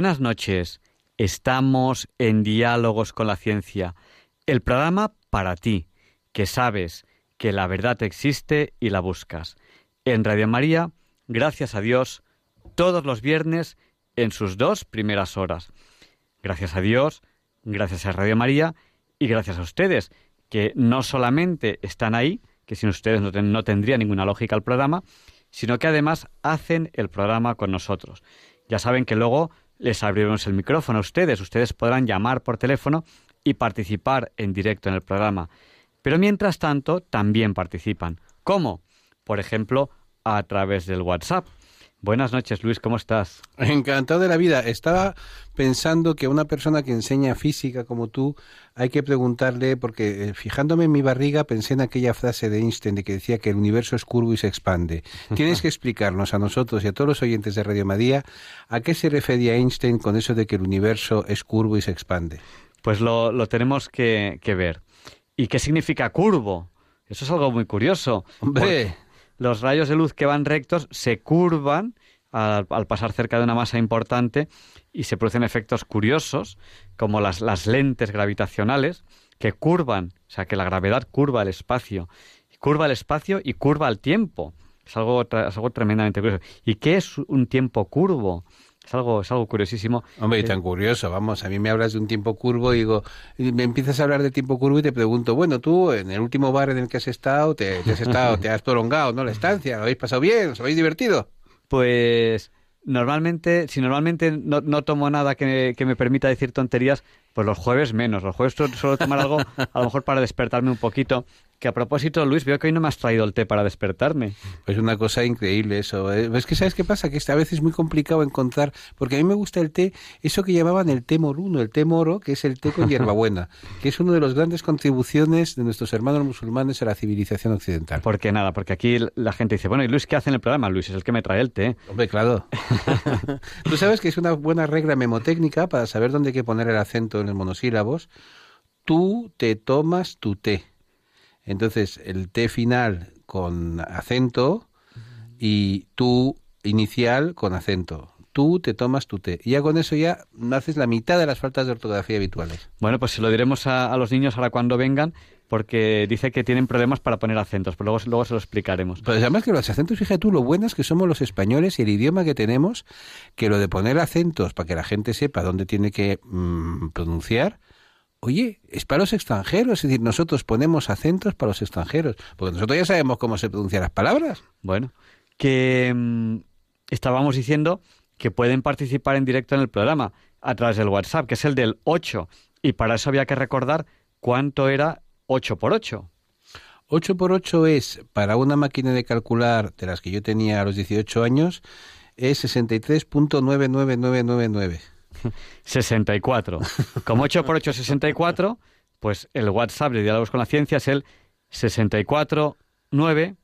Buenas noches. Estamos en Diálogos con la Ciencia, el programa para ti, que sabes que la verdad existe y la buscas. En Radio María, gracias a Dios, todos los viernes en sus dos primeras horas. Gracias a Dios, gracias a Radio María y gracias a ustedes, que no solamente están ahí, que sin ustedes no, no tendría ninguna lógica el programa, sino que además hacen el programa con nosotros. Ya saben que luego les abriremos el micrófono a ustedes. Ustedes podrán llamar por teléfono y participar en directo en el programa. Pero mientras tanto, también participan. ¿Cómo? Por ejemplo, a través del WhatsApp. Buenas noches, Luis, ¿cómo estás? Encantado de la vida. Estaba pensando que a una persona que enseña física como tú hay que preguntarle, porque eh, fijándome en mi barriga pensé en aquella frase de Einstein de que decía que el universo es curvo y se expande. Tienes que explicarnos a nosotros y a todos los oyentes de Radio María a qué se refería Einstein con eso de que el universo es curvo y se expande. Pues lo, lo tenemos que, que, ver. ¿Y qué significa curvo? Eso es algo muy curioso. Hombre los rayos de luz que van rectos se curvan al, pasar cerca de una masa importante y se producen efectos curiosos, como las, las lentes gravitacionales, que curvan, o sea, que la gravedad curva el espacio, curva el espacio y curva el tiempo. Es algo, es algo tremendamente curioso. ¿Y qué es un tiempo curvo? Es algo, es algo curiosísimo. Hombre, y tan curioso, vamos, a mí me hablas de un tiempo curvo y digo, y me empiezas a hablar de tiempo curvo y te pregunto, bueno, tú en el último bar en el que has estado, te, te has estado, te has prolongado, ¿no? La estancia, ¿lo habéis pasado bien? ¿Os habéis divertido? Pues normalmente, si normalmente no, no tomo nada que, que, me permita decir tonterías, pues los jueves menos. Los jueves suelo tomar algo a lo mejor para despertarme un poquito. Que a propósito, Luis, veo que hoy no me has traído el té para despertarme. Pues una cosa increíble eso. Es que sabes qué pasa, que esta vez es muy complicado encontrar, porque a mí me gusta el té, eso que llamaban el té moruno, el té moro, que es el té con hierbabuena, que es una de las grandes contribuciones de nuestros hermanos musulmanes a la civilización occidental. Porque nada, porque aquí la gente dice, bueno, ¿y Luis qué hace en el programa? Luis es el que me trae el té. Hombre, claro. Tú sabes que es una buena regla memotécnica para saber dónde hay que poner el acento en monosílabos. Tú te tomas tu té. Entonces, el T final con acento y tú inicial con acento. Tú te tomas tu té. Y ya con eso ya haces la mitad de las faltas de ortografía habituales. Bueno, pues se lo diremos a los niños ahora cuando vengan, porque dice que tienen problemas para poner acentos, pero luego, luego se lo explicaremos. Pues además que los acentos, fíjate tú, lo buenas que somos los españoles y el idioma que tenemos, que lo de poner acentos para que la gente sepa dónde tiene que mmm, pronunciar, Oye, es para los extranjeros, es decir, nosotros ponemos acentos para los extranjeros, porque nosotros ya sabemos cómo se pronuncian las palabras. Bueno, que mmm, estábamos diciendo que pueden participar en directo en el programa a través del WhatsApp, que es el del 8, y para eso había que recordar cuánto era 8 por 8. 8 por 8 es, para una máquina de calcular de las que yo tenía a los 18 años, es 63.99999. 64. Como 8 por 8 es 64, pues el WhatsApp de Diálogos con la Ciencia es el 649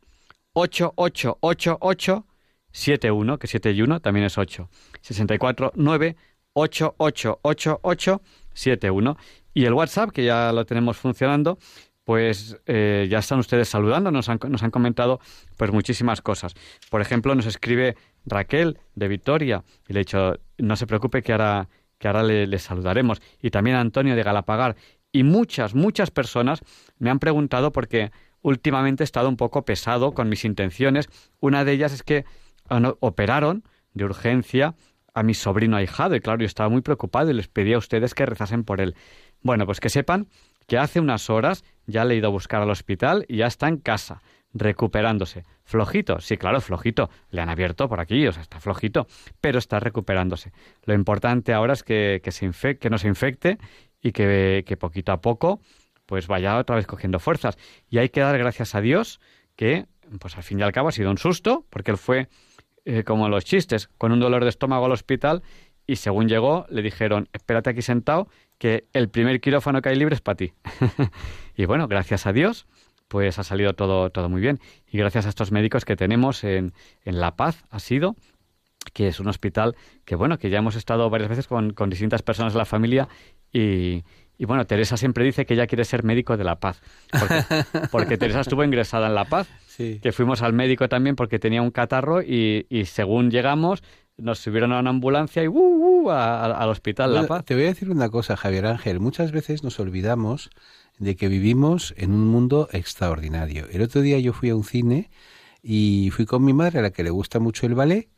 8888 71, que 7 y 1 también es 8. 649 8888 71. Y el WhatsApp, que ya lo tenemos funcionando, pues eh, ya están ustedes saludando, nos han, nos han comentado pues muchísimas cosas. Por ejemplo, nos escribe Raquel de Vitoria y le he dicho, no se preocupe que ahora, que ahora le, le, saludaremos. Y también Antonio de Galapagar. Y muchas, muchas personas me han preguntado porque últimamente he estado un poco pesado con mis intenciones. Una de ellas es que bueno, operaron de urgencia a mi sobrino ahijado y claro, yo estaba muy preocupado y les pedí a ustedes que rezasen por él. Bueno, pues que sepan que hace unas horas ya le he ido a buscar al hospital y ya está en casa, recuperándose. Flojito, sí, claro, flojito. Le han abierto por aquí, o sea, está flojito, pero está recuperándose. Lo importante ahora es que, que, no se infecte y que, que poquito a poco pues vaya otra vez cogiendo fuerzas. Y hay que dar gracias a Dios que, pues al fin y al cabo ha sido un susto, porque él fue eh, como los chistes, con un dolor de estómago al hospital y según llegó le dijeron, espérate aquí sentado, que el primer quirófano que hay libre es para ti. y bueno, gracias a Dios, pues ha salido todo, todo muy bien. Y gracias a estos médicos que tenemos en, en La Paz, ha sido, que es un hospital que, bueno, que ya hemos estado varias veces con, con distintas personas de la familia y, y bueno, Teresa siempre dice que ella quiere ser médico de La Paz, porque, porque Teresa estuvo ingresada en La Paz, que fuimos al médico también porque tenía un catarro y, y según llegamos nos subieron a una ambulancia y uh, uh, al hospital La Paz. Te voy a decir una cosa, Javier Ángel, muchas veces nos olvidamos de que vivimos en un mundo extraordinario. El otro día yo fui a un cine y fui con mi madre a la que le gusta mucho el ballet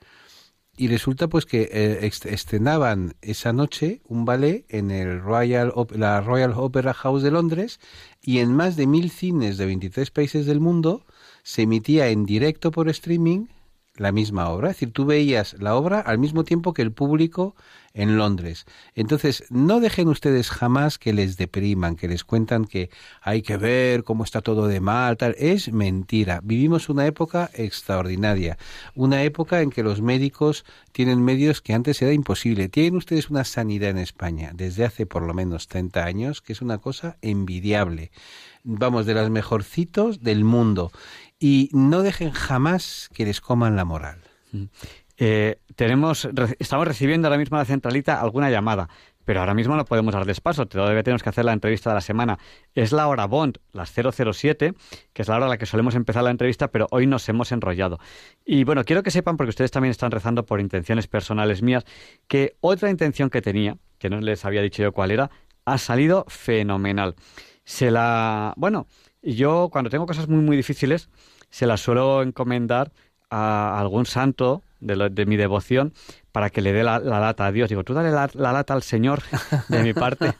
y resulta pues que eh, estrenaban esa noche un ballet en el Royal la Royal Opera House de Londres y en más de mil cines de 23 países del mundo se emitía en directo por streaming la misma obra. Es decir, tú veías la obra al mismo tiempo que el público en Londres. Entonces, no dejen ustedes jamás que les depriman, que les cuentan que hay que ver cómo está todo de mal, tal. Es mentira. Vivimos una época extraordinaria. Una época en que los médicos tienen medios que antes era imposible. Tienen ustedes una sanidad en España desde hace por lo menos 30 años que es una cosa envidiable. Vamos, de las mejorcitos del mundo y no dejen jamás que les coman la moral. Mm. Eh, tenemos, estamos recibiendo ahora mismo en la centralita alguna llamada, pero ahora mismo no podemos dar despaso, todavía tenemos que hacer la entrevista de la semana. Es la hora Bond, las 007, que es la hora a la que solemos empezar la entrevista, pero hoy nos hemos enrollado. Y bueno, quiero que sepan, porque ustedes también están rezando por intenciones personales mías, que otra intención que tenía, que no les había dicho yo cuál era, ha salido fenomenal. Se la... Bueno, yo cuando tengo cosas muy, muy difíciles, se las suelo encomendar a algún santo de, de mi devoción para que le dé la, lata a Dios. Digo, tú dale la, lata al Señor de mi parte.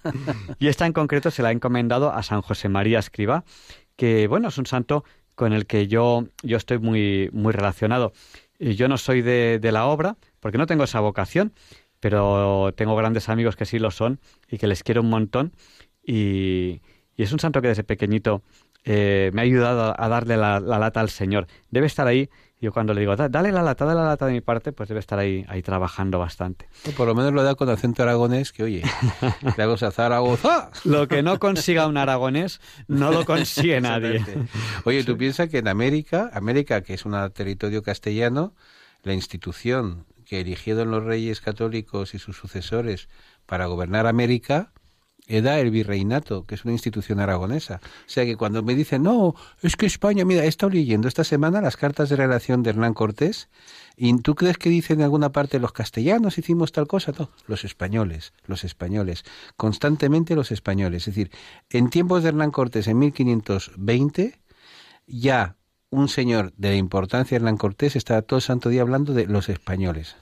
y esta en concreto se la ha encomendado a San José María Escriba, que bueno, es un santo con el que yo, yo estoy muy, muy relacionado. Y yo no soy de, de la obra, porque no tengo esa vocación, pero tengo grandes amigos que sí lo son y que les quiero un montón. Y, y es un santo que desde pequeñito eh, me ha ayudado a darle la, lata al Señor. Debe estar ahí. Yo cuando le digo, dale la lata, dale la lata de mi parte, pues debe estar ahí, ahí trabajando bastante. por lo menos lo da con acento aragonés, que oye, le hago Zaragoza. Lo que no consiga un aragonés, no lo consigue nadie. Oye, tú piensas que en América, América, que es un territorio castellano, la institución que eligieron los reyes católicos y sus sucesores para gobernar América, era el virreinato, que es una institución aragonesa. O sea que cuando me dicen, no, es que España, mira, he estado leyendo esta semana las cartas de relación de Hernán Cortés, y tú crees que dicen en alguna parte los castellanos hicimos tal cosa, no, los españoles, los españoles, constantemente los españoles. Es decir, en tiempos de Hernán Cortés, en 1520, ya un señor de la importancia de Hernán Cortés estaba todo el santo día hablando de los españoles.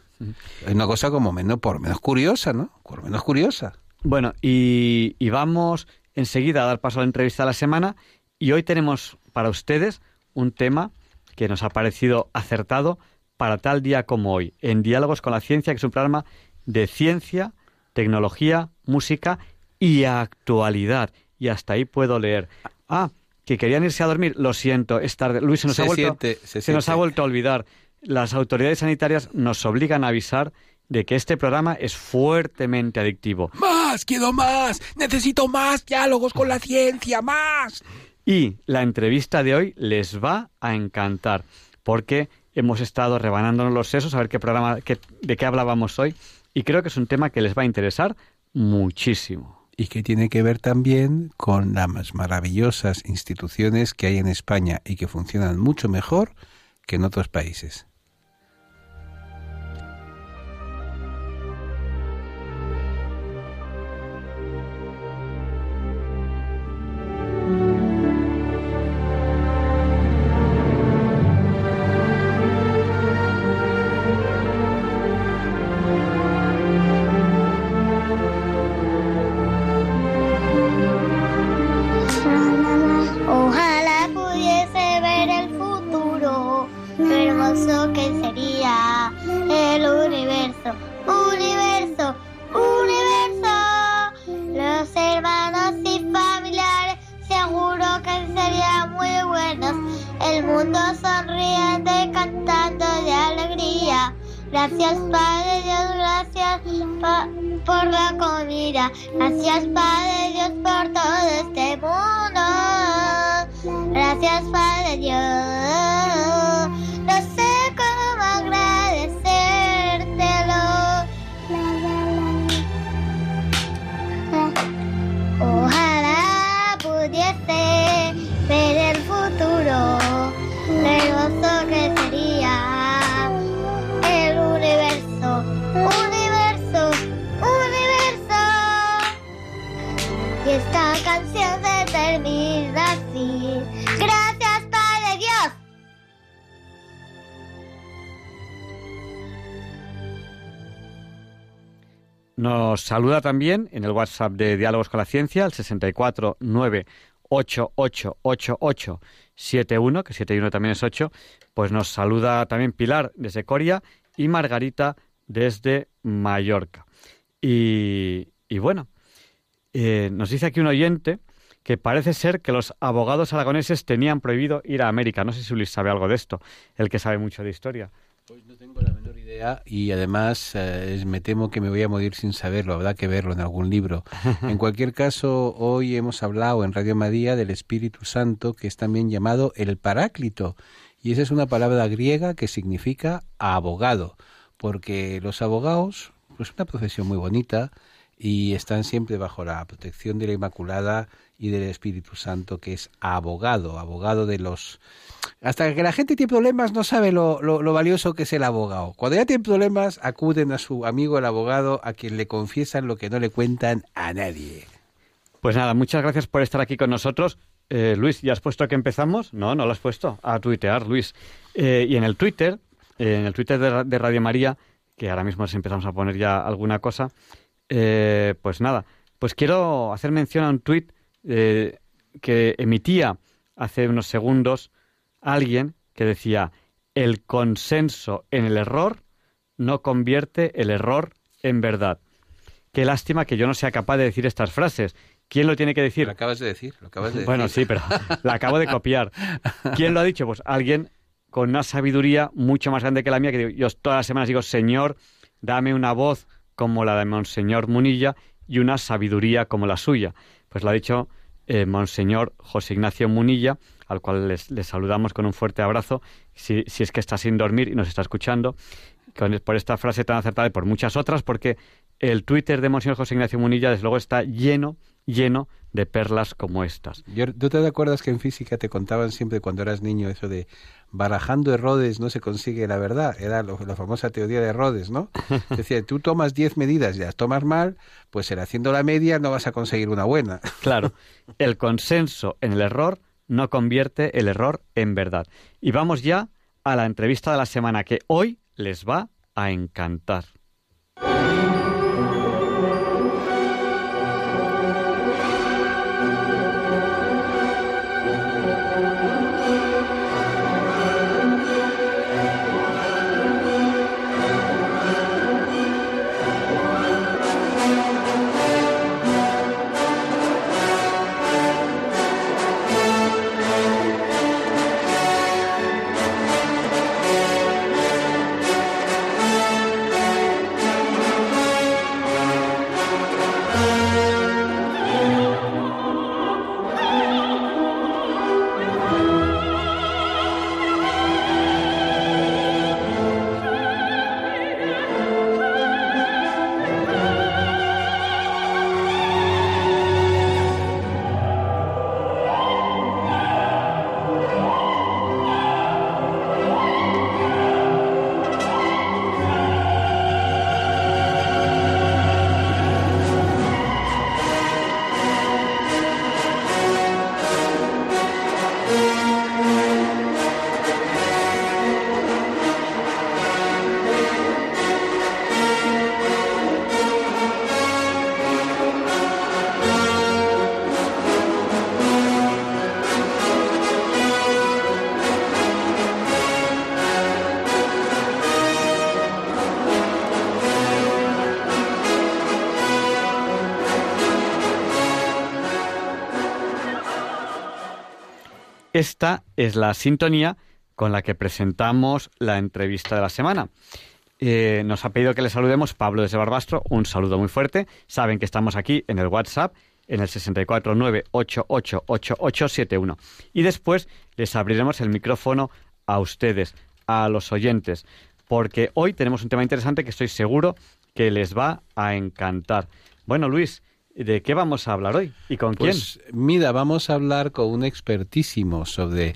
Es una cosa como menos, por menos curiosa, ¿no? Por menos curiosa. Bueno, y, vamos enseguida a dar paso a la entrevista de la semana y hoy tenemos para ustedes un tema que nos ha parecido acertado para tal día como hoy, en Diálogos con la Ciencia, que es un programa de ciencia, tecnología, música y actualidad. Y hasta ahí puedo leer. Ah, que querían irse a dormir. Lo siento, es tarde. Luis, se nos, ha, vuelto, se nos ha vuelto a olvidar. Las autoridades sanitarias nos obligan a avisar de que este programa es fuertemente adictivo. ¡Más! ¡Quiero más! ¡Necesito más diálogos con la ciencia! ¡Más! Y la entrevista de hoy les va a encantar, porque hemos estado rebanándonos los sesos a ver qué programa, de qué hablábamos hoy, y creo que es un tema que les va a interesar muchísimo. Y que tiene que ver también con las maravillosas instituciones que hay en España y que funcionan mucho mejor que en otros países. Nos saluda también en el WhatsApp de Diálogos con la Ciencia, el 649888871, que 71 también es 8, pues nos saluda también Pilar desde Coria y Margarita desde Mallorca. Y, y bueno, eh, nos dice aquí un oyente que parece ser que los abogados aragoneses tenían prohibido ir a América. No sé si Luis sabe algo de esto, el que sabe mucho de historia. Pues no tengo la menor idea y además eh, me temo que me voy a morir sin saberlo, habrá que verlo en algún libro. En cualquier caso, hoy hemos hablado en Radio María del Espíritu Santo, que es también llamado el Paráclito, y esa es una palabra griega que significa abogado, porque los abogados, pues una profesión muy bonita y están siempre bajo la protección de la Inmaculada y del Espíritu Santo, que es abogado, abogado de los hasta que la gente tiene problemas no sabe lo, lo, valioso que es el abogado. Cuando ya tienen problemas, acuden a su amigo el abogado, a quien le confiesan lo que no le cuentan a nadie. Pues nada, muchas gracias por estar aquí con nosotros. Eh, Luis, ¿ya has puesto que empezamos? No, no lo has puesto. A tuitear, Luis. Eh, y en el Twitter, eh, en el Twitter de, Radio María, que ahora mismo empezamos a poner ya alguna cosa, pues nada, pues quiero hacer mención a un tuit que emitía hace unos segundos alguien que decía, el consenso en el error no convierte el error en verdad. Qué lástima que yo no sea capaz de decir estas frases. ¿Quién lo tiene que decir? Lo acabas de decir, lo acabas de decir. Bueno, sí, pero la acabo de copiar. ¿Quién lo ha dicho? Pues alguien con una sabiduría mucho más grande que la mía, que yo todas las semanas digo, Señor, dame una voz como la de Monseñor Munilla y una sabiduría como la suya. Pues lo ha dicho eh, Monseñor José Ignacio Munilla, al cual les, saludamos con un fuerte abrazo, si, si, es que está sin dormir y nos está escuchando, con, por esta frase tan acertada y por muchas otras, porque el Twitter de Monseñor José Ignacio Munilla, desde luego, está lleno, lleno de perlas como estas. Yo, ¿Tú te acuerdas que en física te contaban siempre cuando eras niño eso de barajando errores no se consigue la verdad? Era lo, la famosa teoría de Rhodes, ¿no? Decía, tú tomas 10 medidas y las tomas mal, pues en haciendo la media no vas a conseguir una buena. Claro, el consenso en el error no convierte el error en verdad. Y vamos ya a la entrevista de la semana que hoy les va a encantar. Esta es la sintonía con la que presentamos la entrevista de la semana. eh, nos ha pedido que le saludemos Pablo desde Barbastro. Un saludo muy fuerte. Saben que estamos aquí en el WhatsApp en el 649888871. Y después les abriremos el micrófono a ustedes, a los oyentes, porque hoy tenemos un tema interesante que estoy seguro que les va a encantar. Bueno, Luis, ¿de qué vamos a hablar hoy? ¿Y con pues, Mira, vamos a hablar con un expertísimo sobre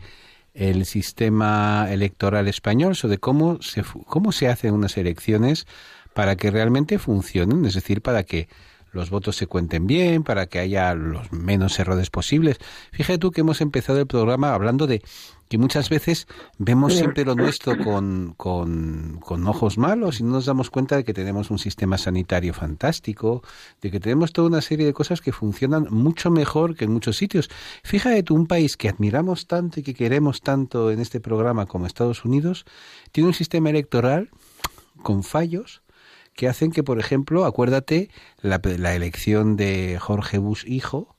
el sistema electoral español, sobre cómo se, cómo se hacen unas elecciones para que realmente funcionen, es decir, para que los votos se cuenten bien, para que haya los menos errores posibles. Fíjate tú que hemos empezado el programa hablando de que muchas veces vemos siempre lo nuestro con, con, con, ojos malos y no nos damos cuenta de que tenemos un sistema sanitario fantástico, de que tenemos toda una serie de cosas que funcionan mucho mejor que en muchos sitios. Fíjate tú, un país que admiramos tanto y que queremos tanto en este programa como Estados Unidos, tiene un sistema electoral con fallos, que hacen que, por ejemplo, acuérdate la, la elección de Jorge Bush hijo,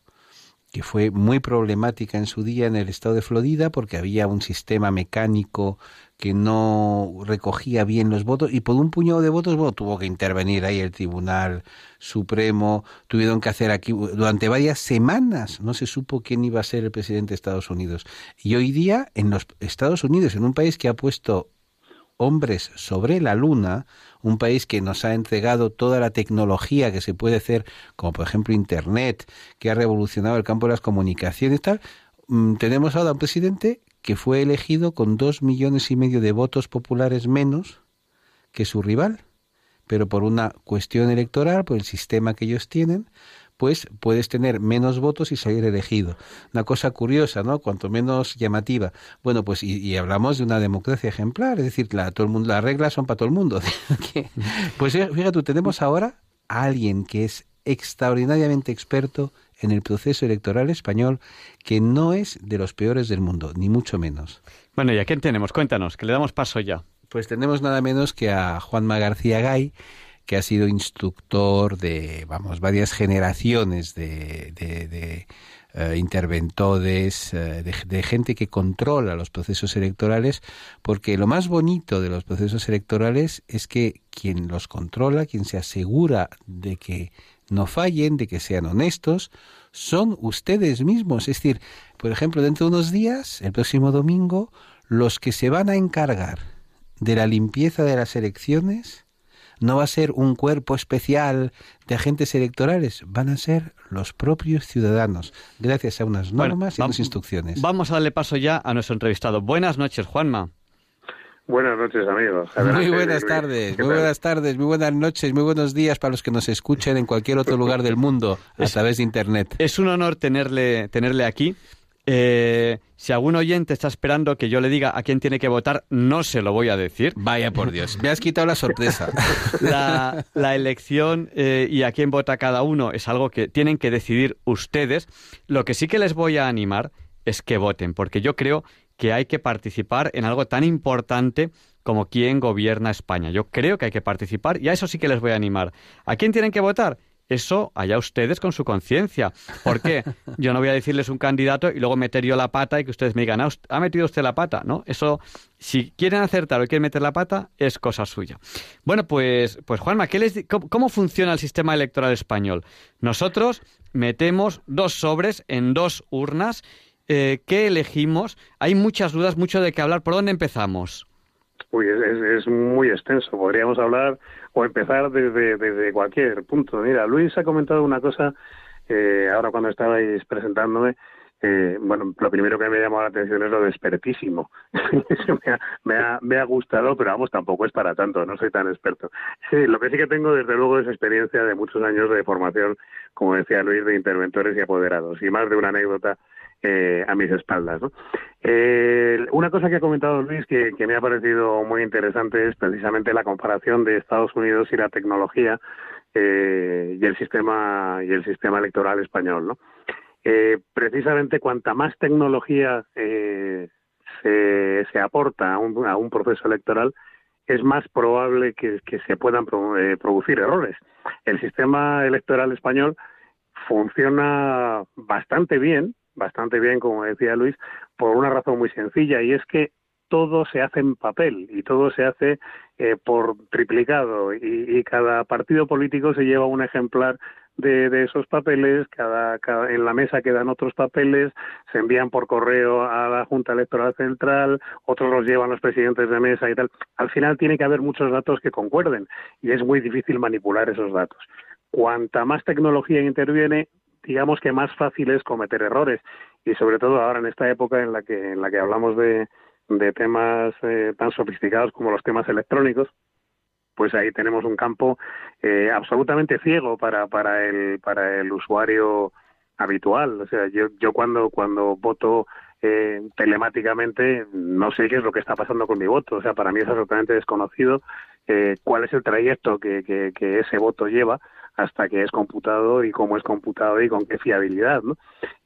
que fue muy problemática en su día en el estado de Florida porque había un sistema mecánico que no recogía bien los votos y por un puñado de votos bueno, tuvo que intervenir ahí el Tribunal Supremo, tuvieron que hacer aquí durante varias semanas. No se supo quién iba a ser el presidente de Estados Unidos. Y hoy día en los Estados Unidos en un país que ha puesto hombres sobre la luna un país que nos ha entregado toda la tecnología que se puede hacer, como por ejemplo Internet, que ha revolucionado el campo de las comunicaciones tal, mm, tenemos ahora un presidente que fue elegido con dos millones y medio de votos populares menos que su rival, pero por una cuestión electoral, por el sistema que ellos tienen, pues puedes tener menos votos y salir elegido. Una cosa curiosa, ¿no? Cuanto menos llamativa. Bueno, pues y, hablamos de una democracia ejemplar, es decir, la, todo el mundo, las reglas son para todo el mundo. pues fíjate, tenemos ahora a alguien que es extraordinariamente experto en el proceso electoral español, que no es de los peores del mundo, ni mucho menos. Bueno, ¿y a quién tenemos? Cuéntanos, que le damos paso ya. Pues tenemos nada menos que a Juanma García Gay, que ha sido instructor de, vamos, varias generaciones de, de, eh, interventores, eh, de, gente que controla los procesos electorales, porque lo más bonito de los procesos electorales es que quien los controla, quien se asegura de que no fallen, de que sean honestos, son ustedes mismos. Es decir, por ejemplo, dentro de unos días, el próximo domingo, los que se van a encargar de la limpieza de las elecciones no va a ser un cuerpo especial de agentes electorales, van a ser los propios ciudadanos, gracias a unas normas y unas instrucciones. Vamos a darle paso ya a nuestro entrevistado. Buenas noches, Juanma. Buenas noches, amigos. muy buenas tardes, muy buenas tardes, muy buenas noches, muy buenos días para los que nos escuchen en cualquier otro lugar del mundo a través de Internet. Es un honor tenerle, tenerle aquí. Eh, si algún oyente está esperando que yo le diga a quién tiene que votar, no se lo voy a decir. Vaya por Dios, me has quitado la sorpresa. La, elección eh, y a quién vota cada uno es algo que tienen que decidir ustedes. Lo que sí que les voy a animar es que voten, porque yo creo que hay que participar en algo tan importante como quién gobierna España. Yo creo que hay que participar y a eso sí que les voy a animar. ¿A quién tienen que votar? Eso allá ustedes con su conciencia. ¿Por qué? Yo no voy a decirles un candidato y luego meter yo la pata y que ustedes me digan, ah, ¿ha metido usted la pata? ¿No? Eso, si quieren acertar o quieren meter la pata, es cosa suya. Bueno, pues, pues Juanma, ¿qué les, cómo, funciona el sistema electoral español? Nosotros metemos dos sobres en dos urnas. Eh, ¿Qué elegimos? Hay muchas dudas, mucho de qué hablar. ¿Por dónde empezamos? Uy, es, es muy extenso. Podríamos hablar o empezar desde, cualquier punto. Mira, Luis ha comentado una cosa eh, ahora cuando estabais presentándome. Eh, bueno, lo primero que me llamado la atención es lo de expertísimo. me, ha, me, ha, me, ha, gustado, pero vamos, tampoco es para tanto, no soy tan experto. Sí, lo que sí que tengo, desde luego, es experiencia de muchos años de formación, como decía Luis, de interventores y apoderados, y más de una anécdota eh, a mis espaldas. Eh, una cosa que ha comentado Luis que, me ha parecido muy interesante es precisamente la comparación de Estados Unidos y la tecnología eh, y el sistema y el sistema electoral español. Eh, precisamente cuanta más tecnología se, se, aporta a un, a un, proceso electoral, es más probable que se puedan producir errores. El sistema electoral español funciona bastante bien, bastante bien, como decía Luis, por una razón muy sencilla, y es que todo se hace en papel y todo se hace eh, por triplicado y, y cada partido político se lleva un ejemplar de, esos papeles, cada, cada, en la mesa quedan otros papeles, se envían por correo a la Junta Electoral Central, otros los llevan los presidentes de mesa y tal. Al final tiene que haber muchos datos que concuerden y es muy difícil manipular esos datos. Cuanta más tecnología interviene, digamos que más fácil es cometer errores. Y sobre todo ahora en esta época en la que en la que hablamos de, de temas eh, tan sofisticados como los temas electrónicos, pues ahí tenemos un campo eh, absolutamente ciego para para el para el usuario habitual. O sea yo yo cuando cuando voto eh, telemáticamente no sé qué es lo que está pasando con mi voto. O sea para mí es absolutamente desconocido eh, cuál es el trayecto que, que, que ese voto lleva hasta que es computado y cómo es computado y con qué fiabilidad.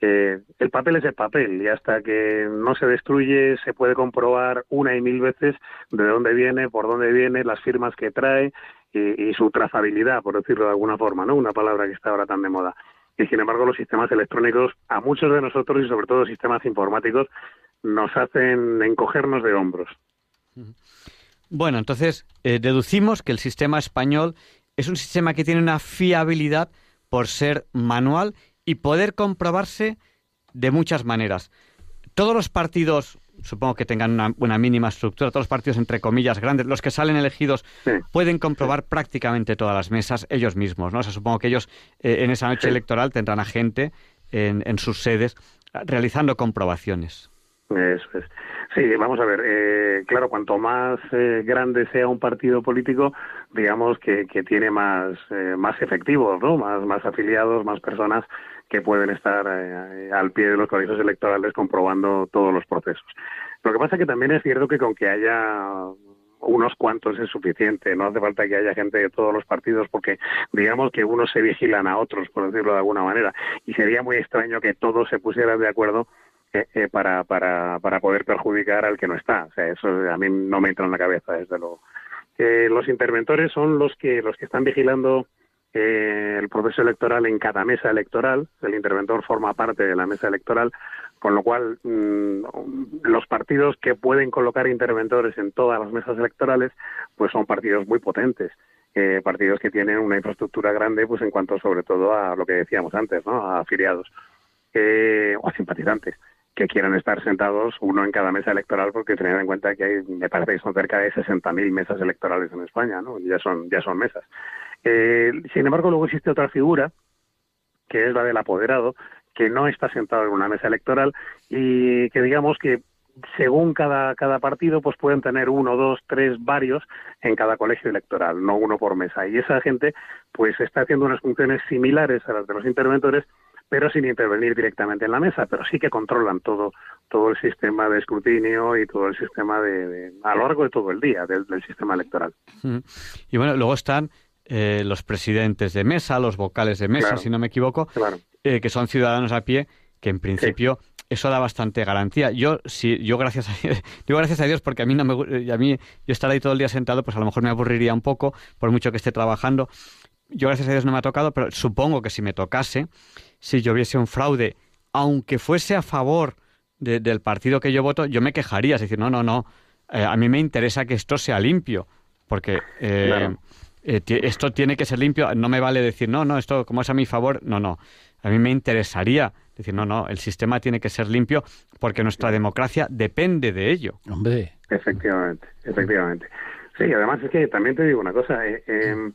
Eh, el papel es el papel y hasta que no se destruye se puede comprobar una y mil veces de dónde viene, por dónde viene, las firmas que trae y, y su trazabilidad, por decirlo de alguna forma, ¿no? una palabra que está ahora tan de moda. Y sin embargo los sistemas electrónicos, a muchos de nosotros y sobre todo sistemas informáticos, nos hacen encogernos de hombros. Bueno, entonces eh, deducimos que el sistema español es un sistema que tiene una fiabilidad por ser manual y poder comprobarse de muchas maneras. Todos los partidos, supongo que tengan una, una mínima estructura, todos los partidos entre comillas grandes, los que salen elegidos, Sí. pueden comprobar prácticamente todas las mesas ellos mismos, ¿no? O sea, supongo que ellos eh, en esa noche Sí. electoral tendrán a gente en, en sus sedes realizando comprobaciones. Eso es. Sí, vamos a ver. Eh, claro, cuanto más eh, grande sea un partido político, digamos que, que tiene más eh, más efectivos, ¿no? Más más afiliados, más personas que pueden estar eh, al pie de los colegios electorales comprobando todos los procesos. Lo que pasa es que también es cierto que con que haya unos cuantos es suficiente, no hace falta que haya gente de todos los partidos porque digamos que unos se vigilan a otros, por decirlo de alguna manera, y sería muy extraño que todos se pusieran de acuerdo eh, eh, para, para, para poder perjudicar al que no está. O sea, eso a mí no me entra en la cabeza, desde luego. Eh, los interventores son los que, los que están vigilando eh, el proceso electoral en cada mesa electoral. El interventor forma parte de la mesa electoral, con lo cual mmm, los partidos que pueden colocar interventores en todas las mesas electorales, pues son partidos muy potentes. Eh, partidos que tienen una infraestructura grande, pues en cuanto sobre todo a lo que decíamos antes, ¿no? A afiliados eh, o a simpatizantes que quieran estar sentados uno en cada mesa electoral porque tener en cuenta que hay, me parece que son cerca de 60.000 mesas electorales en España, ¿no? Ya son, ya son mesas. Eh, sin embargo, luego existe otra figura, que es la del apoderado, que no está sentado en una mesa electoral y que digamos que según cada, cada partido, pues pueden tener uno, dos, tres, varios en cada colegio electoral, no uno por mesa. Y esa gente, pues está haciendo unas funciones similares a las de los interventores, pero sin intervenir directamente en la mesa, pero sí que controlan todo todo el sistema de escrutinio y todo el sistema de, de a lo largo de todo el día del, del sistema electoral. Y bueno, luego están eh, los presidentes de mesa, los vocales de mesa, Claro. si no me equivoco, Claro. eh, que son ciudadanos a pie, que en principio eso da bastante garantía. Yo, si, yo gracias a digo gracias a Dios porque a mí no me eh, a mí yo estar ahí todo el día sentado, pues a lo mejor me aburriría un poco, por mucho que esté trabajando. Yo gracias a Dios no me ha tocado, pero supongo que si me tocase, si yo viese un fraude, aunque fuese a favor de- del partido que yo voto, yo me quejaría, es decir, no, no, no, eh, a mí me interesa que esto sea limpio, porque eh, Claro. eh, esto tiene que ser limpio, no me vale decir, no, no, esto como es a mi favor, no, no, a mí me interesaría decir, no, no, el sistema tiene que ser limpio porque nuestra democracia depende de ello. Hombre, Efectivamente, efectivamente. Sí, además es que también te digo una cosa, eh, eh,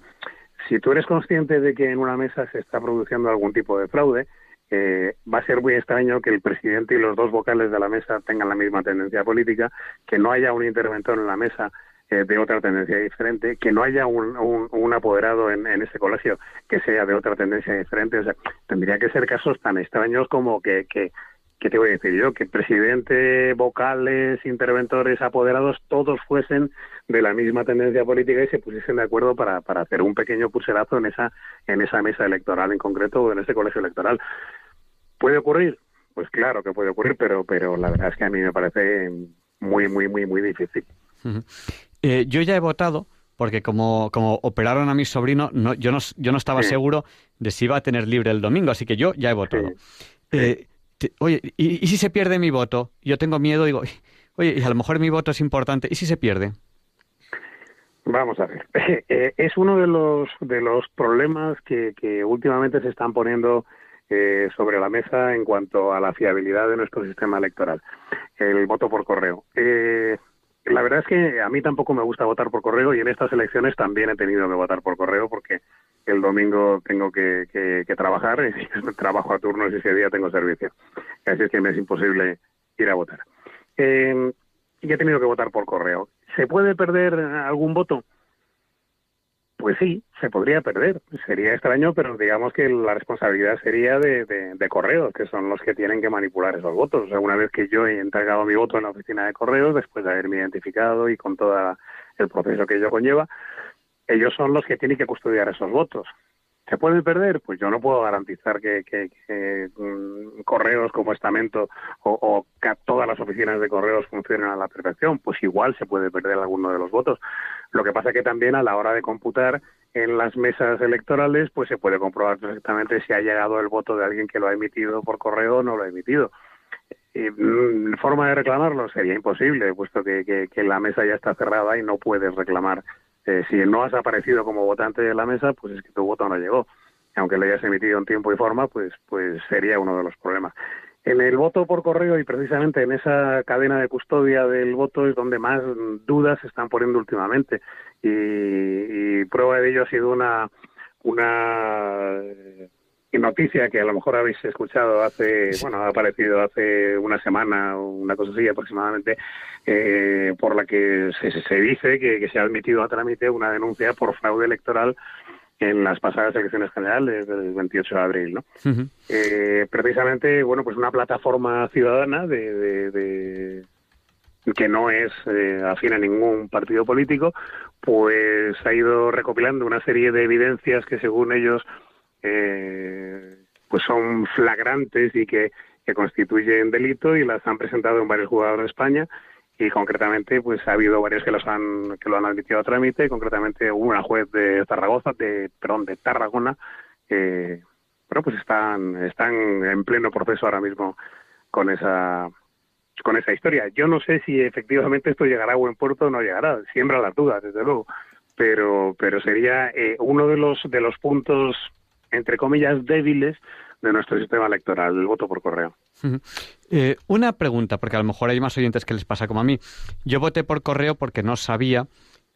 si tú eres consciente de que en una mesa se está produciendo algún tipo de fraude, eh, va a ser muy extraño que el presidente y los dos vocales de la mesa tengan la misma tendencia política, que no haya un interventor en la mesa eh, de otra tendencia diferente, que no haya un, apoderado en, en ese colegio que sea de otra tendencia diferente. O sea, tendría que ser casos tan extraños como que, que, ¿qué te voy a decir yo? Que presidente, vocales, interventores, apoderados, todos fuesen de la misma tendencia política y se pusiesen de acuerdo para, para hacer un pequeño pulserazo en esa, en esa mesa electoral en concreto o en ese colegio electoral. ¿Puede ocurrir? Pues claro que puede ocurrir, pero, pero la verdad es que a mí me parece muy, muy, muy, muy difícil. Eh, yo ya he votado porque como, como operaron a mi sobrino, no, yo, no, yo no estaba Sí. seguro de si iba a tener libre el domingo, así que yo ya he votado. Sí. Eh, te- oye, ¿y, y si se pierde mi voto? Yo tengo miedo, digo, Oye, y a lo mejor mi voto es importante. ¿Y si se pierde? Vamos a ver. Eh, es uno de los de los problemas que, que últimamente se están poniendo eh, sobre la mesa en cuanto a la fiabilidad de nuestro sistema electoral, el voto por correo. Eh, la verdad es que a mí tampoco me gusta votar por correo y en estas elecciones también he tenido que votar por correo porque el domingo tengo que, trabajar y trabajo a turnos y ese día tengo servicio. Así es que me es imposible ir a votar. Eh, y he tenido que votar por correo. ¿Se puede perder algún voto? Pues sí, se podría perder. Sería extraño, pero digamos que la responsabilidad sería de, de, correos, que son los que tienen que manipular esos votos. Una vez que yo he entregado mi voto en la oficina de correos, después de haberme identificado y con todo el proceso que ello conlleva, ellos son los que tienen que custodiar esos votos. ¿Se pueden perder? Pues yo no puedo garantizar que, mm, correos como estamento o, o que todas las oficinas de correos funcionen a la perfección. Pues igual se puede perder alguno de los votos. Lo que pasa que también a la hora de computar en las mesas electorales, pues se puede comprobar perfectamente si ha llegado el voto de alguien que lo ha emitido por correo o no lo ha emitido. Mm, forma de reclamarlo sería imposible, puesto que, que la mesa ya está cerrada y no puedes reclamar eh, si no has aparecido como votante de la mesa, pues es que tu voto no llegó. Aunque lo hayas emitido en tiempo y forma, pues, pues sería uno de los problemas. En el voto por correo y precisamente en esa cadena de custodia del voto es donde más dudas se están poniendo últimamente. Y, prueba de ello ha sido una, una noticia que a lo mejor habéis escuchado hace, bueno, ha aparecido hace una semana o una cosa así aproximadamente, eh, por la que se, se dice que, se ha admitido a trámite una denuncia por fraude electoral en las pasadas elecciones generales del 28 de abril, ¿no? eh, precisamente, bueno, pues una plataforma ciudadana de, de, que no es eh, afín a ningún partido político, pues ha ido recopilando una serie de evidencias que según ellos eh, pues son flagrantes y que, que constituyen delito y las han presentado en varios jugadores de España. Y concretamente pues ha habido varios que los han que lo han admitido a trámite. Concretamente una juez de Zaragoza de perdón de Tarragona que bueno pues están están en pleno proceso ahora mismo con esa con esa historia. Yo no sé si efectivamente esto llegará a buen puerto o no llegará. Siembra las dudas desde luego. Pero pero sería eh, uno de los de los puntos entre comillas, débiles de nuestro sistema electoral, el voto por correo. Eh, una pregunta, porque a lo mejor hay más oyentes que les pasa como a mí. Yo voté por correo porque no sabía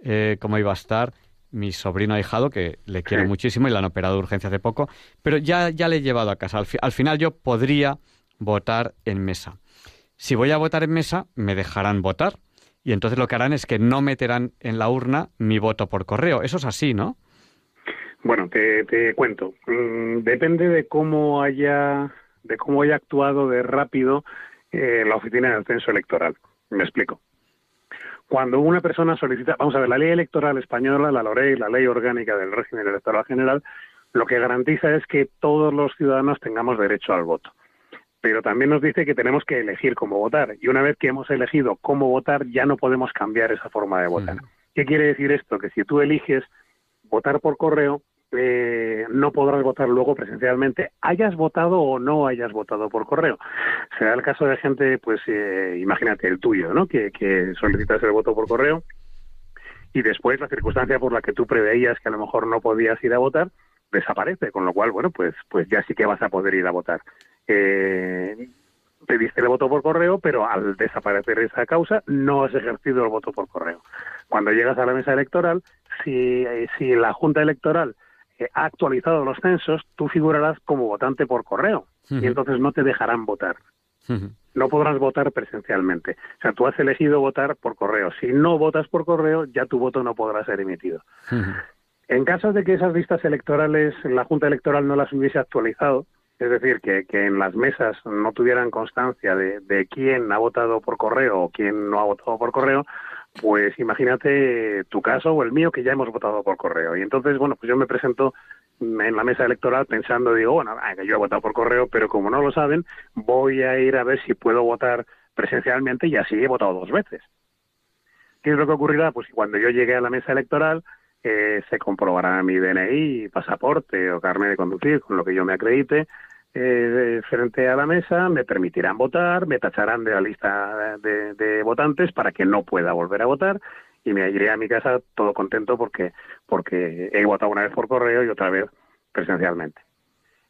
eh, cómo iba a estar mi sobrino ahijado, que le quiero muchísimo y le han operado de urgencia hace poco, pero ya, ya le he llevado a casa. al final yo podría votar en mesa. Si voy a votar en mesa, me dejarán votar. Y entonces lo que harán es que no meterán en la urna mi voto por correo. Eso es así, ¿no? Bueno, te, te cuento. Mm, depende de cómo haya de cómo haya actuado de rápido eh, la oficina del censo electoral. Me explico. Cuando una persona solicita, vamos a ver, la ley electoral española, la LOREI, la ley orgánica del régimen electoral general, lo que garantiza es que todos los ciudadanos tengamos derecho al voto. Pero también nos dice que tenemos que elegir cómo votar. Y una vez que hemos elegido cómo votar, ya no podemos cambiar esa forma de votar. ¿Qué quiere decir esto? Que si tú eliges votar por correo, eh, no podrás votar luego presencialmente, hayas votado o no hayas votado por correo. Será el caso de gente, pues eh, imagínate el tuyo, ¿no? Que, solicitas el voto por correo y después la circunstancia por la que tú preveías que a lo mejor no podías ir a votar desaparece, con lo cual, bueno, pues, pues ya sí que vas a poder ir a votar. Eh, pediste el voto por correo, pero al desaparecer esa causa no has ejercido el voto por correo. Cuando llegas a la mesa electoral, si, si la Junta Electoral ha actualizado los censos, tú figurarás como votante por correo y entonces no te dejarán votar. No podrás votar presencialmente. O sea, tú has elegido votar por correo. Si no votas por correo, ya tu voto no podrá ser emitido. En caso de que esas listas electorales la Junta Electoral no las hubiese actualizado, es decir, que, que en las mesas no tuvieran constancia de, de quién ha votado por correo o quién no ha votado por correo, pues imagínate tu caso o el mío que ya hemos votado por correo. Y entonces, bueno, pues yo me presento en la mesa electoral pensando, digo, bueno, yo he votado por correo, pero como no lo saben, voy a ir a ver si puedo votar presencialmente y así he votado dos veces. ¿Qué es lo que ocurrirá? Pues cuando yo llegue a la mesa electoral, eh, se comprobará mi DNI, pasaporte o carnet de conducir, con lo que yo me acredite, eh, frente a la mesa, me permitirán votar, me tacharán de la lista de, de votantes para que no pueda volver a votar y me iré a mi casa todo contento porque porque he votado una vez por correo y otra vez presencialmente.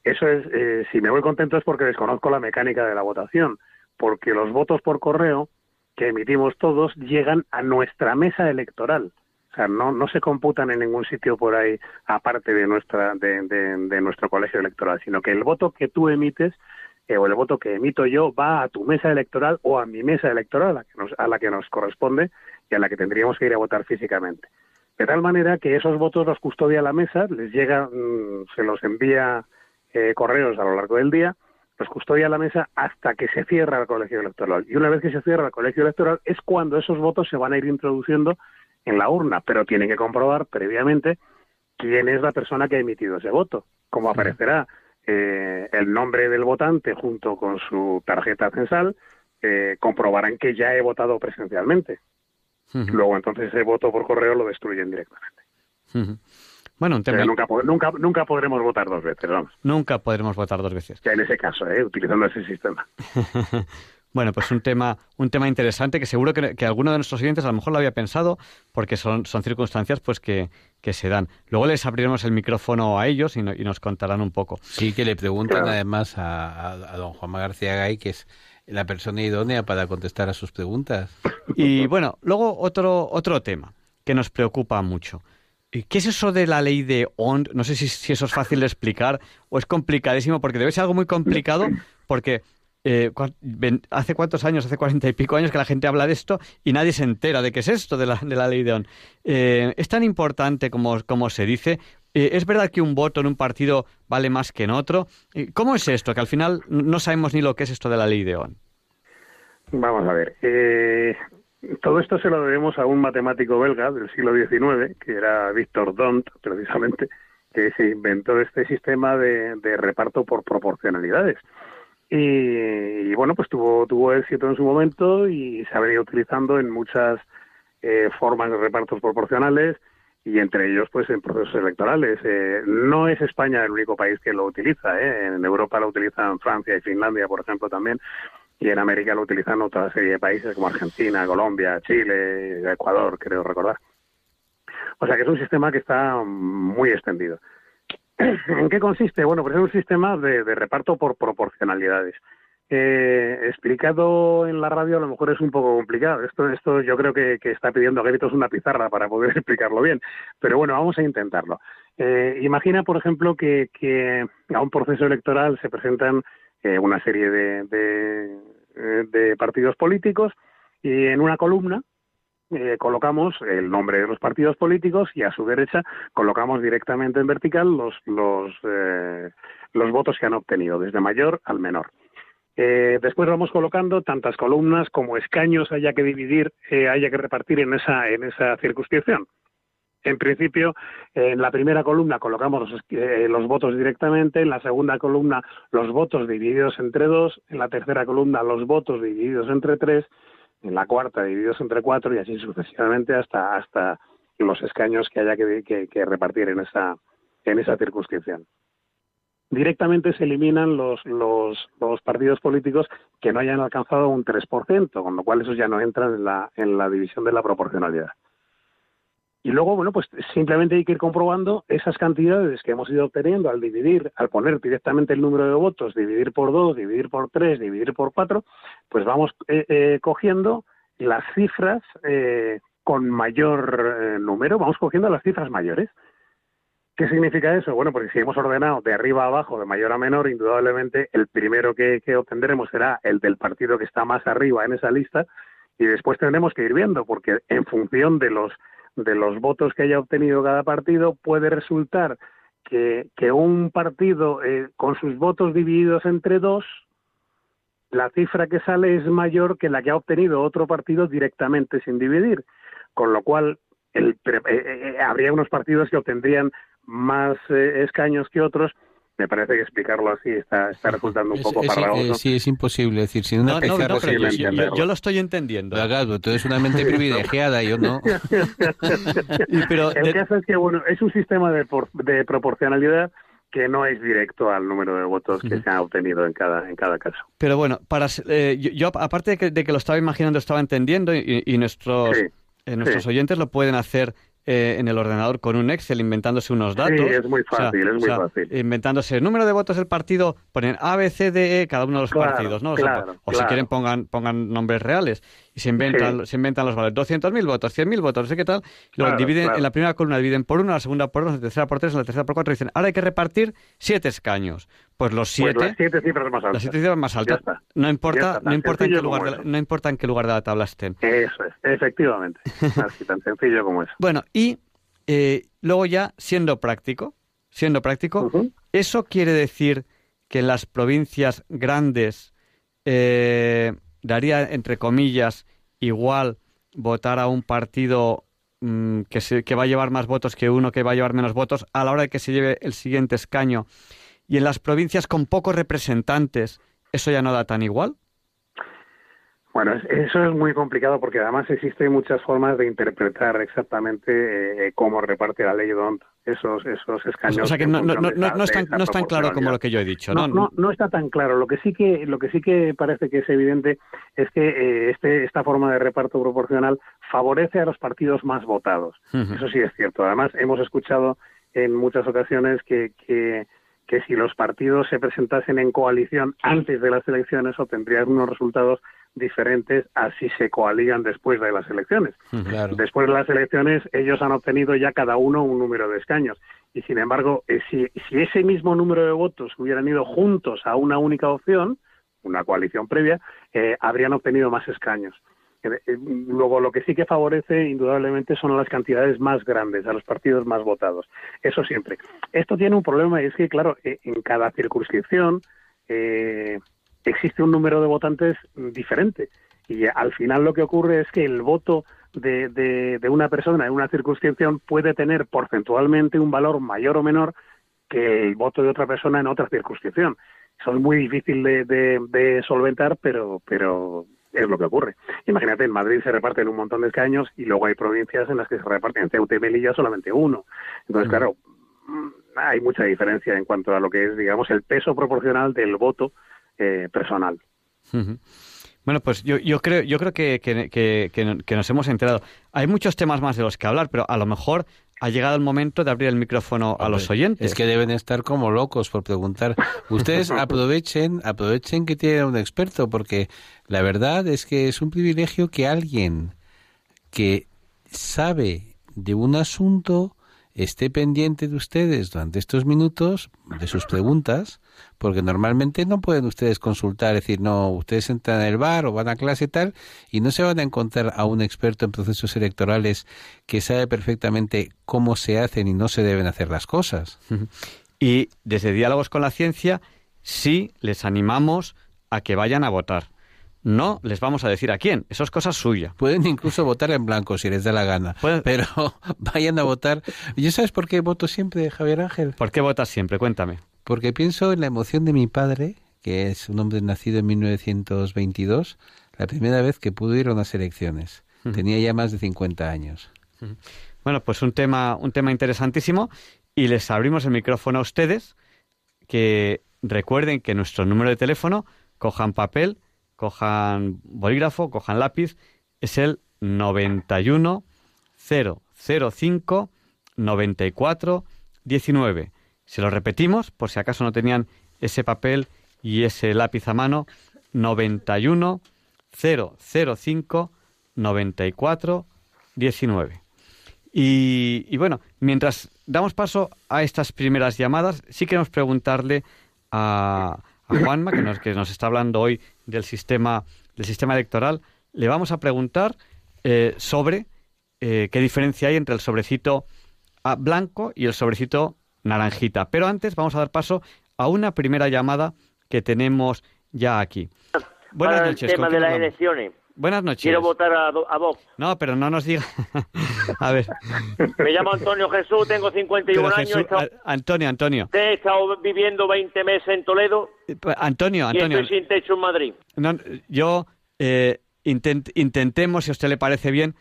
Eso es, eh, si me voy contento es porque desconozco la mecánica de la votación, porque los votos por correo que emitimos todos llegan a nuestra mesa electoral. O sea, no, no se computan en ningún sitio por ahí aparte de, nuestra, de, nuestro colegio electoral, sino que el voto que tú emites eh, o el voto que emito yo va a tu mesa electoral o a mi mesa electoral, a la que nos, a la que nos corresponde y a la que tendríamos que ir a votar físicamente. De tal manera que esos votos los custodia la mesa, les llega, mm, se los envía eh, correos a lo largo del día, los custodia la mesa hasta que se cierra el colegio electoral. Y una vez que se cierra el colegio electoral es cuando esos votos se van a ir introduciendo en la urna, pero tienen que comprobar previamente quién es la persona que ha emitido ese voto. Como aparecerá eh, el nombre del votante junto con su tarjeta censal, eh, comprobarán que ya he votado presencialmente. Luego entonces ese voto por correo lo destruyen directamente. Bueno, un tema... nunca, nunca, nunca podremos votar dos veces, vamos. Nunca podremos votar dos veces. Ya en ese caso, ¿eh? utilizando ese sistema. bueno, pues un tema, un tema interesante que seguro que, que, alguno de nuestros oyentes a lo mejor lo había pensado porque son, son circunstancias pues que, que se dan. Luego les abriremos el micrófono a ellos y, y nos contarán un poco. Sí, que le preguntan además a, a, don Juan García Gay, que es la persona idónea para contestar a sus preguntas. Y bueno, luego otro, otro tema que nos preocupa mucho. ¿Qué es eso de la ley de OND? No sé si, si, eso es fácil de explicar o es complicadísimo, porque debe ser algo muy complicado, porque eh, hace cuántos años, hace cuarenta y pico años que la gente habla de esto y nadie se entera de qué es esto de la, de la ley de OND. Eh, es tan importante como, se dice. Eh, ¿Es verdad que un voto en un partido vale más que en otro? ¿Cómo es esto? Que al final no sabemos ni lo que es esto de la ley de OND. Vamos a ver. Eh, todo esto se lo debemos a un matemático belga del siglo XIX, que era Victor Dont, precisamente, que se inventó este sistema de, reparto por proporcionalidades. Y, bueno, pues tuvo, tuvo éxito en su momento y se ha venido utilizando en muchas eh, formas de repartos proporcionales y entre ellos pues en procesos electorales. Eh, no es España el único país que lo utiliza, ¿eh? en Europa lo utilizan Francia y Finlandia, por ejemplo, también, y en América lo utilizan otra serie de países como Argentina, Colombia, Chile, Ecuador, creo recordar. O sea que es un sistema que está muy extendido. ¿En qué consiste? Bueno, pues es un sistema de, reparto por proporcionalidades. Eh, explicado en la radio a lo mejor es un poco complicado. Esto, esto yo creo que, está pidiendo a gritos una pizarra para poder explicarlo bien. Pero bueno, vamos a intentarlo. Eh, imagina, por ejemplo, que, que a un proceso electoral se presentan eh, una serie de, eh, de, partidos políticos y en una columna eh, colocamos el nombre de los partidos políticos y a su derecha colocamos directamente en vertical los los, los votos que han obtenido desde mayor al menor. después vamos colocando tantas columnas como escaños haya que dividir, haya que repartir en esa en esa circunscripción. En principio, en la primera columna colocamos eh, los, votos directamente, en la segunda columna los votos divididos entre dos, en la tercera columna los votos divididos entre tres, en la cuarta divididos entre cuatro y así sucesivamente hasta, hasta los escaños que haya que, repartir en esa, en esa circunscripción. Directamente se eliminan los, los, los, partidos políticos que no hayan alcanzado un 3%, con lo cual esos ya no entran en la, en la división de la proporcionalidad. Y luego, bueno, pues simplemente hay que ir comprobando esas cantidades que hemos ido obteniendo al dividir, al poner directamente el número de votos, dividir por dos, dividir por tres, dividir por cuatro, pues vamos eh, eh, cogiendo las cifras eh, con mayor número, vamos cogiendo las cifras mayores. ¿Qué significa eso? Bueno, porque si hemos ordenado de arriba a abajo, de mayor a menor, indudablemente el primero que, que obtendremos será el del partido que está más arriba en esa lista y después tendremos que ir viendo, porque en función de los de los votos que haya obtenido cada partido, puede resultar que, que un partido eh, con sus votos divididos entre dos, la cifra que sale es mayor que la que ha obtenido otro partido directamente sin dividir, con lo cual el, eh, eh, habría unos partidos que obtendrían más escaños que otros me parece que explicarlo así está, está resultando un poco es, eh, sí, es imposible. decir, sin una no, no, yo, lo estoy entendiendo. Claro, tú eres una mente privilegiada, yo no. pero el caso es que, bueno, es un sistema de, de proporcionalidad que no es directo al número de votos que se han obtenido en cada, en cada caso. Pero bueno, para, eh, yo, yo, aparte de que, de que, lo estaba imaginando, estaba entendiendo y, y nuestros, Sí, eh, nuestros sí. oyentes lo pueden hacer eh, en el ordenador con un Excel inventándose unos datos. Sí, es muy O sea, fácil, es o muy sea, fácil. Inventándose el número de votos del partido, ponen A, B, C, D, E, cada uno de los Claro, partidos, ¿no? O, sea, claro, o si quieren pongan, pongan nombres reales y se inventan, se inventan los valores. 200.000 votos, 100.000 votos, no sé qué tal. Claro, dividen, en la primera columna dividen por uno, en la segunda por dos, en la tercera por tres, en la tercera por cuatro. Y dicen, ahora hay que repartir siete escaños. Pues los Pues siete... las siete cifras más altas. las siete cifras más altas. No importa, no importa en qué lugar de la, no importa en qué lugar de la tabla estén. Eso es, efectivamente. Así tan sencillo como eso. Bueno, y eh, luego ya siendo práctico, siendo práctico, eso quiere decir que en las provincias grandes eh, daría entre comillas igual votar a un partido mm, que, se, que va a llevar más votos que uno que va a llevar menos votos a la hora de que se lleve el siguiente escaño. Y en las provincias con pocos representantes, eso ya no da tan igual. Bueno, es- eso es muy complicado porque además existen muchas formas de interpretar exactamente eh, cómo reparte la ley DONT esos, esos escaños. O sea que no, no, no, no, esa- no es tan, no es tan claro como lo que yo he dicho, No, ¿no? no, no está tan claro. Lo que sí que, lo que sí que parece que es evidente es que eh, este, esta forma de reparto proporcional favorece a los partidos más votados. Ujú. Eso sí es cierto. Además, hemos escuchado en muchas ocasiones que, que, que si los partidos se presentasen en coalición antes de las elecciones obtendrían unos resultados diferentes a si se coaligan después de las elecciones. Claro. Después de las elecciones, ellos han obtenido ya cada uno un número de escaños. Y sin embargo, eh, si, si ese mismo número de votos hubieran ido juntos a una única opción, una coalición previa, eh, habrían obtenido más escaños. Eh, Luego, lo que sí que favorece, indudablemente, son las cantidades más grandes, a los partidos más votados. Eso siempre. Esto tiene un problema y es que, claro, eh, en cada circunscripción eh, existe un número de votantes diferente. Y eh, al final lo que ocurre es que el voto de, de, una persona en una circunscripción puede tener porcentualmente un valor mayor o menor que el voto de otra persona en otra circunscripción. Eso es muy difícil de, de solventar, pero, pero es lo que ocurre. Imagínate, en Madrid se reparten un montón de escaños y luego hay provincias en las que se reparten en Ceuta y Melilla solamente uno. Entonces, claro, mm, hay mucha diferencia en cuanto a lo que es, digamos, el peso proporcional del voto eh, personal. Bueno, pues yo, yo creo, yo creo que, que- que- que nos hemos enterado. Hay muchos temas más de los que hablar, pero a lo mejor ha llegado el momento de abrir el micrófono a los oyentes. Es que deben estar como locos por preguntar. Ustedes aprovechen, aprovechen que tienen un experto, porque la verdad es que es un privilegio que alguien que sabe de un asunto esté pendiente de ustedes durante estos minutos de sus preguntas, porque normalmente no pueden ustedes consultar, decir, no, ustedes entran en el bar o van a clase y tal, y no se van a encontrar a un experto en procesos electorales que sabe perfectamente cómo se hacen y no se deben hacer las cosas. Y desde Diálogos con la Ciencia sí les animamos a que vayan a votar. No les vamos a decir a quién, eso es cosa suya. Pueden incluso votar en blanco si les da la gana, Pueden- pero vayan a votar. ¿Y sabes por qué voto siempre, Javier Ángel? ¿Por qué votas siempre? Cuéntame. Porque pienso en la emoción de mi padre, que es un hombre nacido en 1922, la primera vez que pudo ir a unas elecciones. Tenía ya más de 50 años. Bueno, pues un tema, un tema interesantísimo y les abrimos el micrófono a ustedes que recuerden que nuestro número de teléfono, cojan papel, cojan bolígrafo, cojan lápiz, es el 91 005 94 19. Se lo repetimos por si acaso no tenían ese papel y ese lápiz a mano, 91 005 94 19. Y, y bueno, mientras damos paso a estas primeras llamadas, sí queremos preguntarle a, a Juanma, que nos, que nos está hablando hoy del sistema, del sistema electoral, le vamos a preguntar eh, sobre eh, qué diferencia hay entre el sobrecito blanco y el sobrecito naranjita. Pero antes vamos a dar paso a una primera llamada que tenemos ya aquí. Buenas para noches. el tema ¿con de las elecciones. Buenas noches. Quiero votar a, a Vox. No, pero no nos diga. a ver. Me llamo Antonio Jesús, tengo 51 Pero años. Jesús- he estado, Antonio, Antonio. he estado viviendo 20 meses en Toledo Antonio, y Antonio. estoy sin techo en Madrid. no, yo eh, intent- intentemos, si a usted le parece bien,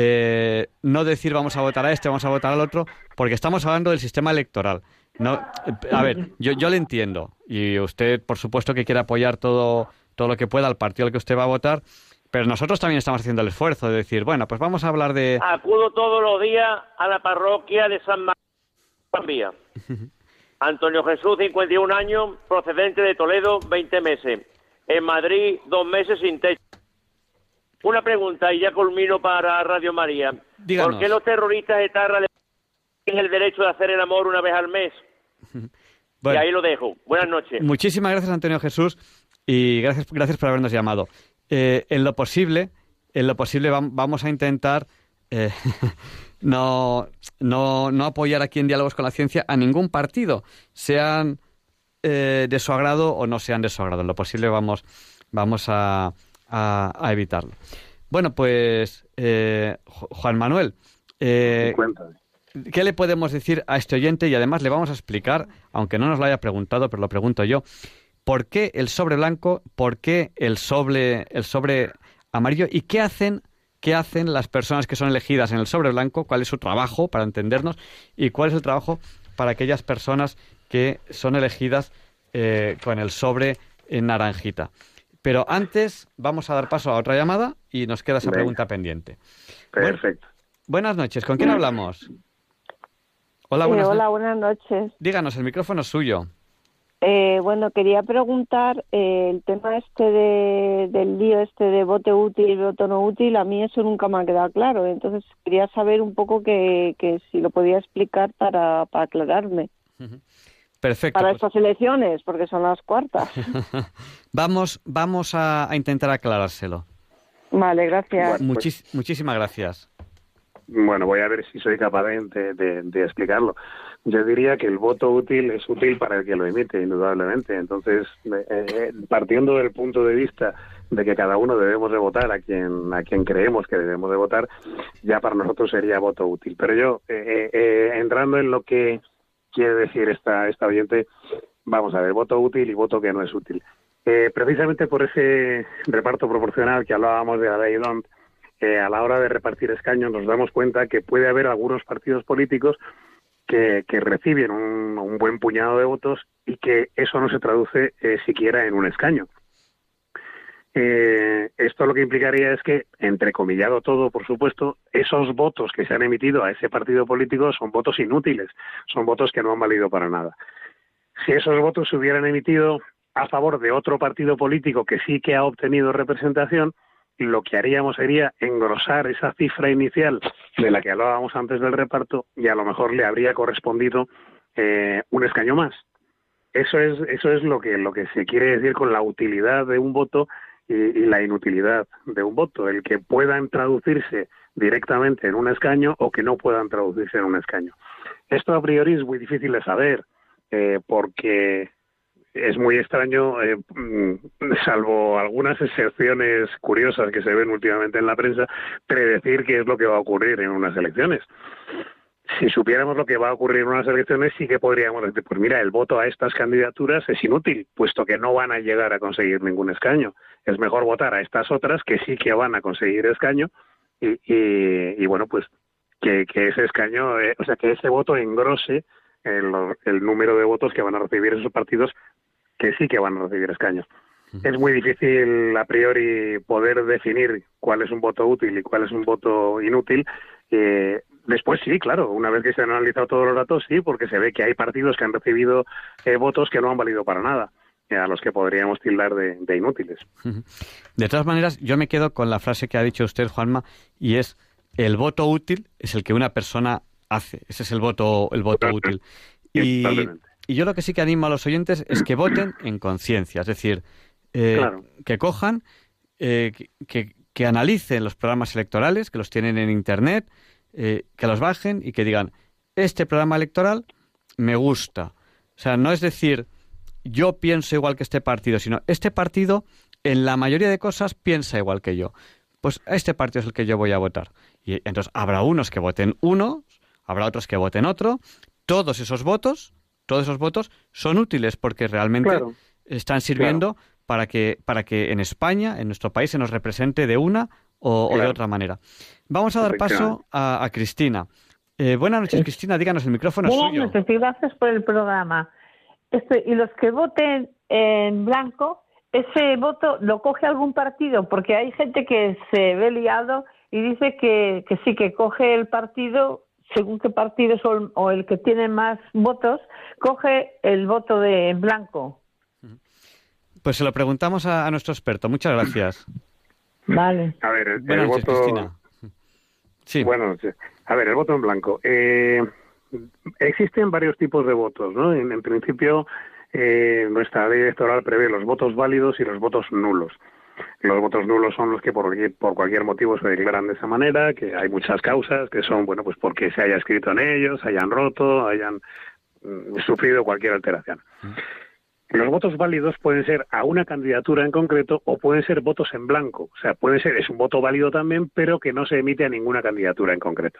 eh, no decir vamos a votar a este, vamos a votar al otro, porque estamos hablando del sistema electoral. No, a ver, yo, yo le entiendo. Y usted, por supuesto, que quiere apoyar todo, todo lo que pueda al partido al que usted va a votar. Pero nosotros también estamos haciendo el esfuerzo de decir, bueno, pues vamos a hablar de... Acudo todos los días a la parroquia de San María. Antonio Jesús, 51 años, procedente de Toledo, 20 meses. En Madrid, dos meses sin techo. Una pregunta, y ya culmino para Radio María. Díganos. ¿Por qué los terroristas etarras tienen el derecho de hacer el amor una vez al mes? Bueno, Y ahí lo dejo. Buenas noches. Muchísimas gracias, Antonio Jesús, y gracias, gracias por habernos llamado. Eh, en lo posible, en lo posible vam- vamos a intentar eh, no, no, no apoyar aquí en Diálogos con la Ciencia a ningún partido, sean eh, de su agrado o no sean de su agrado. En lo posible vamos, vamos a, a- a evitarlo. Bueno, pues eh, Ju- Juan Manuel, eh. ¿Qué le podemos decir a este oyente? Y además le vamos a explicar, aunque no nos lo haya preguntado, pero lo pregunto yo, ¿por qué el sobre blanco? ¿Por qué el sobre, el sobre amarillo? ¿Y qué hacen, qué hacen las personas que son elegidas en el sobre blanco? ¿Cuál es su trabajo, para entendernos? ¿Y cuál es el trabajo para aquellas personas que son elegidas eh, con el sobre en naranjita? Pero antes vamos a dar paso a otra llamada y nos queda esa Venga. pregunta pendiente. Perfecto. Buenas noches, ¿con quién hablamos? Hola, buenas hola, buenas noches. Díganos, el micrófono es suyo. Eh, bueno, quería preguntar eh, el tema este de, del lío este de voto útil y voto no útil. A mí eso nunca me ha quedado claro. Entonces quería saber un poco que, que si lo podía explicar para, para aclararme. Perfecto. Para pues estas elecciones, porque son las cuartas. vamos, vamos a, a intentar aclarárselo. Vale, gracias. Bueno. Muchis- muchísimas gracias. Bueno, voy a ver si soy capaz de, de- de explicarlo. Yo diría que el voto útil es útil para el que lo emite, indudablemente. Entonces, eh, eh, partiendo del punto de vista de que cada uno debemos de votar a quien a quien creemos que debemos de votar, ya para nosotros sería voto útil. Pero yo, eh, eh, entrando en lo que quiere decir esta, esta oyente, vamos a ver, voto útil y voto que no es útil. Eh, precisamente por ese reparto proporcional que hablábamos de la ley DONT, eh, a la hora de repartir escaños nos damos cuenta que puede haber algunos partidos políticos que, que reciben un, un buen puñado de votos y que eso no se traduce eh, siquiera en un escaño. Eh, esto lo que implicaría es que, entrecomillado todo, por supuesto, esos votos que se han emitido a ese partido político son votos inútiles, son votos que no han valido para nada. Si esos votos se hubieran emitido a favor de otro partido político que sí que ha obtenido representación, lo que haríamos sería engrosar esa cifra inicial de la que hablábamos antes del reparto y a lo mejor le habría correspondido eh, un escaño más. Eso es, eso es lo que, lo que se quiere decir con la utilidad de un voto y, y la inutilidad de un voto, el que puedan traducirse directamente en un escaño o que no puedan traducirse en un escaño. Esto a priori es muy difícil de saber, eh, porque es muy extraño, eh, mm, salvo algunas excepciones curiosas que se ven últimamente en la prensa, predecir qué es lo que va a ocurrir en unas elecciones. Si supiéramos lo que va a ocurrir en unas elecciones, sí que podríamos decir, pues mira, el voto a estas candidaturas es inútil, puesto que no van a llegar a conseguir ningún escaño. Es mejor votar a estas otras que sí que van a conseguir escaño y, y, y bueno, pues que, que ese escaño, eh, o sea, que ese voto engrose el, el número de votos que van a recibir esos partidos que sí que van a recibir escaños. Es muy difícil a priori poder definir cuál es un voto útil y cuál es un voto inútil. Eh, después sí, claro, una vez que se han analizado todos los datos, sí, porque se ve que hay partidos que han recibido eh, votos que no han valido para nada, eh, a los que podríamos tildar de, de inútiles. De todas maneras, yo me quedo con la frase que ha dicho usted, Juanma, y es el voto útil es el que una persona hace. Ese es el voto, el voto útil. Y, yo lo que sí que animo a los oyentes es que voten en conciencia, es decir, eh, Claro. que cojan, eh, que analicen los programas electorales, que los tienen en Internet, eh, que los bajen y que digan, este programa electoral me gusta. O sea, no es decir, yo pienso igual que este partido, sino este partido en la mayoría de cosas piensa igual que yo. Pues a este partido es el que yo voy a votar. Y entonces habrá unos que voten uno, habrá otros que voten otro. Todos esos votos, todos esos votos son útiles porque realmente Claro. están sirviendo para que para que en España, en nuestro país, se nos represente de una o, o de otra manera. Vamos a dar paso a, a Cristina. Eh, buenas noches, Cristina. Díganos, el micrófono es Buenas suyo. noches y gracias por el programa. Este, y los que voten en blanco, ese voto lo coge algún partido, porque hay gente que se ve liado y dice que, que sí, que coge el partido, según qué partido son, o el que tiene más votos, coge el voto de en blanco. Pues se lo preguntamos a, a nuestro experto. Muchas gracias. Vale. A ver, el, el Buenas noches, voto... Sí. Buenas noches. A ver, el voto en blanco. Eh, existen varios tipos de votos, ¿no? En, en principio, eh, nuestra ley electoral prevé los votos válidos y los votos nulos. Los votos nulos son los que por, cualquier- por cualquier motivo se declaran de esa manera, que hay muchas causas, que son, bueno, pues porque se haya escrito en ellos, hayan roto, hayan mm, sufrido cualquier alteración. Los votos válidos pueden ser a una candidatura en concreto o pueden ser votos en blanco. O sea, puede ser, es un voto válido también, pero que no se emite a ninguna candidatura en concreto.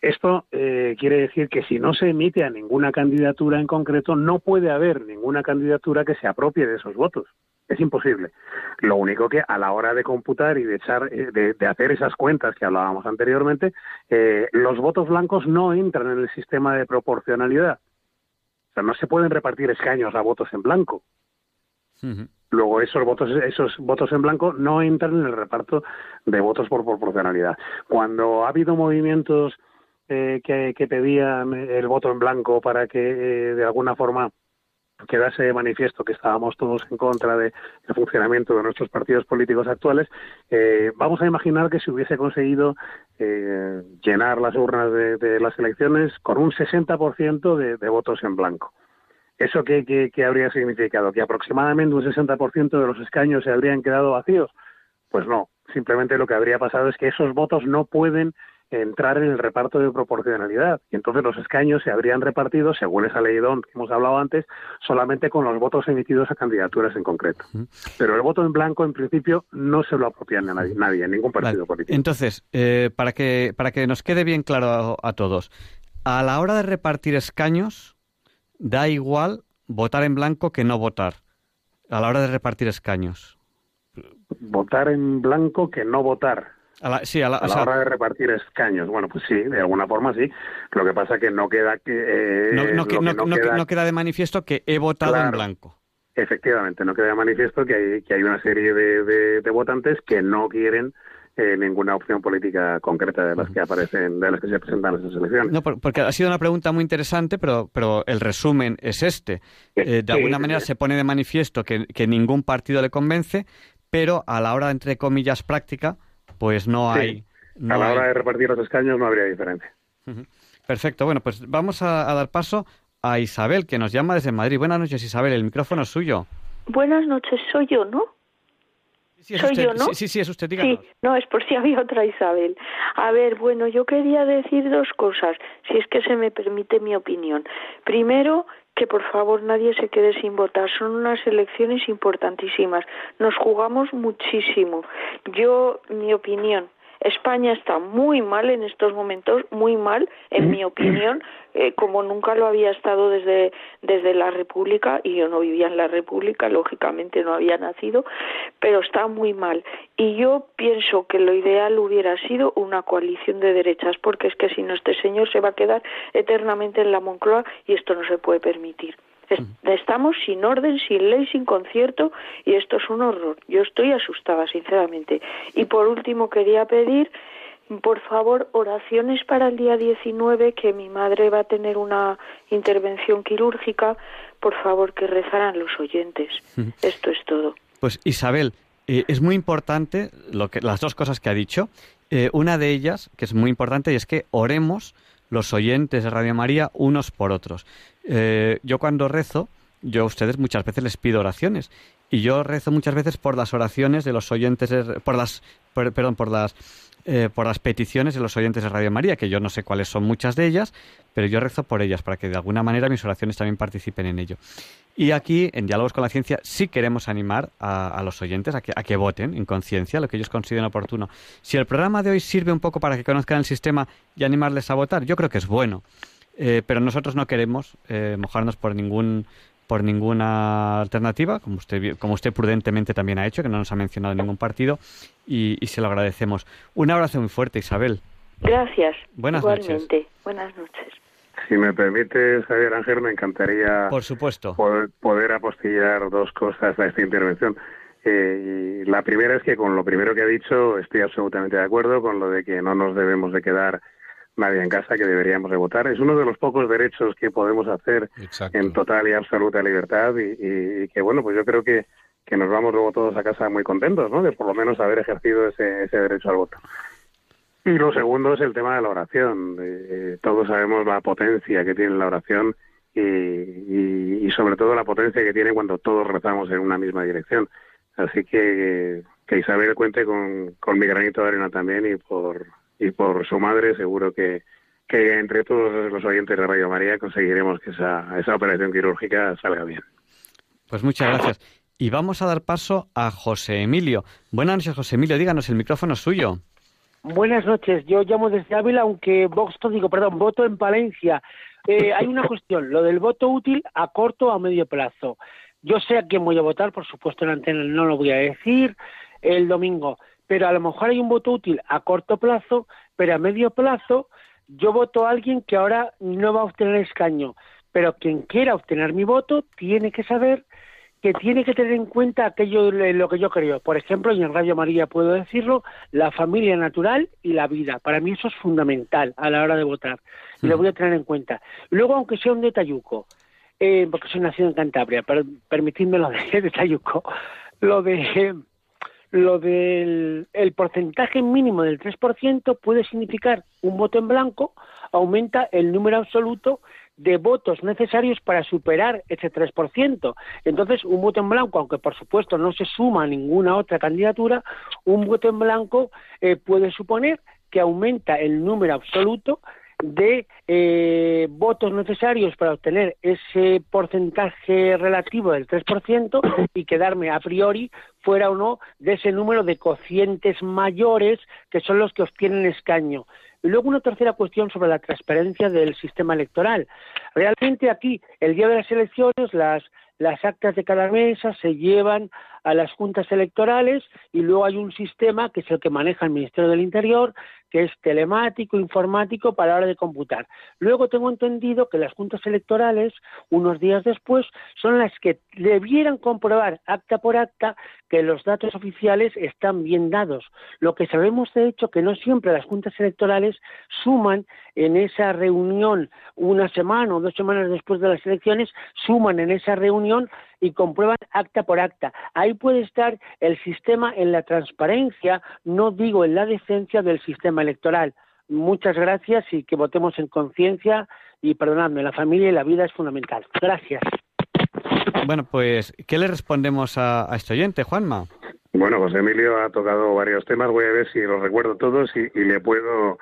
Esto eh, quiere decir que si no se emite a ninguna candidatura en concreto, no puede haber ninguna candidatura que se apropie de esos votos. Es imposible. Lo único que a la hora de computar y de echar, eh, de, de hacer esas cuentas que hablábamos anteriormente, eh, los votos blancos no entran en el sistema de proporcionalidad. O sea, no se pueden repartir escaños a votos en blanco. Luego esos votos, esos votos en blanco no entran en el reparto de votos por proporcionalidad. Cuando ha habido movimientos eh, que, que pedían el voto en blanco para que eh, de alguna forma quedase de manifiesto que estábamos todos en contra del funcionamiento de nuestros partidos políticos actuales, eh, vamos a imaginar que se hubiese conseguido eh, llenar las urnas de, de las elecciones con un 60% de, de votos en blanco. ¿Eso qué, qué- qué habría significado? ¿Que aproximadamente un 60% de los escaños se habrían quedado vacíos? Pues no. Simplemente lo que habría pasado es que esos votos no pueden entrar en el reparto de proporcionalidad. Y entonces los escaños se habrían repartido, según esa ley DON que hemos hablado antes, solamente con los votos emitidos a candidaturas en concreto. Pero el voto en blanco, en principio, no se lo apropian a nadie, nadie ningún partido Vale. político. Entonces, eh, para, que, para que nos quede bien claro a, a todos, a la hora de repartir escaños, da igual votar en blanco que no votar. A la hora de repartir escaños. Votar en blanco que no votar. A la, sí, a la, a o la sea, hora de repartir escaños. Bueno, pues sí, de alguna forma sí. Lo que pasa que no queda que... eh, no, que- que- queda- no queda de manifiesto que he votado en blanco. Efectivamente, no queda de manifiesto que hay, que hay una serie de, de- de votantes que no quieren eh, ninguna opción política concreta de las que aparecen, de las que se presentan en esas elecciones. No, por- porque ha sido una pregunta muy interesante, pero, pero el resumen es este. Eh, de alguna sí, manera sí. se pone de manifiesto que, que ningún partido le convence, pero a la hora, entre comillas, práctica, pues no Sí. hay... no a la hay- hora de repartir los escaños no habría diferencia. Perfecto, bueno, pues vamos a, a dar paso a Isabel, que nos llama desde Madrid. Buenas noches, Isabel, el micrófono es suyo. Buenas noches, soy yo, ¿no? Sí, es Soy usted, yo, ¿no? Sí, sí, sí, es usted, díganos. Sí, no, es por si había otra Isabel. A ver, bueno, yo quería decir dos cosas, si es que se me permite mi opinión. Primero, que por favor nadie se quede sin votar. Son unas elecciones importantísimas. Nos jugamos muchísimo. Yo, mi opinión, España está muy mal en estos momentos, muy mal, en mi opinión, eh, como nunca lo había estado desde, desde la República, y yo no vivía en la República, lógicamente no había nacido, pero está muy mal. Y yo pienso que lo ideal hubiera sido una coalición de derechas, porque es que si no, este señor se va a quedar eternamente en la Moncloa y esto no se puede permitir. Es- Estamos sin orden, sin ley, sin concierto y esto es un horror. Yo estoy asustada, sinceramente. Y por último quería pedir, por favor, oraciones para el día 19, que mi madre va a tener una intervención quirúrgica. Por favor, que rezaran los oyentes. Esto es todo. Pues Isabel, eh, es muy importante lo que, las dos cosas que ha dicho. Eh, una de ellas, que es muy importante, y es que oremos los oyentes de Radio María unos por otros. Eh, yo cuando rezo, yo a ustedes muchas veces les pido oraciones. Y yo rezo muchas veces por las oraciones de los oyentes, por las, por- perdón, por las, eh, por las peticiones de los oyentes de Radio María, que yo no sé cuáles son muchas de ellas, pero yo rezo por ellas para que de alguna manera mis oraciones también participen en ello. Y aquí, en Diálogos con la Ciencia, sí queremos animar a, a los oyentes a que, a que voten en conciencia lo que ellos consideren oportuno. Si el programa de hoy sirve un poco para que conozcan el sistema y animarles a votar, yo creo que es bueno. Eh, pero nosotros no queremos eh, mojarnos por ningún por ninguna alternativa, como usted como usted prudentemente también ha hecho, que no nos ha mencionado ningún partido, y, y se lo agradecemos. Un abrazo muy fuerte, Isabel. Gracias. Buenas Igualmente. Buenas noches. Si me permites, Javier Ángel, me encantaría Por supuesto. poder, poder apostillar dos cosas a esta intervención. Eh, y la primera es que con lo primero que ha dicho estoy absolutamente de acuerdo con lo de que no nos debemos de quedar nadie en casa, que deberíamos de votar. Es uno de los pocos derechos que podemos hacer Exacto. en total y absoluta libertad y, y- y que, bueno, pues yo creo que, que nos vamos luego todos a casa muy contentos, ¿no? De por lo menos haber ejercido ese, ese derecho al voto. Y lo segundo es el tema de la oración. Eh, todos sabemos la potencia que tiene la oración y, y- y sobre todo la potencia que tiene cuando todos rezamos en una misma dirección. Así que que Isabel cuente con, con mi granito de arena también y por y por su madre seguro que, que entre todos los oyentes de Radio María conseguiremos que esa, esa operación quirúrgica salga bien. Pues muchas gracias. Y vamos a dar paso a José Emilio. Buenas noches, José Emilio. Díganos, el micrófono es suyo. Buenas noches, yo llamo desde Ávila, aunque Vox, digo, perdón, voto en Palencia. Eh, hay una cuestión, lo del voto útil a corto o a medio plazo. Yo sé a quién voy a votar, por supuesto en la antena no lo voy a decir el domingo, pero a lo mejor hay un voto útil a corto plazo, pero a medio plazo yo voto a alguien que ahora no va a obtener escaño, pero quien quiera obtener mi voto tiene que saber que tiene que tener en cuenta aquello lo que yo creo. Por ejemplo, y en Radio María puedo decirlo, la familia natural y la vida. Para mí eso es fundamental a la hora de votar y lo voy a tener en cuenta. Luego, aunque sea un detayuco, eh, porque soy nacido en Cantabria, pero permitidme lo de detayuco, lo de lo del el porcentaje mínimo del 3% puede significar un voto en blanco, aumenta el número absoluto de votos necesarios para superar ese 3%. Entonces, un voto en blanco, aunque por supuesto no se suma a ninguna otra candidatura, un voto en blanco eh, puede suponer que aumenta el número absoluto de eh, votos necesarios para obtener ese porcentaje relativo del 3% y quedarme a priori fuera o no de ese número de cocientes mayores que son los que obtienen escaño. Y luego una tercera cuestión sobre la transparencia del sistema electoral. Realmente aquí, el día de las elecciones, las, las actas de cada mesa se llevan a las juntas electorales y luego hay un sistema que es el que maneja el Ministerio del Interior, que es telemático, informático para la hora de computar. Luego tengo entendido que las juntas electorales, unos días después, son las que debieran comprobar acta por acta que los datos oficiales están bien dados. Lo que sabemos de hecho que no siempre las juntas electorales suman en esa reunión una semana o dos semanas después de las elecciones, suman en esa reunión y comprueban acta por acta. Ahí puede estar el sistema en la transparencia, no digo en la decencia del sistema electoral. Muchas gracias y que votemos en conciencia y perdonadme, la familia y la vida es fundamental. Gracias. Bueno, pues, ¿qué le respondemos a, a este oyente, Juanma? Bueno, José Emilio ha tocado varios temas, voy a ver si los recuerdo todos y, y le puedo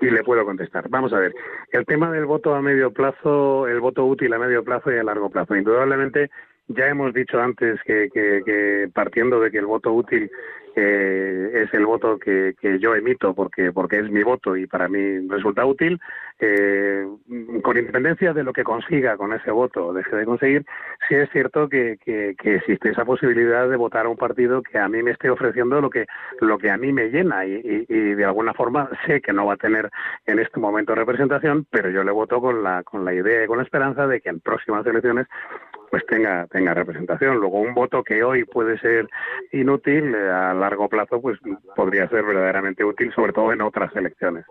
y le puedo contestar. Vamos a ver, el tema del voto a medio plazo, el voto útil a medio plazo y a largo plazo. Indudablemente, ya hemos dicho antes que, que, que partiendo de que el voto útil eh, es el voto que, que yo emito porque porque es mi voto y para mí resulta útil, eh, con independencia de lo que consiga con ese voto o deje de conseguir, sí es cierto que, que, que existe esa posibilidad de votar a un partido que a mí me esté ofreciendo lo que lo que a mí me llena y, y, y de alguna forma sé que no va a tener en este momento representación, pero yo le voto con la con la idea y con la esperanza de que en próximas elecciones pues tenga tenga representación. Luego un voto que hoy puede ser inútil eh, a largo plazo pues podría ser verdaderamente útil, sobre todo en otras elecciones.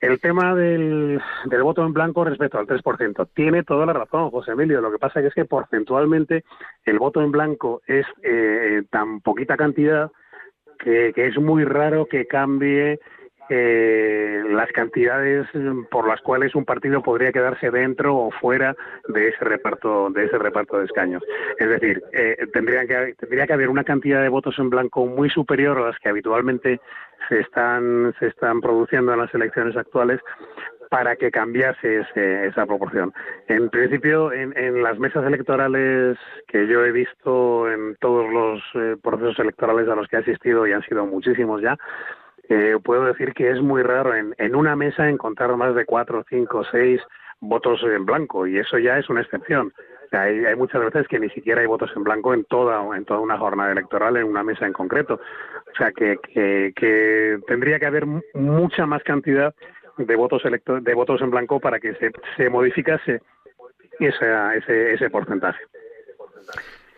El tema del, del voto en blanco respecto al 3%. Tiene toda la razón, José Emilio. Lo que pasa es que porcentualmente el voto en blanco es eh, tan poquita cantidad que, que, es muy raro que cambie eh, las cantidades por las cuales un partido podría quedarse dentro o fuera de ese reparto de ese reparto de escaños. Es decir, eh, tendría que tendría que haber una cantidad de votos en blanco muy superior a las que habitualmente se están se están produciendo en las elecciones actuales para que cambiase ese, esa proporción. En principio, en, en, las mesas electorales que yo he visto en todos los eh, procesos electorales a los que he asistido, y han sido muchísimos ya, eh, puedo decir que es muy raro en, en, una mesa encontrar más de cuatro, cinco, seis votos en blanco y eso ya es una excepción. Hay, hay muchas veces que ni siquiera hay votos en blanco en toda, en toda una jornada electoral, en una mesa en concreto. O sea, que, que, que tendría que haber mu- mucha más cantidad de votos electo- de votos en blanco para que se, se modificase esa, ese, ese porcentaje.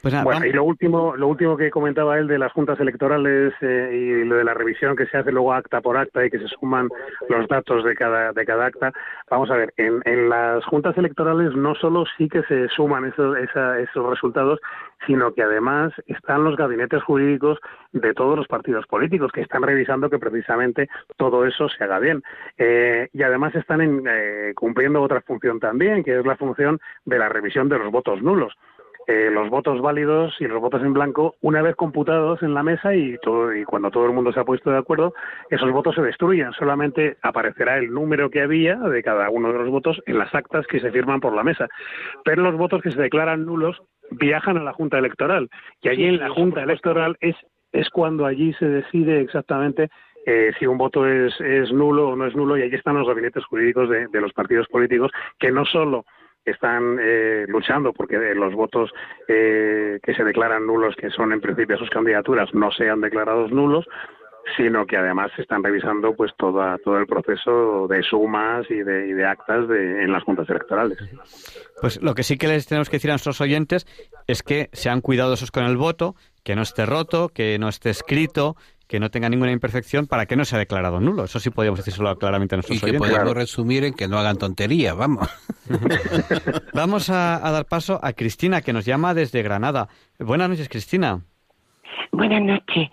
Pues nada, Bueno, y lo último, lo último que comentaba él de las juntas electorales eh, y lo de la revisión que se hace luego acta por acta y que se suman los datos de cada, de cada acta. Vamos a ver, en, en las juntas electorales no solo sí que se suman esos, esa- esos resultados, sino que además están los gabinetes jurídicos de todos los partidos políticos que están revisando que precisamente todo eso se haga bien. Eh, y además están en, eh, cumpliendo otra función también, que es la función de la revisión de los votos nulos eh, los votos válidos y los votos en blanco, una vez computados en la mesa y, todo, y cuando todo el mundo se ha puesto de acuerdo, esos votos se destruyen. Solamente aparecerá el número que había de cada uno de los votos en las actas que se firman por la mesa. Pero los votos que se declaran nulos viajan a la Junta Electoral. Y allí en la Junta Electoral es, es cuando allí se decide exactamente eh, si un voto es, es nulo o no es nulo y allí están los gabinetes jurídicos de, de los partidos políticos que no solo están eh, luchando porque los votos eh, que se declaran nulos, que son en principio sus candidaturas, no sean declarados nulos, sino que además se están revisando pues toda, todo el proceso de sumas y de, y de actas de, en las juntas electorales. Pues lo que sí que les tenemos que decir a nuestros oyentes es que sean cuidadosos con el voto, que no esté roto, que no esté escrito, que no tenga ninguna imperfección para que no sea declarado nulo. Eso sí podríamos decírselo claramente a nuestros Y que oyentes. podemos resumir en que no hagan tontería, vamos. Vamos a, a dar paso a Cristina, que nos llama desde Granada. Buenas noches, Cristina. Buenas noches.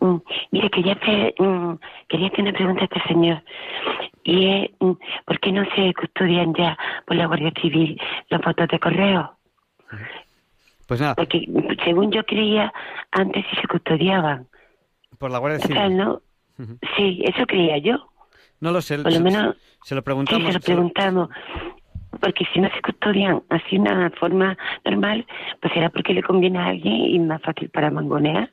Mm, Mire, quería hacer, mm, quería hacer una pregunta a este señor. Y es, mm, ¿por qué no se custodian ya por la Guardia Civil los votos de correo? Pues nada, Porque según yo creía, antes sí se custodiaban. Por la Guardia Civil. ¿no? Sí, eso creía yo. No lo sé, Por lo se- menos- se lo Sí, preguntamos. se lo preguntamos. Porque si no se custodian así de una forma normal, pues será porque le conviene a alguien y más fácil para mangonear.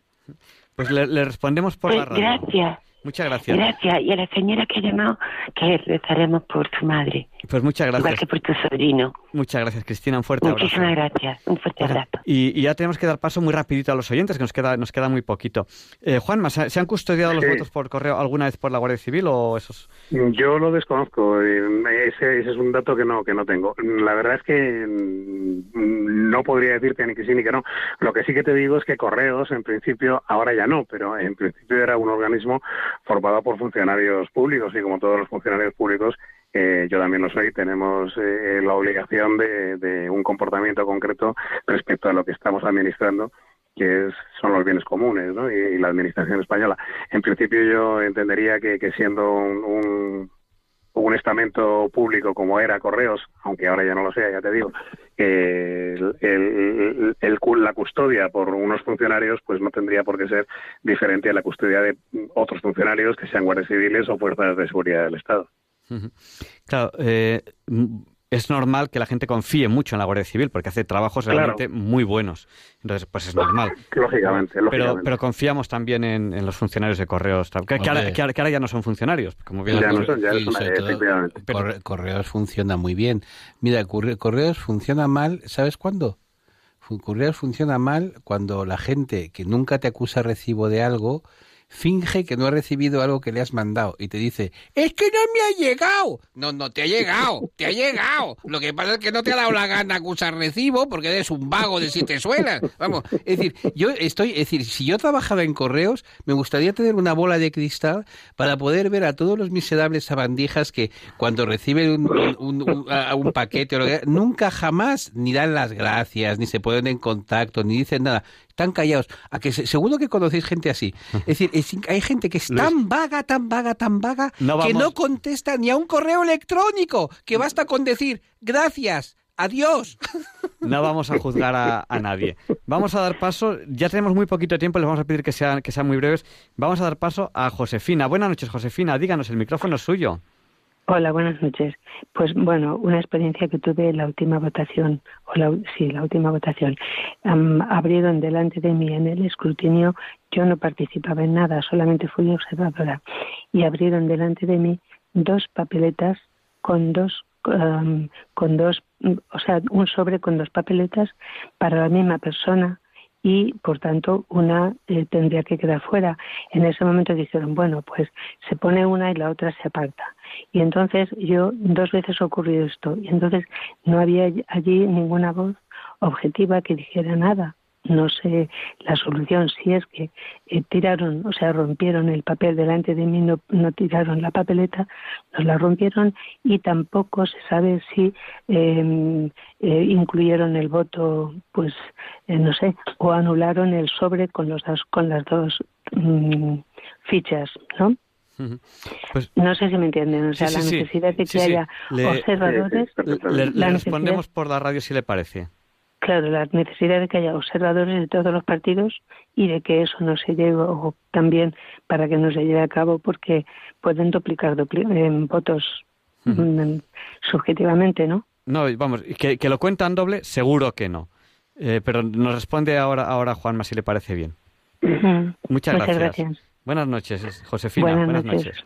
Pues le, le respondemos por Pues la radio. gracias. Muchas gracias. Gracias. Y a la señora que ha llamado, que rezaremos por su madre. Pues muchas Igual gracias. que por tu sobrino. Muchas gracias, Cristina. Un fuerte abrazo. Muchísimas gracias. Un fuerte abrazo. Y, y ya tenemos que dar paso muy rapidito a los oyentes, que nos queda, nos queda muy poquito. Eh, Juanma, ¿se, han custodiado los Sí. votos por correo alguna vez por la Guardia Civil o esos? Yo lo desconozco, eh, ese, ese es un dato que no que no tengo. La verdad es que mm, no podría decirte ni que sí ni que no. Lo que sí que te digo es que Correos, en principio, ahora ya no, pero en principio era un organismo formado por funcionarios públicos y como todos los funcionarios públicos, eh, yo también lo soy, tenemos eh, la obligación de, de un comportamiento concreto respecto a lo que estamos administrando que es, son los bienes comunes ¿no? y, y la administración española. En principio yo entendería que, que siendo un, un, un estamento público como era Correos, aunque ahora ya no lo sea, ya te digo, que el, el- la custodia por unos funcionarios pues no tendría por qué ser diferente a la custodia de otros funcionarios que sean guardias civiles o fuerzas de seguridad del Estado. Claro, eh, es normal que la gente confíe mucho en la Guardia Civil porque hace trabajos Claro. realmente muy buenos. Entonces, pues es normal. Lógicamente, Pero, lógicamente. pero confiamos también en, en los funcionarios de correos, que, que ahora, Hombre. que ahora- que ahora ya no son funcionarios. Como bien Ya no dicho. son, ya son, todo, Correos funciona muy bien. Mira, Corre- Correos funciona mal, ¿sabes cuándo? Correos funciona mal cuando la gente que nunca te acusa recibo de algo finge que no ha recibido algo que le has mandado y te dice, es que no me ha llegado. No, no te ha llegado, te ha llegado. Lo que pasa es que no te ha dado la gana acusar recibo porque eres un vago de siete suelas. Vamos, es decir, yo estoy, es decir, si yo trabajara en correos, me gustaría tener una bola de cristal para poder ver a todos los miserables sabandijas que cuando reciben un paquete o lo que nunca jamás ni dan las gracias, ni se ponen en contacto, ni dicen nada. Están callados. A que se- seguro que conocéis gente así. Es decir, es hay gente que es Luis. tan vaga, tan vaga, tan vaga, No que no contesta ni a un correo electrónico, que basta con decir gracias, adiós. No vamos a juzgar a, a nadie. Vamos a dar paso, ya tenemos muy poquito tiempo, les vamos a pedir que sean, que sean muy breves. Vamos a dar paso a Josefina. Buenas noches, Josefina. Díganos, el micrófono es suyo. Hola, buenas noches. Pues bueno, una experiencia que tuve en la última votación, o la, sí, la última votación. Am, abrieron delante de mí en el escrutinio, yo no participaba en nada, solamente fui observadora, y abrieron delante de mí dos papeletas con dos um, con dos, o sea, un sobre con dos papeletas para la misma persona y por tanto una eh, tendría que quedar fuera. En ese momento dijeron, bueno, pues se pone una y la otra se aparta. Y entonces yo dos veces ocurrió esto y entonces no había allí ninguna voz objetiva que dijera nada no sé la solución si es que eh, tiraron, o sea, rompieron el papel delante de mí, no, no tiraron la papeleta, nos la rompieron y tampoco se sabe si em, eh, incluyeron el voto, pues, eh, no sé, o anularon el sobre con los con las dos mm, fichas, ¿no? Pues, no sé si me entienden, o sea, la necesidad de que haya observadores. le respondemos por la radio si le parece. Claro, la necesidad de que haya observadores de todos los partidos y de que eso no se lleve, o también para que no se lleve a cabo, porque pueden duplicar en votos mm, subjetivamente, ¿no? No, vamos, que, que, lo cuentan doble, seguro que no. Eh, pero nos responde ahora, ahora Juanma, si le parece bien. Muchas, gracias. Buenas noches, Josefina. Buenas, noches.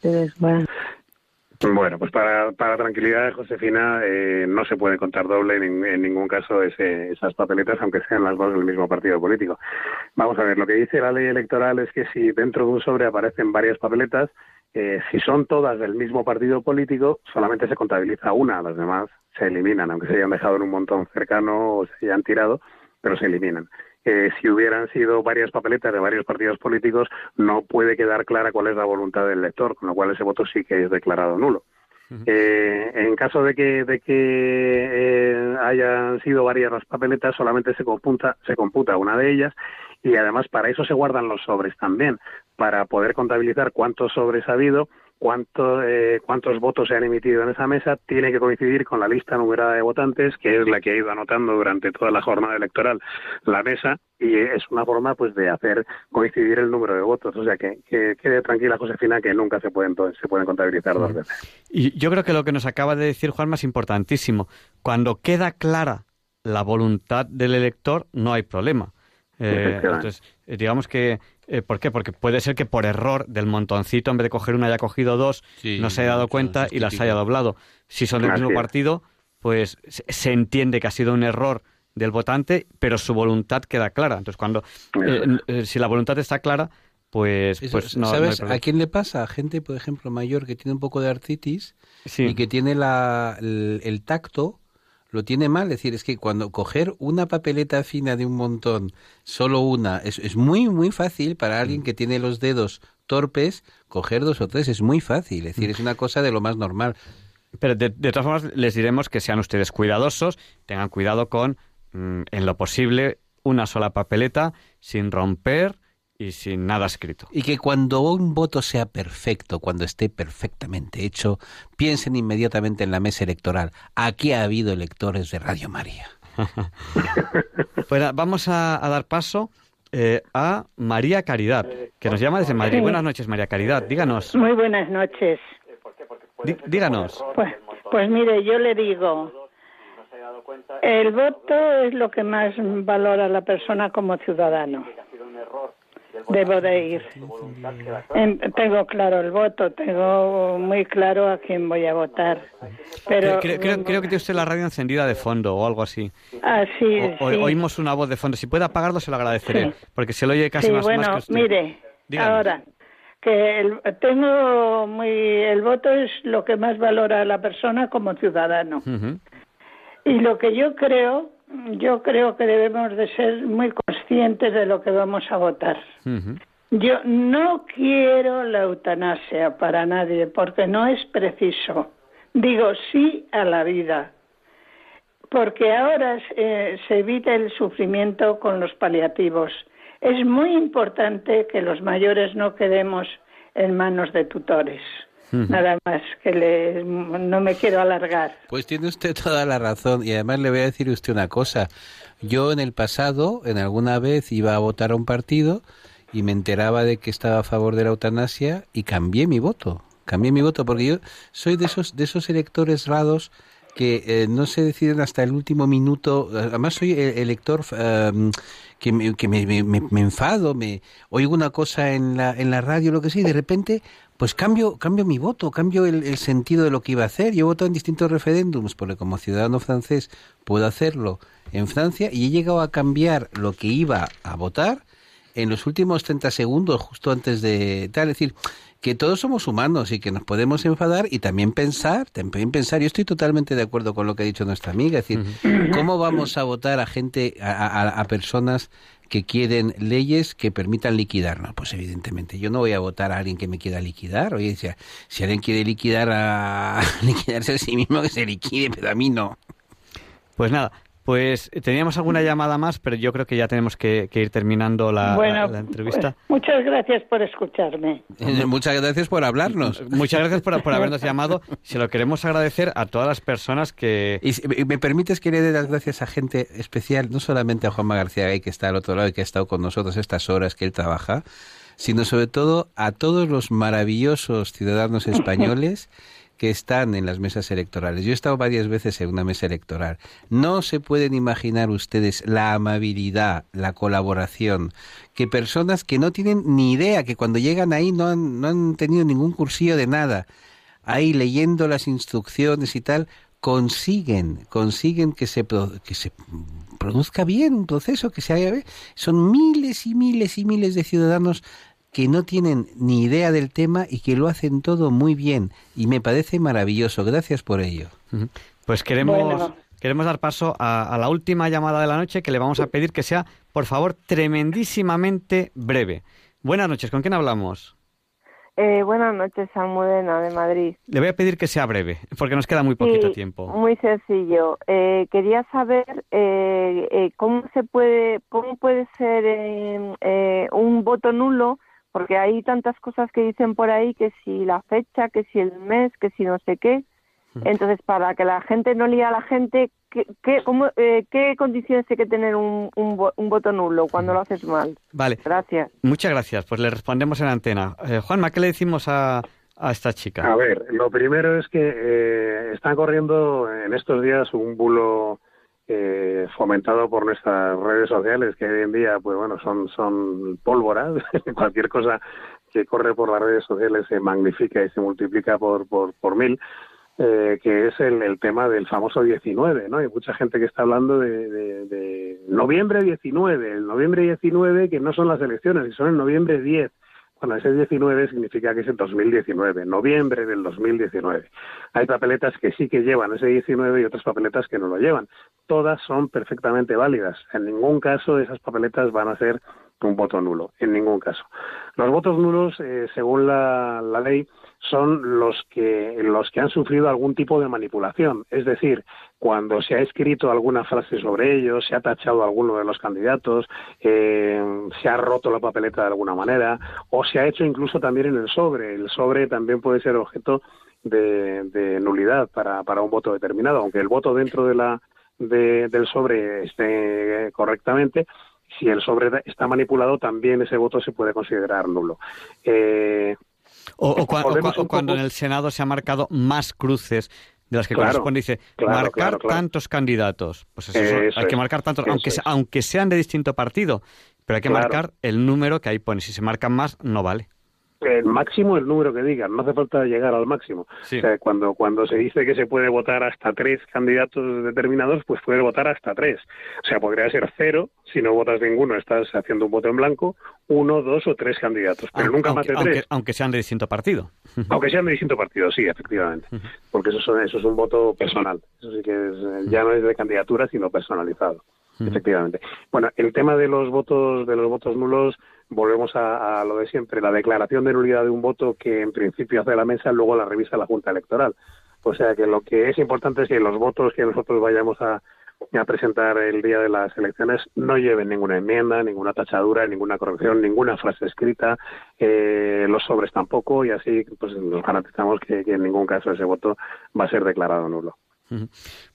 Bueno, pues para, para tranquilidad de Josefina, eh, no se puede contar doble en, en ningún caso ese, esas papeletas, aunque sean las dos del mismo partido político. Vamos a ver, lo que dice la ley electoral es que si dentro de un sobre aparecen varias papeletas, eh, si son todas del mismo partido político, solamente se contabiliza una, las demás se eliminan, aunque se hayan dejado en un montón cercano o se hayan tirado, pero se eliminan eh, si hubieran sido varias papeletas de varios partidos políticos, no puede quedar clara cuál es la voluntad del elector, con lo cual ese voto sí que es declarado nulo. Eh, en caso de que, de que eh, hayan sido varias las papeletas, solamente se computa, se computa una de ellas y además para eso se guardan los sobres también, para poder contabilizar cuántos sobres ha habido cuánto, eh, cuántos votos se han emitido en esa mesa tiene que coincidir con la lista numerada de votantes, que es la que ha ido anotando durante toda la jornada electoral la mesa, y es una forma pues de hacer coincidir el número de votos. O sea que, quede tranquila Josefina que nunca se pueden, se pueden contabilizar dos veces. Y yo creo que lo que nos acaba de decir Juanma es importantísimo. Cuando queda clara la voluntad del elector, no hay problema. Eh, entonces, eh, digamos que eh, ¿Por qué? Porque puede ser que por error del montoncito, en vez de coger una, haya cogido dos, no se haya dado cuenta y las haya doblado. Si son del mismo partido, pues se entiende que ha sido un error del votante, pero su voluntad queda clara. Entonces, cuando eh, eh, si la voluntad está clara, pues, pues no. ¿Sabes a quién le pasa? A gente, por ejemplo, mayor que tiene un poco de artritis y que tiene la, el tacto lo tiene mal. Es decir, es que cuando coger una papeleta fina de un montón, solo una, es, es muy, muy fácil para alguien mm. que tiene los dedos torpes, coger dos o tres, es muy fácil. Es decir, es una cosa de lo más normal. Pero de, todas formas, les diremos que sean ustedes cuidadosos, tengan cuidado con, mm, en lo posible, una sola papeleta, sin romper, y sin nada escrito. Y que cuando un voto sea perfecto, cuando esté perfectamente hecho, piensen inmediatamente en la mesa electoral. Aquí ha habido electores de Radio María. pues vamos a, dar paso eh, a María Caridad, que nos llama desde Madrid. Buenas noches, María Caridad. Díganos. Muy buenas noches. díganos. Pues, pues mire, yo le digo, el voto es lo que más valora la persona como ciudadano debo de ir. tengo claro el voto, tengo muy claro a quién voy a votar. Pero creo, creo, que tiene usted la radio encendida de fondo o algo así. Ah, sí, Oímos una voz de fondo. Si puede apagarlo, se lo agradeceré, porque se lo oye casi más, bueno, que usted. mire, ahora que el, tengo muy el voto es lo que más valora la persona como ciudadano. Y lo que yo creo yo creo que debemos de ser muy conscientes de lo que vamos a votar. Yo no quiero la eutanasia para nadie porque no es preciso. Digo sí a la vida, porque ahora eh, se evita el sufrimiento con los paliativos. Es muy importante que los mayores no quedemos en manos de tutores. Nada más, que le, no me quiero alargar. Pues tiene usted toda la razón y además le voy a decir usted una cosa. Yo en el pasado, en alguna vez iba a votar a un partido y me enteraba de que estaba a favor de la eutanasia y cambié mi voto. Cambié mi voto porque yo soy de esos de esos electores raros que eh, no se deciden hasta el último minuto. Además soy e-, elector em, que, me, que me, me, me, enfado, me oigo una cosa en la, en la radio, lo que sea, y de repente pues cambio, cambio mi voto, cambio el, sentido de lo que iba a hacer. Yo he votado en distintos referéndums, porque como ciudadano francés puedo hacerlo en Francia y he llegado a cambiar lo que iba a votar en los últimos 30 segundos, justo antes de tal. Es decir, que todos somos humanos y que nos podemos enfadar y también pensar, también pensar. Yo estoy totalmente de acuerdo con lo que ha dicho nuestra amiga. Es decir, ¿cómo vamos a votar a gente, a, a- a personas que quieren leyes que permitan liquidarnos? Pues evidentemente, yo no voy a votar a alguien que me quiera liquidar. Oye, si, si alguien quiere liquidar a liquidarse a sí mismo, que se liquide, pero a mí no. Pues nada, pues eh, teníamos alguna llamada más, pero yo creo que ya tenemos que, que ir terminando la, bueno, la- la entrevista. pues, muchas gracias por escucharme. Eh, Muchas gracias por hablarnos. Muchas gracias por, por habernos llamado. Se lo queremos agradecer a todas las personas que... Y si- me permites que le dé las gracias a gente especial, no solamente a Juanma García Gay, que está al otro lado y que ha estado con nosotros estas horas que él trabaja, sino sobre todo a todos los maravillosos ciudadanos españoles que están en las mesas electorales. Yo he estado varias veces en una mesa electoral. No se pueden imaginar ustedes la amabilidad, la colaboración, que personas que no tienen ni idea, que cuando llegan ahí no han, no han tenido ningún cursillo de nada, ahí leyendo las instrucciones y tal, consiguen, consiguen que se, que se produzca bien un proceso, que se haga bien. Son miles y miles y miles de ciudadanos que no tienen ni idea del tema y que lo hacen todo muy bien. Y me parece maravilloso. Gracias por ello. Pues queremos, Bueno. queremos dar paso a, a la última llamada de la noche que le vamos a pedir que sea, por favor, tremendísimamente breve. Buenas noches, ¿con quién hablamos? Eh, buenas noches, Almudena de Madrid. Le voy a pedir que sea breve, porque nos queda muy poquito Sí, tiempo. Muy sencillo. Eh, quería saber eh, eh, cómo se puede, cómo puede ser eh, eh, un voto nulo, porque hay tantas cosas que dicen por ahí que si la fecha, que si el mes, que si no sé qué. Entonces, para que la gente no lía a la gente, ¿qué, qué, cómo, eh, ¿qué condiciones hay que tener un, un, un voto nulo cuando lo haces mal? Vale. Gracias. Muchas gracias, pues le respondemos en antena. Eh, Juanma, ¿qué le decimos a, a esta chica? A ver, lo primero es que eh, están corriendo en estos días un bulo eh, fomentado por nuestras redes sociales, que hoy en día, pues bueno, son, son pólvora. Cualquier cosa que corre por las redes sociales se magnifica y se multiplica por, por, por mil. eh, que es el, el tema del famoso 19, ¿no? Hay mucha gente que está hablando de, de- de noviembre 19, el noviembre 19 que no son las elecciones, son el noviembre 10. Bueno, ese 19 significa que es el 2019, noviembre del 2019. Hay papeletas que sí que llevan ese 19 y otras papeletas que no lo llevan. Todas son perfectamente válidas. En ningún caso esas papeletas van a ser un voto nulo, en ningún caso. Los votos nulos, eh, según la, la ley, son los que los que han sufrido algún tipo de manipulación, es decir, cuando se ha escrito alguna frase sobre ellos, se ha tachado a alguno de los candidatos, eh, se ha roto la papeleta de alguna manera, o se ha hecho incluso también en el sobre. El sobre también puede ser objeto de, nulidad para, para un voto determinado, aunque el voto dentro de la de- del sobre esté correctamente, si el sobre está manipulado, también ese voto se puede considerar nulo. Eh, O, o cua- o cuando poco- en el Senado se han marcado más cruces de las que Claro, corresponde, dice claro, marcar claro, tantos candidatos. Pues eso, Eso hay que marcar tantos, aunque, es. aunque sean de distinto partido, pero hay que marcar el número que ahí pone. Si se marcan más, no vale. El máximo el número que digan, no hace falta llegar al máximo. Sí. O sea, cuando, cuando se dice que se puede votar hasta tres candidatos determinados, pues puedes votar hasta tres. O sea, podría ser cero, si no votas ninguno, estás haciendo un voto en blanco, uno, dos o tres candidatos, pero Aunque- nunca más de tres. aunque sean de distinto partido. Aunque sean de distinto partido, sí, efectivamente. Porque eso, son- eso es un voto personal. Eso sí que es, ya no es de candidatura, sino personalizado. Efectivamente. Bueno, el tema de los votos de los votos nulos, volvemos a, a lo de siempre, la declaración de nulidad de un voto que en principio hace la mesa, luego la revisa la Junta Electoral. O sea que lo que es importante es que los votos que nosotros vayamos a, presentar el día de las elecciones no lleven ninguna enmienda, ninguna tachadura, ninguna corrección, ninguna frase escrita, eh, los sobres tampoco, y así pues nos garantizamos que en ningún caso ese voto va a ser declarado nulo.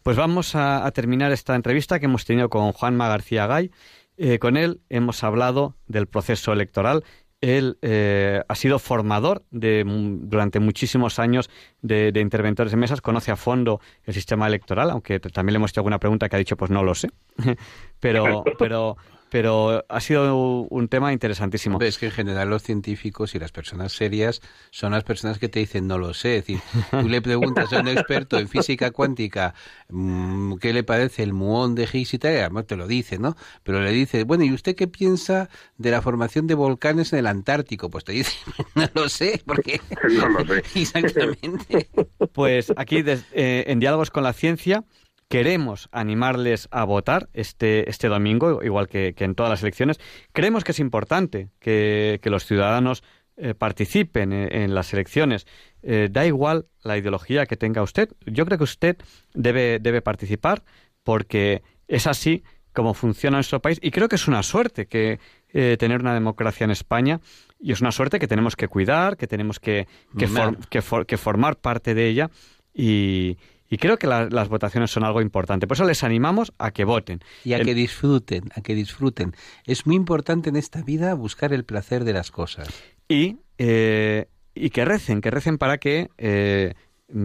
Pues vamos a, terminar esta entrevista que hemos tenido con Juanma García Gay. Eh, con él hemos hablado del proceso electoral. Él eh, ha sido formador de, durante muchísimos años de, de interventores de mesas, conoce a fondo el sistema electoral, aunque también le hemos hecho alguna pregunta que ha dicho, pues no lo sé. pero, pero pero ha sido un tema interesantísimo. Hombre, es que en general los científicos y las personas serias son las personas que te dicen no lo sé. Es decir, tú le preguntas a un experto en física cuántica mm, qué le parece el muón de Higgs y tal, y además te lo dice, ¿no? Pero le dices, bueno, ¿y usted qué piensa de la formación de volcanes en el Antártico? Pues te dice, no lo sé, porque... No lo sé. Exactamente. Pues aquí, eh, en Diálogos con la Ciencia, queremos animarles a votar este, este domingo, igual que, que en todas las elecciones. Creemos que es importante que, que los ciudadanos eh, participen en, en las elecciones. Eh, da igual la ideología que tenga usted. Yo creo que usted debe, debe participar porque es así como funciona nuestro país y creo que es una suerte que eh, tener una democracia en España y es una suerte que tenemos que cuidar, que tenemos que, que, Mimar. for- que for- que formar parte de ella y, y creo que la- las votaciones son algo importante. Por eso les animamos a que voten. Y a que disfruten, a que disfruten. Es muy importante en esta vida buscar el placer de las cosas. y, eh, y que recen, que recen para que, eh,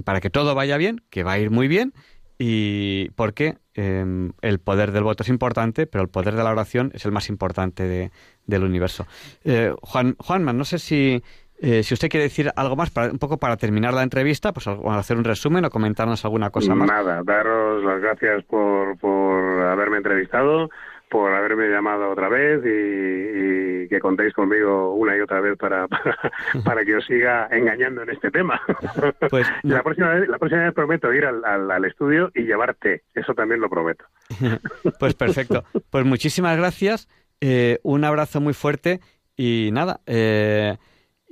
para que todo vaya bien, que va a ir muy bien, y porque eh, el poder del voto es importante, pero el poder de la oración es el más importante de- del universo. Eh, Juan, Juanma, no sé si, eh, si usted quiere decir algo más, para, un poco para terminar la entrevista, pues hacer un resumen o comentarnos alguna cosa más. Nada, daros las gracias por, por haberme entrevistado, por haberme llamado otra vez y, y que contéis conmigo una y otra vez para, para, para que os siga engañando en este tema. Pues la, próxima vez, la próxima vez prometo ir al, al, al estudio y llevarte, eso también lo prometo. Pues perfecto. Pues muchísimas gracias. eh, un abrazo muy fuerte y nada. eh,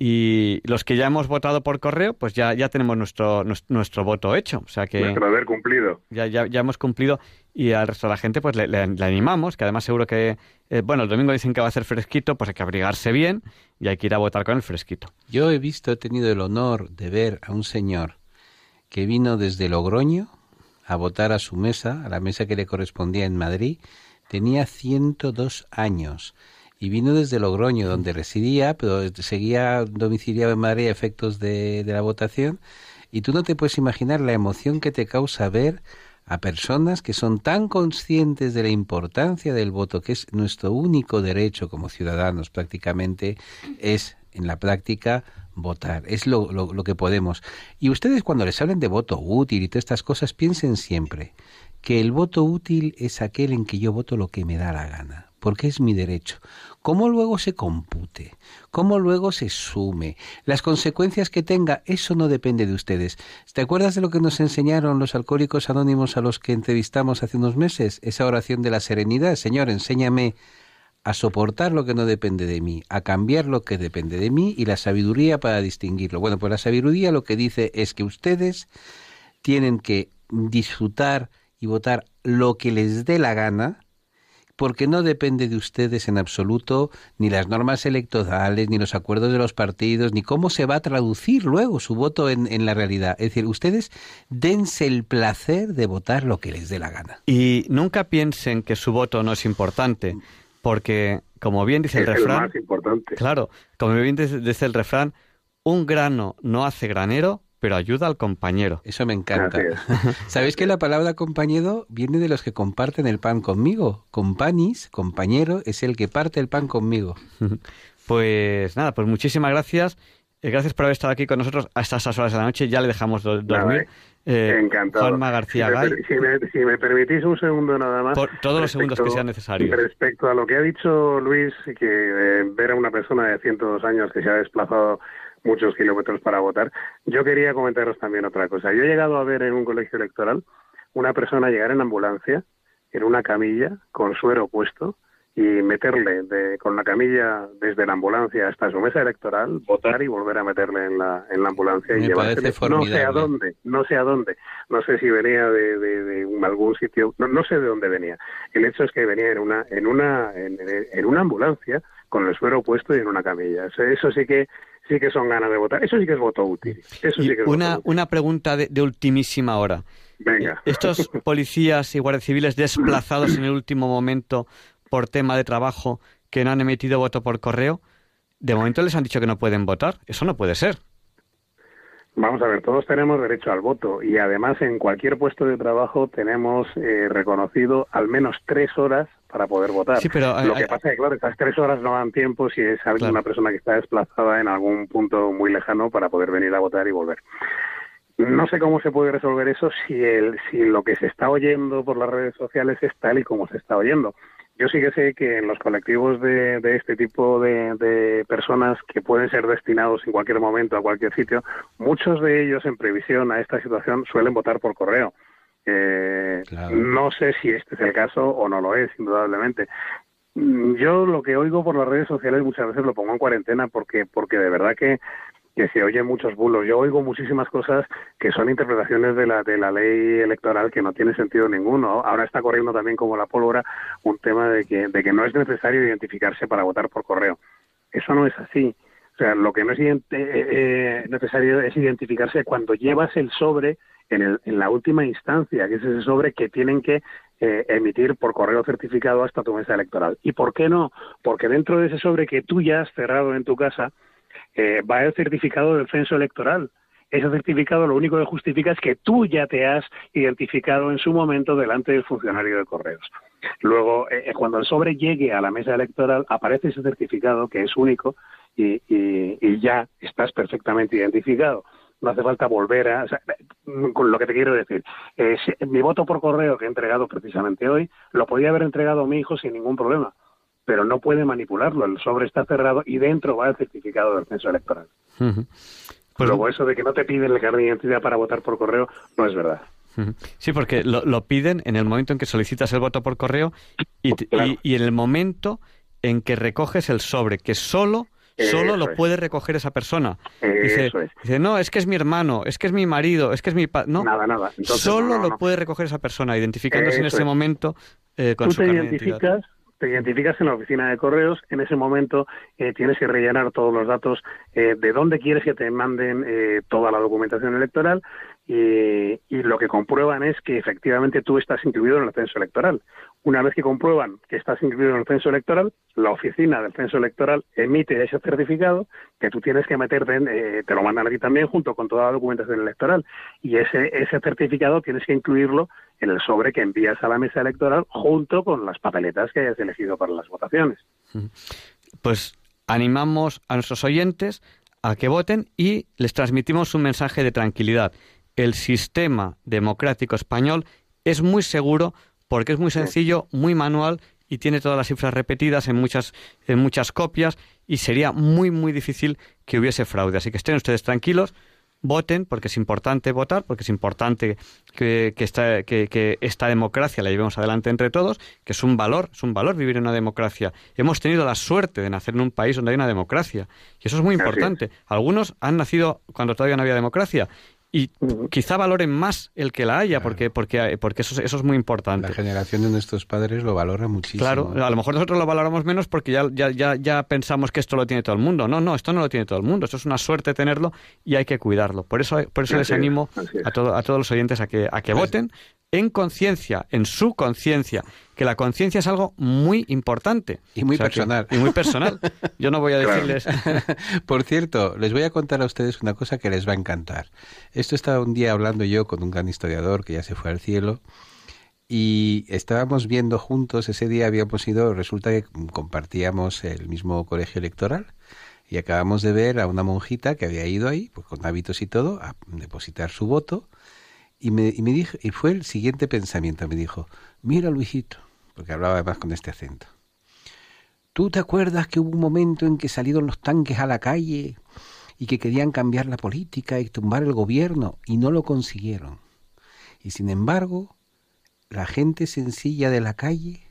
y los que ya hemos votado por correo, pues ya, ya tenemos nuestro, nuestro, nuestro voto hecho. O sea que Nuestro haber cumplido. ya, ya, ya hemos cumplido y al resto de la gente pues le, le- le animamos, que además seguro que, eh, bueno, el domingo dicen que va a hacer fresquito, pues hay que abrigarse bien y hay que ir a votar con el fresquito. Yo he visto, he tenido el honor de ver a un señor que vino desde Logroño a votar a su mesa, a la mesa que le correspondía en Madrid. Tenía 102 años y vino desde Logroño, donde residía, pero seguía domiciliado en Madrid a efectos de, la votación. Y tú no te puedes imaginar la emoción que te causa ver a personas que son tan conscientes de la importancia del voto, que es nuestro único derecho como ciudadanos prácticamente, es en la práctica votar, es lo, lo que podemos. Y ustedes cuando les hablen de voto útil y todas estas cosas, piensen siempre que el voto útil es aquel en que yo voto lo que me da la gana, porque es mi derecho. ¿Cómo luego se compute? ¿Cómo luego se sume? Las consecuencias que tenga, eso no depende de ustedes. ¿Te acuerdas de lo que nos enseñaron los alcohólicos anónimos a los que entrevistamos hace unos meses? Esa oración de la serenidad. Señor, enséñame a soportar lo que no depende de mí, a cambiar lo que depende de mí y la sabiduría para distinguirlo. Bueno, pues la sabiduría lo que dice es que ustedes tienen que disfrutar y votar lo que les dé la gana, porque no depende de ustedes en absoluto ni las normas electorales, ni los acuerdos de los partidos, ni cómo se va a traducir luego su voto en, en la realidad. Es decir, ustedes dense el placer de votar lo que les dé la gana. Y nunca piensen que su voto no es importante, porque, como bien dice el Es el refrán, más importante. claro, como bien dice el refrán, un grano no hace granero, pero ayuda al compañero. Eso me encanta. Así ¿Sabéis que la palabra compañero viene de los que comparten el pan conmigo? Companis, compañero, es el que parte el pan conmigo. Pues nada, pues muchísimas gracias. Eh, gracias por haber estado aquí con nosotros hasta estas horas de la noche. Ya le dejamos do- dormir. Eh, Encantado. Juanma García si me, Gay. si me- si me permitís un segundo nada más. Por todos los segundos que respecto- sean necesarios. Respecto a lo que ha dicho Luis, que eh, ver a una persona de 102 años que se ha desplazado muchos kilómetros para votar, yo quería comentaros también otra cosa. Yo he llegado a ver en un colegio electoral una persona llegar en ambulancia, en una camilla, con suero puesto, y meterle de- con la camilla desde la ambulancia hasta su mesa electoral, votar y volver a meterle en la, en la ambulancia y Me llevársele parece no sé a dónde, no sé a dónde, no sé si venía de, de- de un- algún sitio, no, no sé de dónde venía. El hecho es que venía en una, en una, en, en una ambulancia con el suero puesto y en una camilla. Eso, eso sí que sí que son ganas de votar. Eso sí que es voto útil. Eso Y sí que es una, voto útil. una pregunta de, de ultimísima hora. Venga. Estos policías y guardias civiles desplazados en el último momento por tema de trabajo que no han emitido voto por correo, de momento les han dicho que no pueden votar. Eso no puede ser. Vamos a ver, todos tenemos derecho al voto y además en cualquier puesto de trabajo tenemos eh, reconocido al menos tres horas para poder votar. Sí, pero, Lo eh, que eh, pasa es que, claro, estas tres horas no dan tiempo si es alguna Claro. persona que está desplazada en algún punto muy lejano para poder venir a votar y volver. No sé cómo se puede resolver eso si, el, si lo que se está oyendo por las redes sociales es tal y como se está oyendo. Yo sí que sé que en los colectivos de, de este tipo de, de personas que pueden ser destinados en cualquier momento a cualquier sitio, muchos de ellos en previsión a esta situación suelen votar por correo. Eh, No sé si este es el caso o no lo es, indudablemente. Mm, Yo lo que oigo por las redes sociales muchas veces lo pongo en cuarentena porque porque de verdad que que se oyen muchos bulos. Yo oigo muchísimas cosas que son interpretaciones de la de la ley electoral que no tiene sentido ninguno. Ahora está corriendo también como la pólvora un tema de que de que no es necesario identificarse para votar por correo. Eso no es así. O sea, lo que no es eh, eh, necesario es identificarse cuando llevas el sobre en, el- en la última instancia, que es ese sobre que tienen que eh, emitir por correo certificado hasta tu mesa electoral. ¿Y por qué no? Porque dentro de ese sobre que tú ya has cerrado en tu casa, eh, va el certificado del censo electoral. Ese certificado lo único que justifica es que tú ya te has identificado en su momento delante del funcionario de correos. Luego, eh, eh, cuando el sobre llegue a la mesa electoral, aparece ese certificado que es único y, y- y ya estás perfectamente identificado. No hace falta volver a... o sea, eh, con lo que te quiero decir, eh, si- mi voto por correo que he entregado precisamente hoy, lo podía haber entregado a mi hijo sin ningún problema, pero no puede manipularlo. El sobre está cerrado y dentro va el certificado del censo electoral. Pues Luego, eso de que no te piden el carnet de identidad para votar por correo no es verdad. Sí, porque lo, lo piden en el momento en que solicitas el voto por correo y, te- y- y en el momento en que recoges el sobre, que solo, solo Eso lo es. puede recoger esa persona. Eso Dice, es. dice, no, es que es mi hermano, es que es mi marido, es que es mi padre. No, Nada, nada. Entonces, solo no, no, lo puede recoger esa persona, identificándose en Eso ese es. momento eh, con Tú su te identificas, te identificas en la oficina de correos, en ese momento eh, tienes que rellenar todos los datos eh, de dónde quieres que te manden eh, toda la documentación electoral y, y lo que comprueban es que efectivamente tú estás incluido en el censo electoral. Una vez que comprueban que estás incluido en el censo electoral, la oficina del censo electoral emite ese certificado que tú tienes que meter, en- eh, te lo mandan a ti también junto con toda la documentación electoral y ese, ese certificado tienes que incluirlo en el sobre que envías a la mesa electoral junto con las papeletas que hayas elegido para las votaciones. Pues animamos a nuestros oyentes a que voten y les transmitimos un mensaje de tranquilidad. El sistema democrático español es muy seguro porque es muy sencillo, muy manual y tiene todas las cifras repetidas en muchas, en muchas copias y sería muy, muy difícil que hubiese fraude. Así que estén ustedes tranquilos, voten porque es importante votar, porque es importante que, que esta, que, que esta democracia la llevemos adelante entre todos, que es un valor, es un valor vivir en una democracia. Hemos tenido la suerte de nacer en un país donde hay una democracia y eso es muy importante. Algunos han nacido cuando todavía no había democracia y quizá valoren más el que la haya porque porque porque eso, es- eso es muy importante. La generación de nuestros padres lo valora muchísimo. Claro, a lo mejor nosotros lo valoramos menos porque ya, ya, ya, ya pensamos que esto lo tiene todo el mundo. No, no, esto no lo tiene todo el mundo. Esto es una suerte tenerlo y hay que cuidarlo. Por eso, por eso Así les es, animo es. a, todo- a todos los oyentes a que, a que voten en conciencia, en su conciencia, que la conciencia es algo muy importante. Y muy O sea que- personal. y muy personal. Yo no voy a decirles... Por cierto, les voy a contar a ustedes una cosa que les va a encantar. Esto estaba un día hablando yo con un gran historiador que ya se fue al cielo y estábamos viendo juntos, ese día habíamos ido, resulta que compartíamos el mismo colegio electoral y acabamos de ver a una monjita que había ido ahí, pues con hábitos y todo, a depositar su voto y me, y me dijo, y fue el siguiente pensamiento, me dijo, mira Luisito, porque hablaba además con este acento. ¿Tú te acuerdas que hubo un momento en que salieron los tanques a la calle y que querían cambiar la política y tumbar el gobierno y no lo consiguieron? Y sin embargo, la gente sencilla de la calle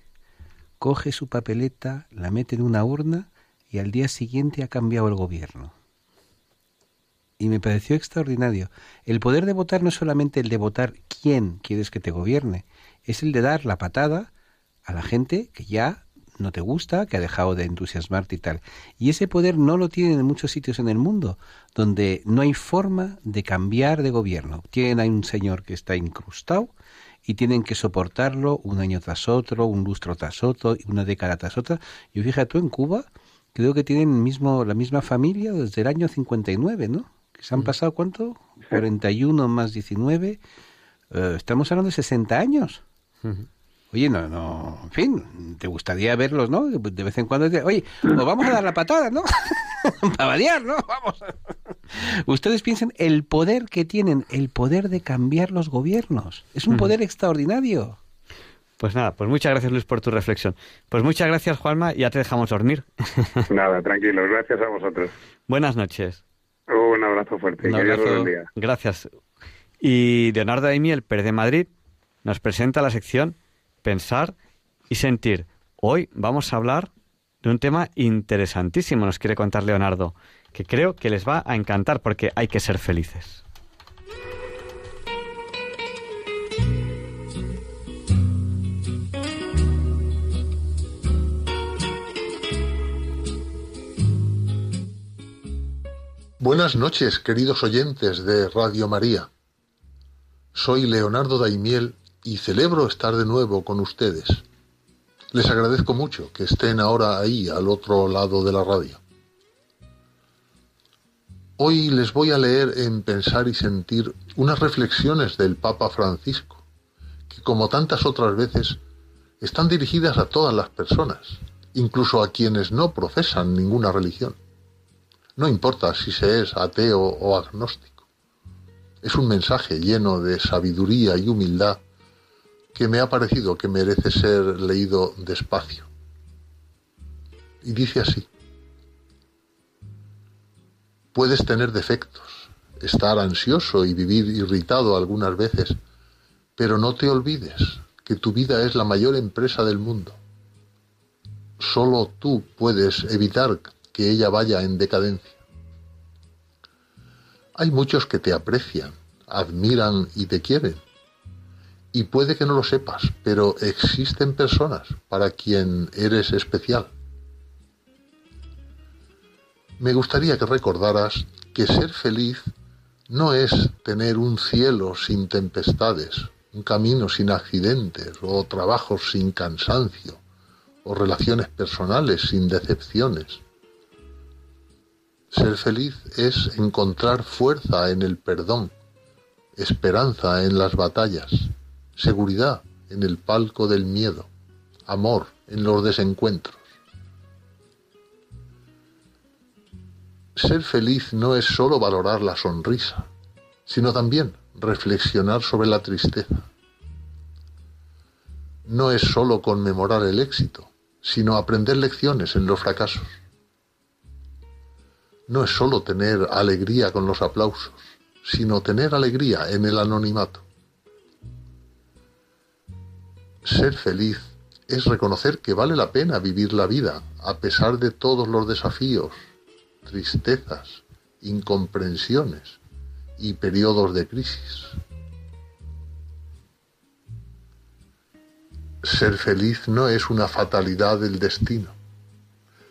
coge su papeleta, la mete en una urna y al día siguiente ha cambiado el gobierno. Y me pareció extraordinario. El poder de votar no es solamente el de votar quién quieres que te gobierne, es el de dar la patada a la gente que ya no te gusta, que ha dejado de entusiasmarte y tal. Y ese poder no lo tienen en muchos sitios en el mundo, donde no hay forma de cambiar de gobierno. Tienen ahí un señor que está incrustado y tienen que soportarlo un año tras otro, un lustro tras otro, una década tras otra. Y fíjate tú, en Cuba creo que tienen mismo, la misma familia desde el año 59, ¿no? Que se han pasado, ¿cuánto? 41 más 19. eh, estamos hablando de 60 años. Oye, no, no, en fin, te gustaría verlos, ¿no? De vez en cuando, te- oye, os vamos a dar la patada, ¿no? Para variar, ¿no? Vamos. Ustedes piensen el poder que tienen, el poder de cambiar los gobiernos. Es un poder extraordinario. Pues nada, pues muchas gracias Luis por tu reflexión. Pues muchas gracias Juanma, y ya te dejamos dormir. Nada, tranquilos, gracias a vosotros. Buenas noches. Un abrazo fuerte. Un que Dios abrazo. Gracias. Y Leonardo Daimiel, Pérez de Madrid, nos presenta la sección Pensar y Sentir. Hoy vamos a hablar de un tema interesantísimo, nos quiere contar Leonardo, que creo que les va a encantar porque hay que ser felices. Buenas noches, queridos oyentes de Radio María. Soy Leonardo Daimiel y celebro estar de nuevo con ustedes. Les agradezco mucho que estén ahora ahí al otro lado de la radio. Hoy les voy a leer en Pensar y Sentir unas reflexiones del Papa Francisco, que como tantas otras veces están dirigidas a todas las personas, incluso a quienes no profesan ninguna religión. No importa si se es ateo o agnóstico. Es un mensaje lleno de sabiduría y humildad que me ha parecido que merece ser leído despacio. Y dice así. Puedes tener defectos, estar ansioso y vivir irritado algunas veces, pero no te olvides que tu vida es la mayor empresa del mundo. Solo tú puedes evitar que ella vaya en decadencia. Hay muchos que te aprecian, admiran y te quieren. Y puede que no lo sepas, pero existen personas para quien eres especial. Me gustaría que recordaras que ser feliz no es tener un cielo sin tempestades, un camino sin accidentes, o trabajos sin cansancio, o relaciones personales sin decepciones. Ser feliz es encontrar fuerza en el perdón, esperanza en las batallas, seguridad en el palco del miedo, amor en los desencuentros. Ser feliz no es sólo valorar la sonrisa, sino también reflexionar sobre la tristeza. No es sólo conmemorar el éxito, sino aprender lecciones en los fracasos. No es sólo tener alegría con los aplausos, sino tener alegría en el anonimato. Ser feliz es reconocer que vale la pena vivir la vida a pesar de todos los desafíos, tristezas, incomprensiones y periodos de crisis. Ser feliz no es una fatalidad del destino,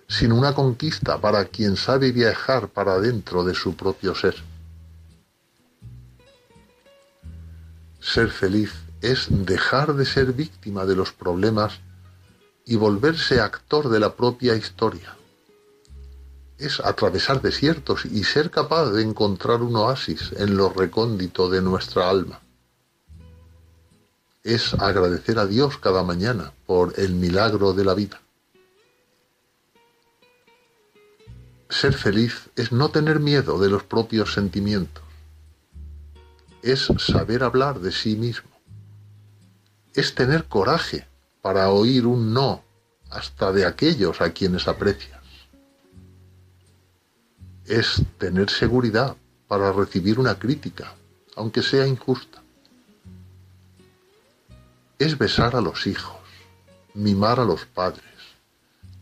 sino una conquista para quien sabe viajar para dentro de su propio ser. Ser feliz es dejar de ser víctima de los problemas y volverse actor de la propia historia. Es atravesar desiertos y ser capaz de encontrar un oasis en lo recóndito de nuestra alma. Es agradecer a Dios cada mañana por el milagro de la vida. Ser feliz es no tener miedo de los propios sentimientos. Es saber hablar de sí mismo. Es tener coraje para oír un no hasta de aquellos a quienes aprecias. Es tener seguridad para recibir una crítica, aunque sea injusta. Es besar a los hijos, mimar a los padres,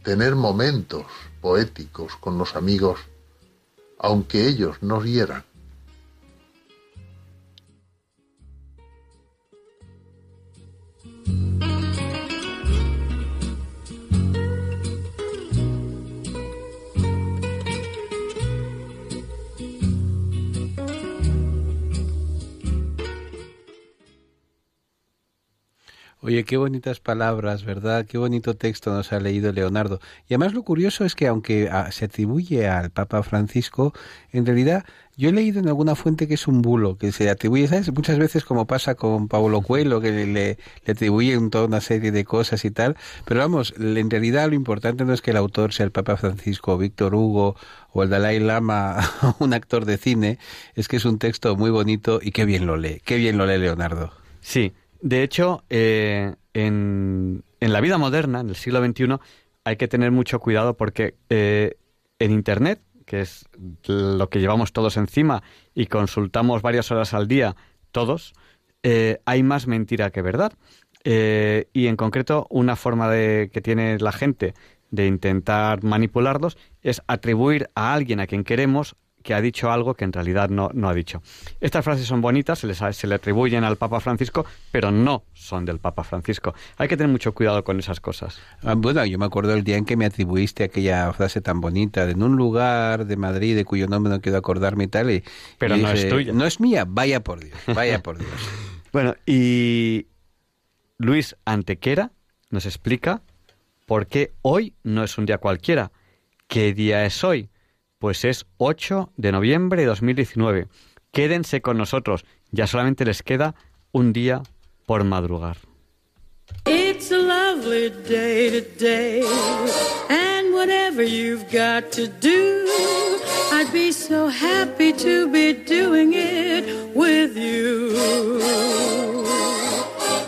tener momentos poéticos con los amigos, aunque ellos nos hieran. Oye, qué bonitas palabras, ¿verdad? Qué bonito texto nos ha leído Leonardo. Y además lo curioso es que aunque ah, se atribuye al Papa Francisco, en realidad yo he leído en alguna fuente que es un bulo, que se atribuye, ¿sabes? Muchas veces como pasa con Paulo Coelho, que le, le atribuyen toda una serie de cosas y tal. Pero vamos, en realidad lo importante no es que el autor sea el Papa Francisco, Víctor Hugo o el Dalai Lama, un actor de cine, es que es un texto muy bonito y qué bien lo lee, qué bien lo lee Leonardo. Sí, de hecho, eh, en, en, la vida moderna, en el siglo XXI, hay que tener mucho cuidado porque eh, en Internet, que es lo que llevamos todos encima y consultamos varias horas al día, todos, eh, hay más mentira que verdad. y en concreto, una forma de, que tiene la gente de intentar manipularlos es atribuir a alguien a quien queremos que ha dicho algo que en realidad no, no ha dicho. Estas frases son bonitas, se, les, se le atribuyen al Papa Francisco, pero no son del Papa Francisco. Hay que tener mucho cuidado con esas cosas. Ah, bueno, yo me acuerdo el día en que me atribuiste aquella frase tan bonita de en un lugar de Madrid de cuyo nombre no quiero acordarme y tal. Y, pero no es tuya. No es mía, vaya por Dios, vaya por Dios. bueno, y Luis Antequera nos explica por qué hoy no es un día cualquiera. ¿Qué día es hoy? Pues es 8 de noviembre de 2019. Quédense con nosotros, ya solamente les queda un día por madrugar. It's a lovely day today, and whatever you've got to do, I'd be so happy to be doing it with you.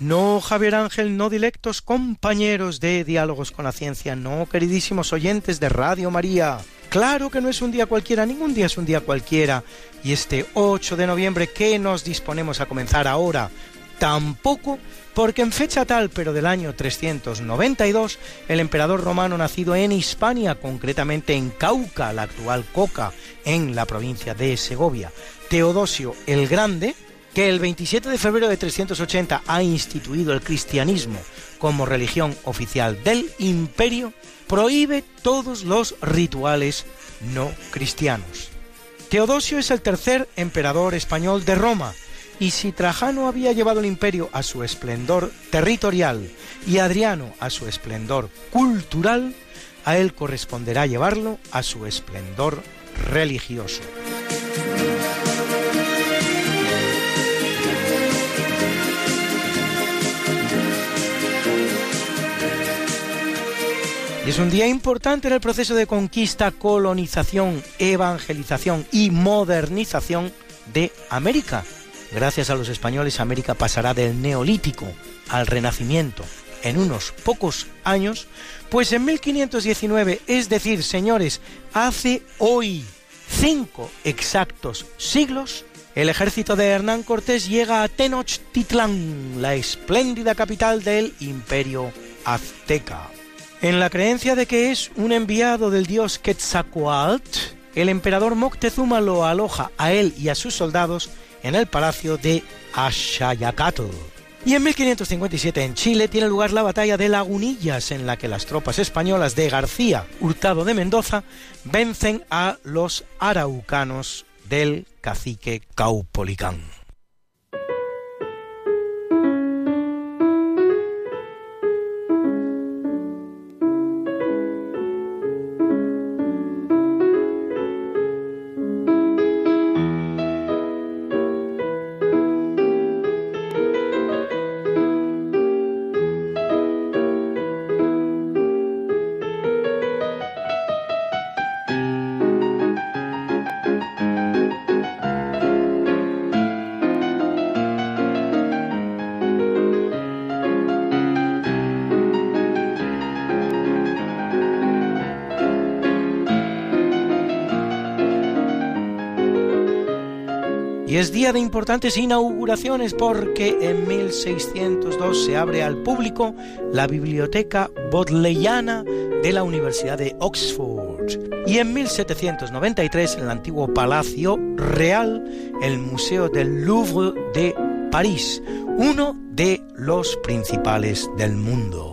No, Javier Ángel, no dilectos compañeros de Diálogos con la Ciencia, no, queridísimos oyentes de Radio María. Claro que no es un día cualquiera, ningún día es un día cualquiera. Y este 8 de noviembre que nos disponemos a comenzar ahora, tampoco, porque en fecha tal, pero del año 392, el emperador romano nacido en Hispania, concretamente en Cauca, la actual Coca, en la provincia de Segovia, Teodosio el Grande, que el 27 de febrero de 380 ha instituido el cristianismo como religión oficial del imperio, prohíbe todos los rituales no cristianos. Teodosio es el tercer emperador español de Roma, y si Trajano había llevado el imperio a su esplendor territorial y Adriano a su esplendor cultural, a él corresponderá llevarlo a su esplendor religioso. Es un día importante en el proceso de conquista, colonización, evangelización y modernización de América. Gracias a los españoles, América pasará del neolítico al renacimiento en unos pocos años, pues en 1519, es decir, señores, hace hoy cinco exactos siglos, el ejército de Hernán Cortés llega a Tenochtitlán, la espléndida capital del imperio azteca. En la creencia de que es un enviado del dios Quetzalcoatl, el emperador Moctezuma lo aloja a él y a sus soldados en el palacio de Ashayacatl. Y en 1557 en Chile tiene lugar la batalla de Lagunillas, en la que las tropas españolas de García Hurtado de Mendoza vencen a los araucanos del cacique Caupolicán. De importantes inauguraciones porque en 1602 se abre al público la Biblioteca Bodleiana de la Universidad de Oxford. Y en 1793 en el antiguo Palacio Real, el Museo del Louvre de París, uno de los principales del mundo.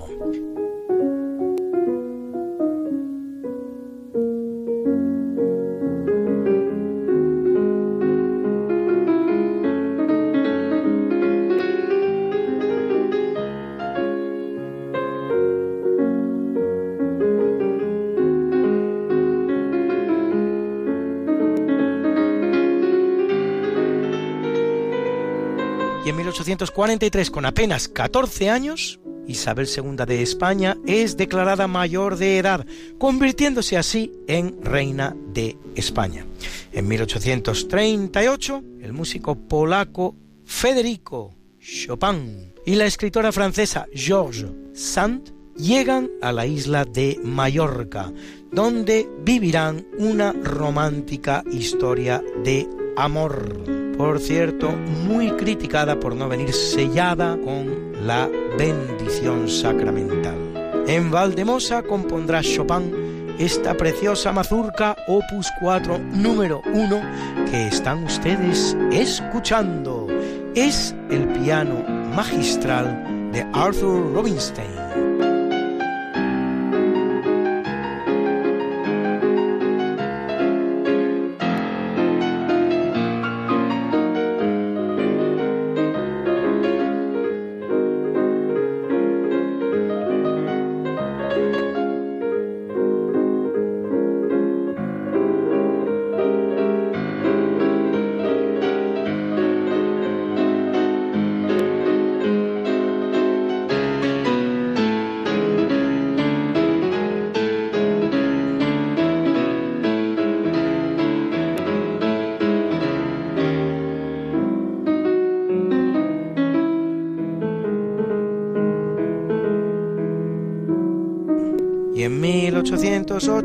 Y en 1843, con apenas 14 años, Isabel II de España es declarada mayor de edad, convirtiéndose así en reina de España. En 1838, el músico polaco Federico Chopin y la escritora francesa Georges Sand llegan a la isla de Mallorca, donde vivirán una romántica historia de amor. Por cierto, muy criticada por no venir sellada con la bendición sacramental. En Valdemosa compondrá Chopin esta preciosa mazurca opus 4 número 1 que están ustedes escuchando. Es el piano magistral de Arthur Rubinstein.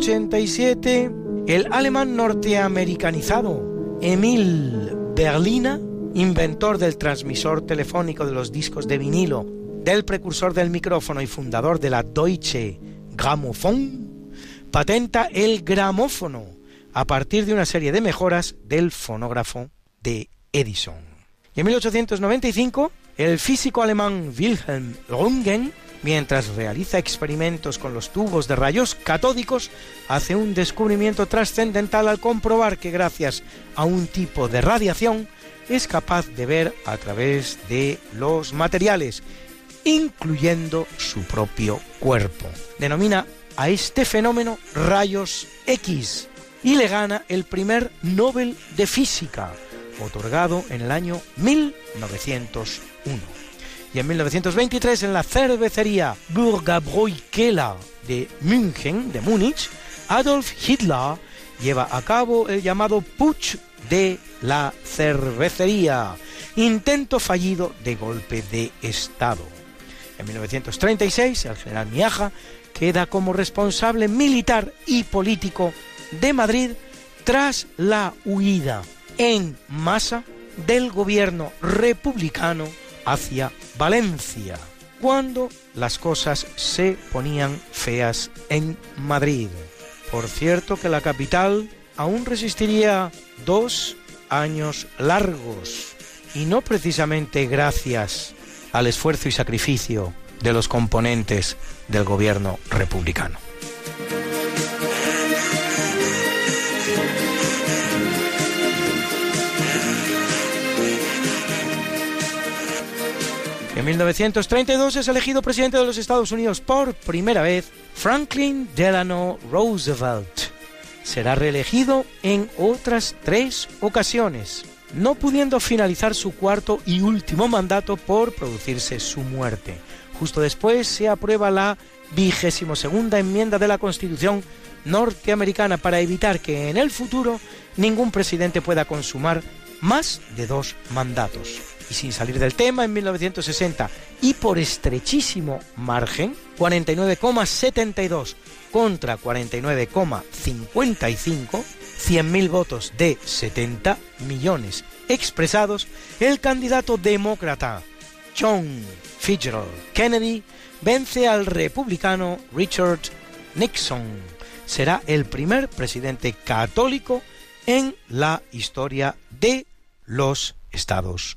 1887, el alemán norteamericanizado Emil Berliner, inventor del transmisor telefónico de los discos de vinilo, del precursor del micrófono y fundador de la Deutsche Grammophon, patenta el gramófono a partir de una serie de mejoras del fonógrafo de Edison. Y en 1895, el físico alemán Wilhelm Röntgen mientras realiza experimentos con los tubos de rayos catódicos, hace un descubrimiento trascendental al comprobar que gracias a un tipo de radiación es capaz de ver a través de los materiales, incluyendo su propio cuerpo. Denomina a este fenómeno rayos X y le gana el primer Nobel de Física, otorgado en el año 1901 y en 1923 en la cervecería Burgerbräu de München, de Múnich, Adolf Hitler lleva a cabo el llamado Putsch de la cervecería, intento fallido de golpe de Estado. En 1936, el general Miaja queda como responsable militar y político de Madrid tras la huida en masa del gobierno republicano hacia Valencia, cuando las cosas se ponían feas en Madrid. Por cierto que la capital aún resistiría dos años largos, y no precisamente gracias al esfuerzo y sacrificio de los componentes del gobierno republicano. En 1932 es elegido presidente de los Estados Unidos por primera vez Franklin Delano Roosevelt. Será reelegido en otras tres ocasiones, no pudiendo finalizar su cuarto y último mandato por producirse su muerte. Justo después se aprueba la vigésimo segunda enmienda de la Constitución norteamericana para evitar que en el futuro ningún presidente pueda consumar más de dos mandatos y sin salir del tema, en 1960 y por estrechísimo margen, 49,72 contra 49,55, 100.000 votos de 70 millones expresados, el candidato demócrata John Fitzgerald Kennedy vence al republicano Richard Nixon. Será el primer presidente católico en la historia de los Estados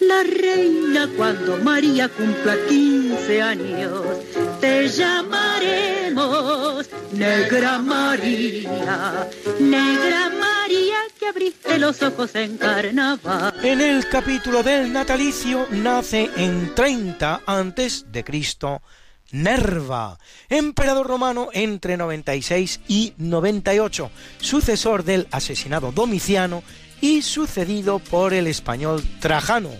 la reina cuando María cumpla 15 años. Te llamaremos Negra María, Negra María que abriste los ojos en carnaval. En el capítulo del natalicio nace en 30 antes de Cristo Nerva, emperador romano entre 96 y 98, sucesor del asesinado Domiciano y sucedido por el español Trajano,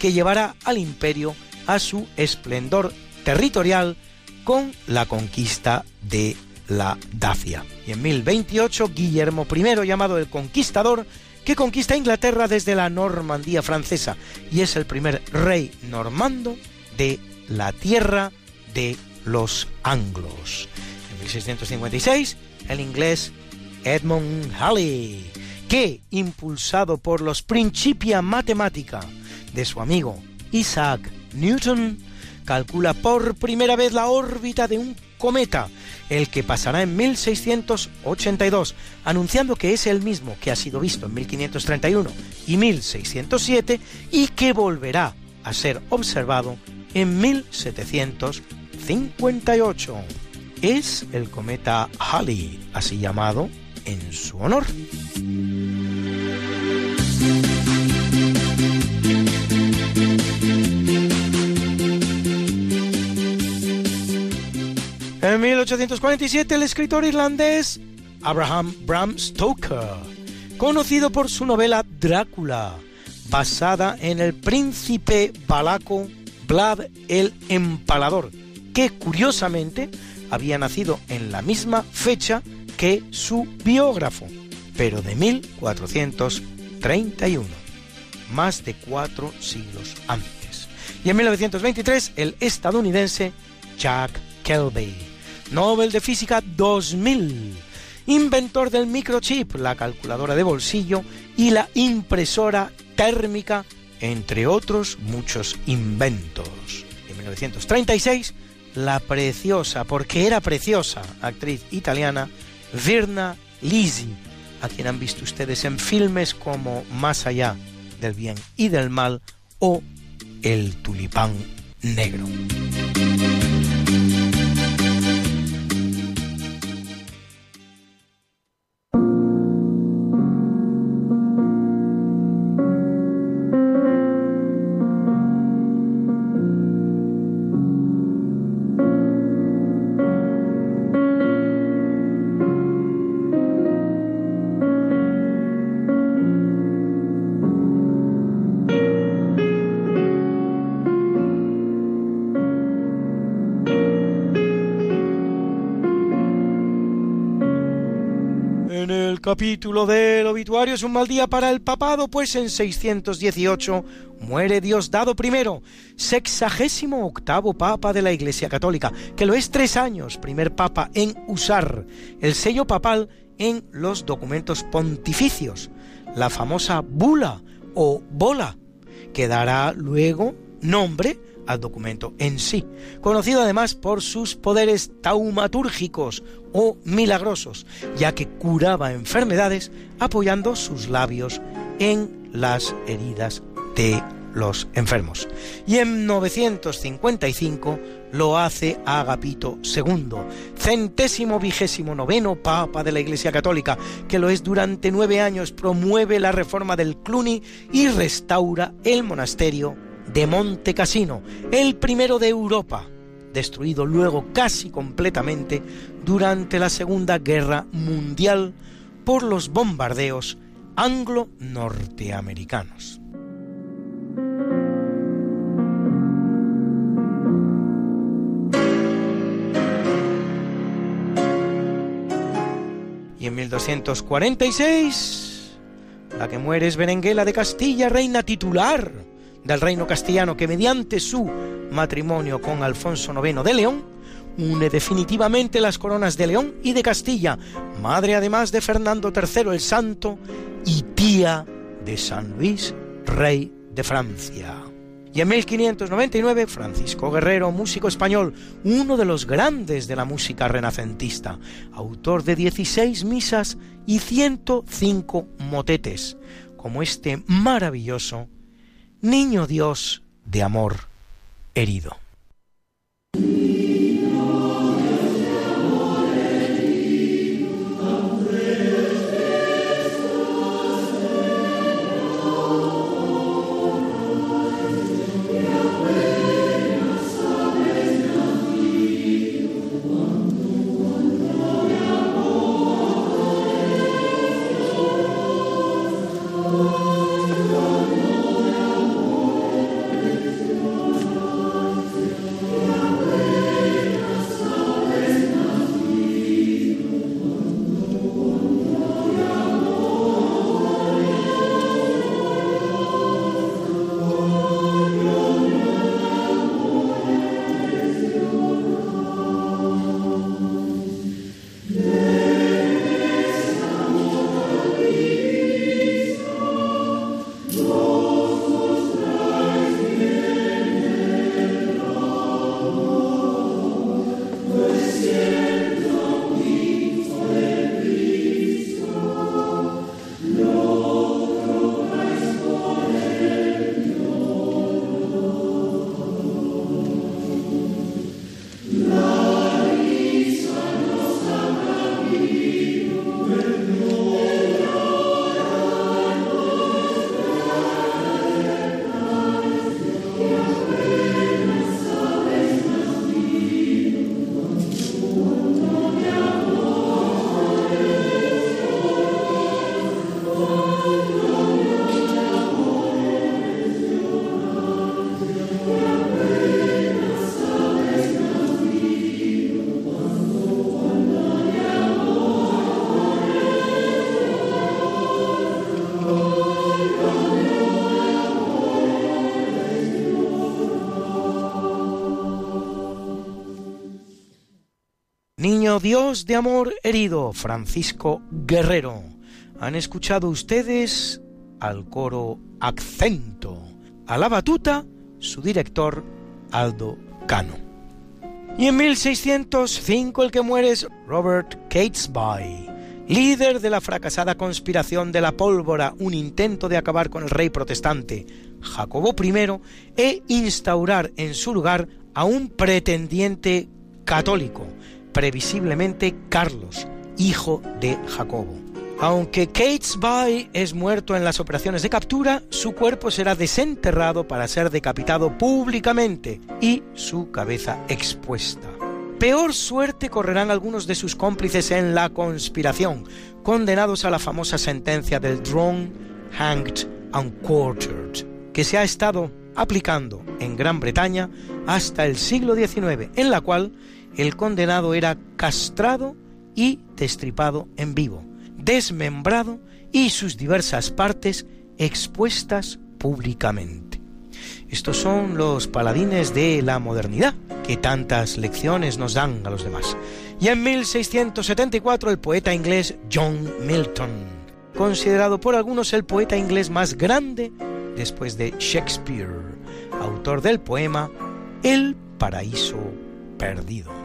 que llevará al imperio a su esplendor territorial con la conquista de la Dacia. Y en 1028 Guillermo I, llamado el Conquistador, que conquista Inglaterra desde la Normandía francesa y es el primer rey normando de la tierra de los anglos. En 1656 el inglés Edmund Halley, que, impulsado por los Principia Mathematica de su amigo Isaac Newton, calcula por primera vez la órbita de un cometa, el que pasará en 1682, anunciando que es el mismo que ha sido visto en 1531 y 1607 y que volverá a ser observado en 1758. Es el cometa Halley, así llamado en su honor. En 1847 el escritor irlandés Abraham Bram Stoker, conocido por su novela Drácula, basada en el príncipe balaco Vlad el Empalador, que curiosamente había nacido en la misma fecha que su biógrafo, pero de 1431, más de cuatro siglos antes. Y en 1923 el estadounidense Jack Kelvey, Nobel de Física 2000, inventor del microchip, la calculadora de bolsillo y la impresora térmica, entre otros muchos inventos. En 1936, la preciosa, porque era preciosa, actriz italiana, Virna Lisi, a quien han visto ustedes en filmes como Más allá del bien y del mal o El tulipán negro. Capítulo del obituario es un mal día para el papado, pues en 618 muere Diosdado I, sexagésimo octavo papa de la Iglesia Católica, que lo es tres años, primer papa en usar el sello papal en los documentos pontificios, la famosa bula o bola, que dará luego nombre al documento en sí, conocido además por sus poderes taumatúrgicos o milagrosos, ya que curaba enfermedades apoyando sus labios en las heridas de los enfermos. Y en 955 lo hace Agapito II, centésimo vigésimo noveno Papa de la Iglesia Católica, que lo es durante nueve años, promueve la reforma del Cluny y restaura el monasterio de Monte Cassino, el primero de Europa, destruido luego casi completamente durante la Segunda Guerra Mundial por los bombardeos anglo-norteamericanos. Y en 1246, la que muere es Berenguela de Castilla, reina titular del reino castellano, que mediante su matrimonio con Alfonso IX de León, une definitivamente las coronas de León y de Castilla, madre además de Fernando III el Santo y tía de San Luis, rey de Francia. Y en 1599, Francisco Guerrero, músico español, uno de los grandes de la música renacentista, autor de 16 misas y 105 motetes, como este maravilloso Niño Dios de amor herido. Dios de amor herido, Francisco Guerrero. Han escuchado ustedes al coro Accento, a la batuta su director Aldo Cano. Y en 1605 el que muere es Robert Catesby, líder de la fracasada conspiración de la pólvora, un intento de acabar con el rey protestante Jacobo I e instaurar en su lugar a un pretendiente católico, previsiblemente Carlos, hijo de Jacobo. Aunque Catesby es muerto en las operaciones de captura, su cuerpo será desenterrado para ser decapitado públicamente y su cabeza expuesta. Peor suerte correrán algunos de sus cómplices en la conspiración, condenados a la famosa sentencia del drawn, hanged and quartered, que se ha estado aplicando en Gran Bretaña hasta el siglo XIX, en la cual el condenado era castrado y destripado en vivo, desmembrado y sus diversas partes expuestas públicamente. Estos son los paladines de la modernidad, que tantas lecciones nos dan a los demás. Y en 1674 el poeta inglés John Milton, considerado por algunos el poeta inglés más grande después de Shakespeare, autor del poema El paraíso perdido.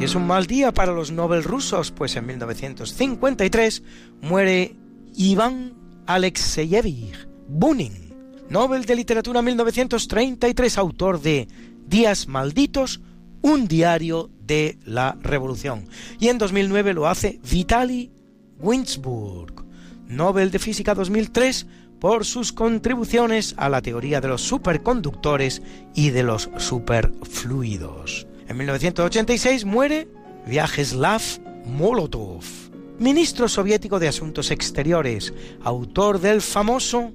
Y es un mal día para los Nobel rusos, pues en 1953 muere Iván Alexeyevich Bunin, Nobel de Literatura 1933, autor de Días Malditos, un diario de la Revolución. Y en 2009 lo hace Vitaly Winsburg, Nobel de Física 2003, por sus contribuciones a la teoría de los superconductores y de los superfluidos. En 1986 muere Vyacheslav Molotov, ministro soviético de Asuntos Exteriores, autor del famoso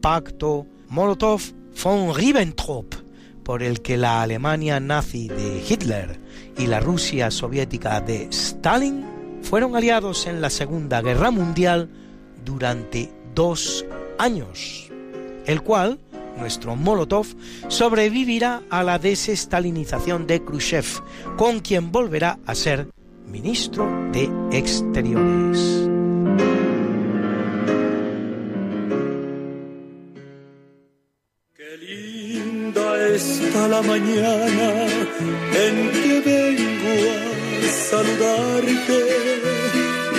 Pacto Molotov von Ribbentrop, por el que la Alemania nazi de Hitler y la Rusia soviética de Stalin fueron aliados en la Segunda Guerra Mundial durante dos años, el cual, nuestro Molotov, sobrevivirá a la desestalinización de Khrushchev, con quien volverá a ser ministro de Exteriores. linda está la mañana en que vengo a saludarte.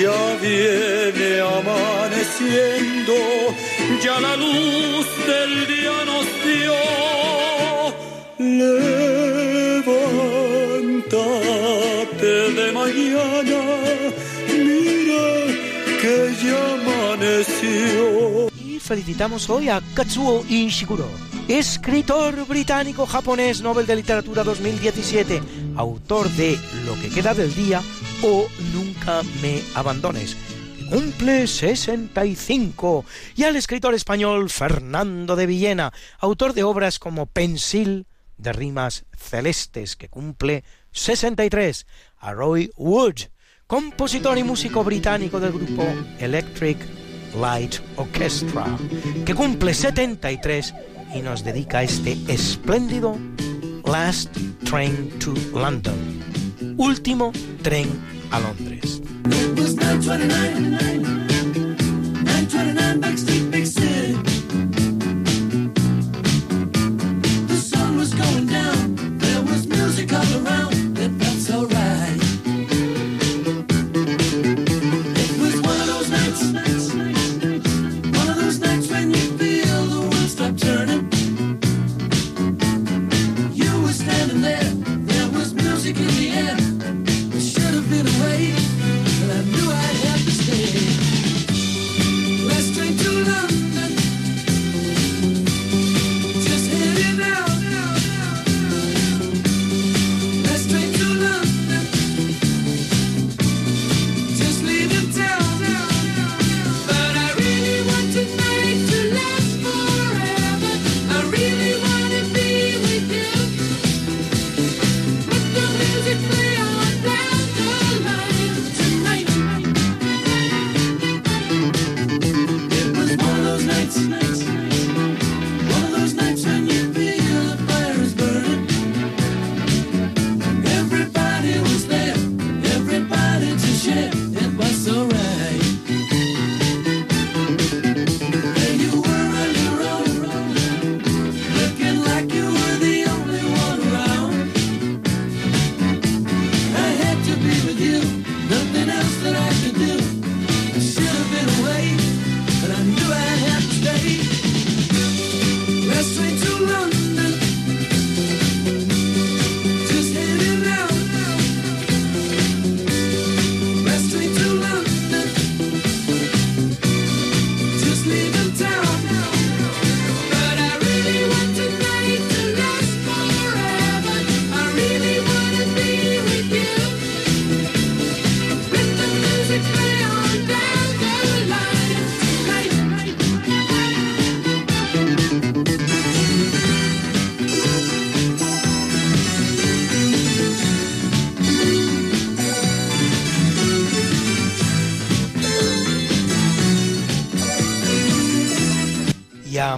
Ya viene amaneciendo, ya la luz del día nos dio. Levántate de mañana, mira que ya amaneció. Y felicitamos hoy a Katsuo Ishiguro, escritor británico-japonés Nobel de Literatura 2017, autor de Lo que queda del día o Nunca me abandones. que Cumple 65 y al escritor español Fernando de Villena, autor de obras como Pensil de rimas celestes, que cumple 63, a Roy Wood, compositor y músico británico del grupo Electric Light Orchestra, que cumple 73 y nos dedica este espléndido Last Train to London, último tren a Londres.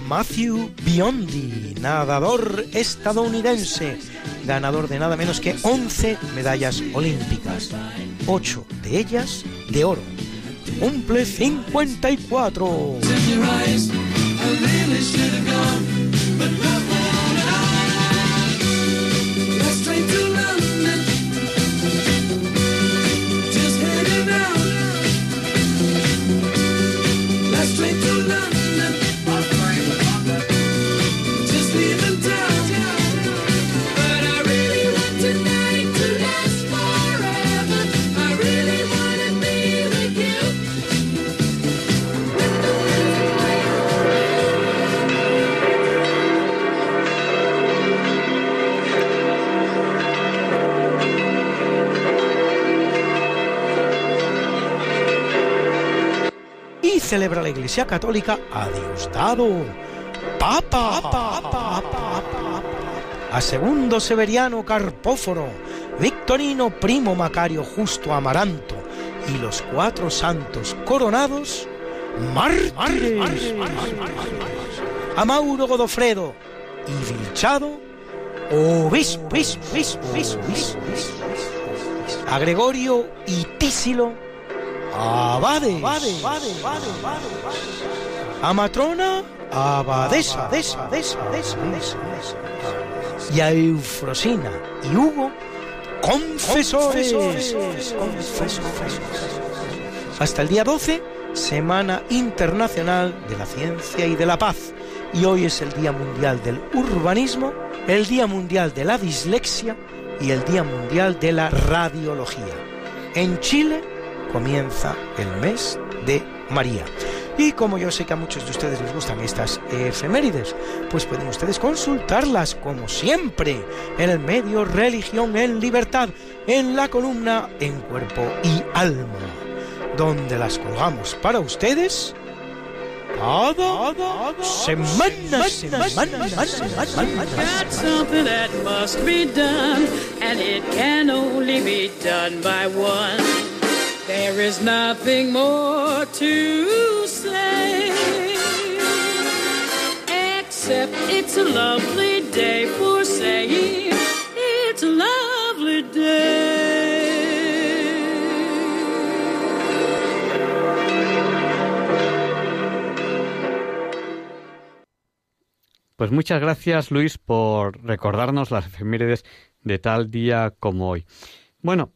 Matthew Biondi, nadador estadounidense, ganador de nada menos que 11 medallas olímpicas, 8 de ellas de oro. Cumple 54. Celebra la Iglesia Católica a Diosdado, Papa, a Segundo Severiano Carpóforo, Victorino Primo Macario Justo Amaranto y los cuatro santos coronados, mártires, a Mauro Godofredo y Vilchado, obispo, a Gregorio y Tísilo, abades, a Matrona, abadesa, y a Eufrosina y Hugo, confesores. Hasta el día 12, Semana Internacional de la Ciencia y de la Paz. Y hoy es el Día Mundial del Urbanismo, el Día Mundial de la Dislexia y el Día Mundial de la Radiología. En Chile comienza el mes de María. Y como yo sé que a muchos de ustedes les gustan estas efemérides, pues pueden ustedes consultarlas como siempre en el medio Religión en Libertad, en la columna En Cuerpo y Alma, donde las colgamos para ustedes cada semana, something that must be done, and it can only. There is nothing more to say, except it's a lovely day for saying it's a lovely day. Pues muchas gracias, Luis, por recordarnos las efemérides de tal día como hoy. Bueno,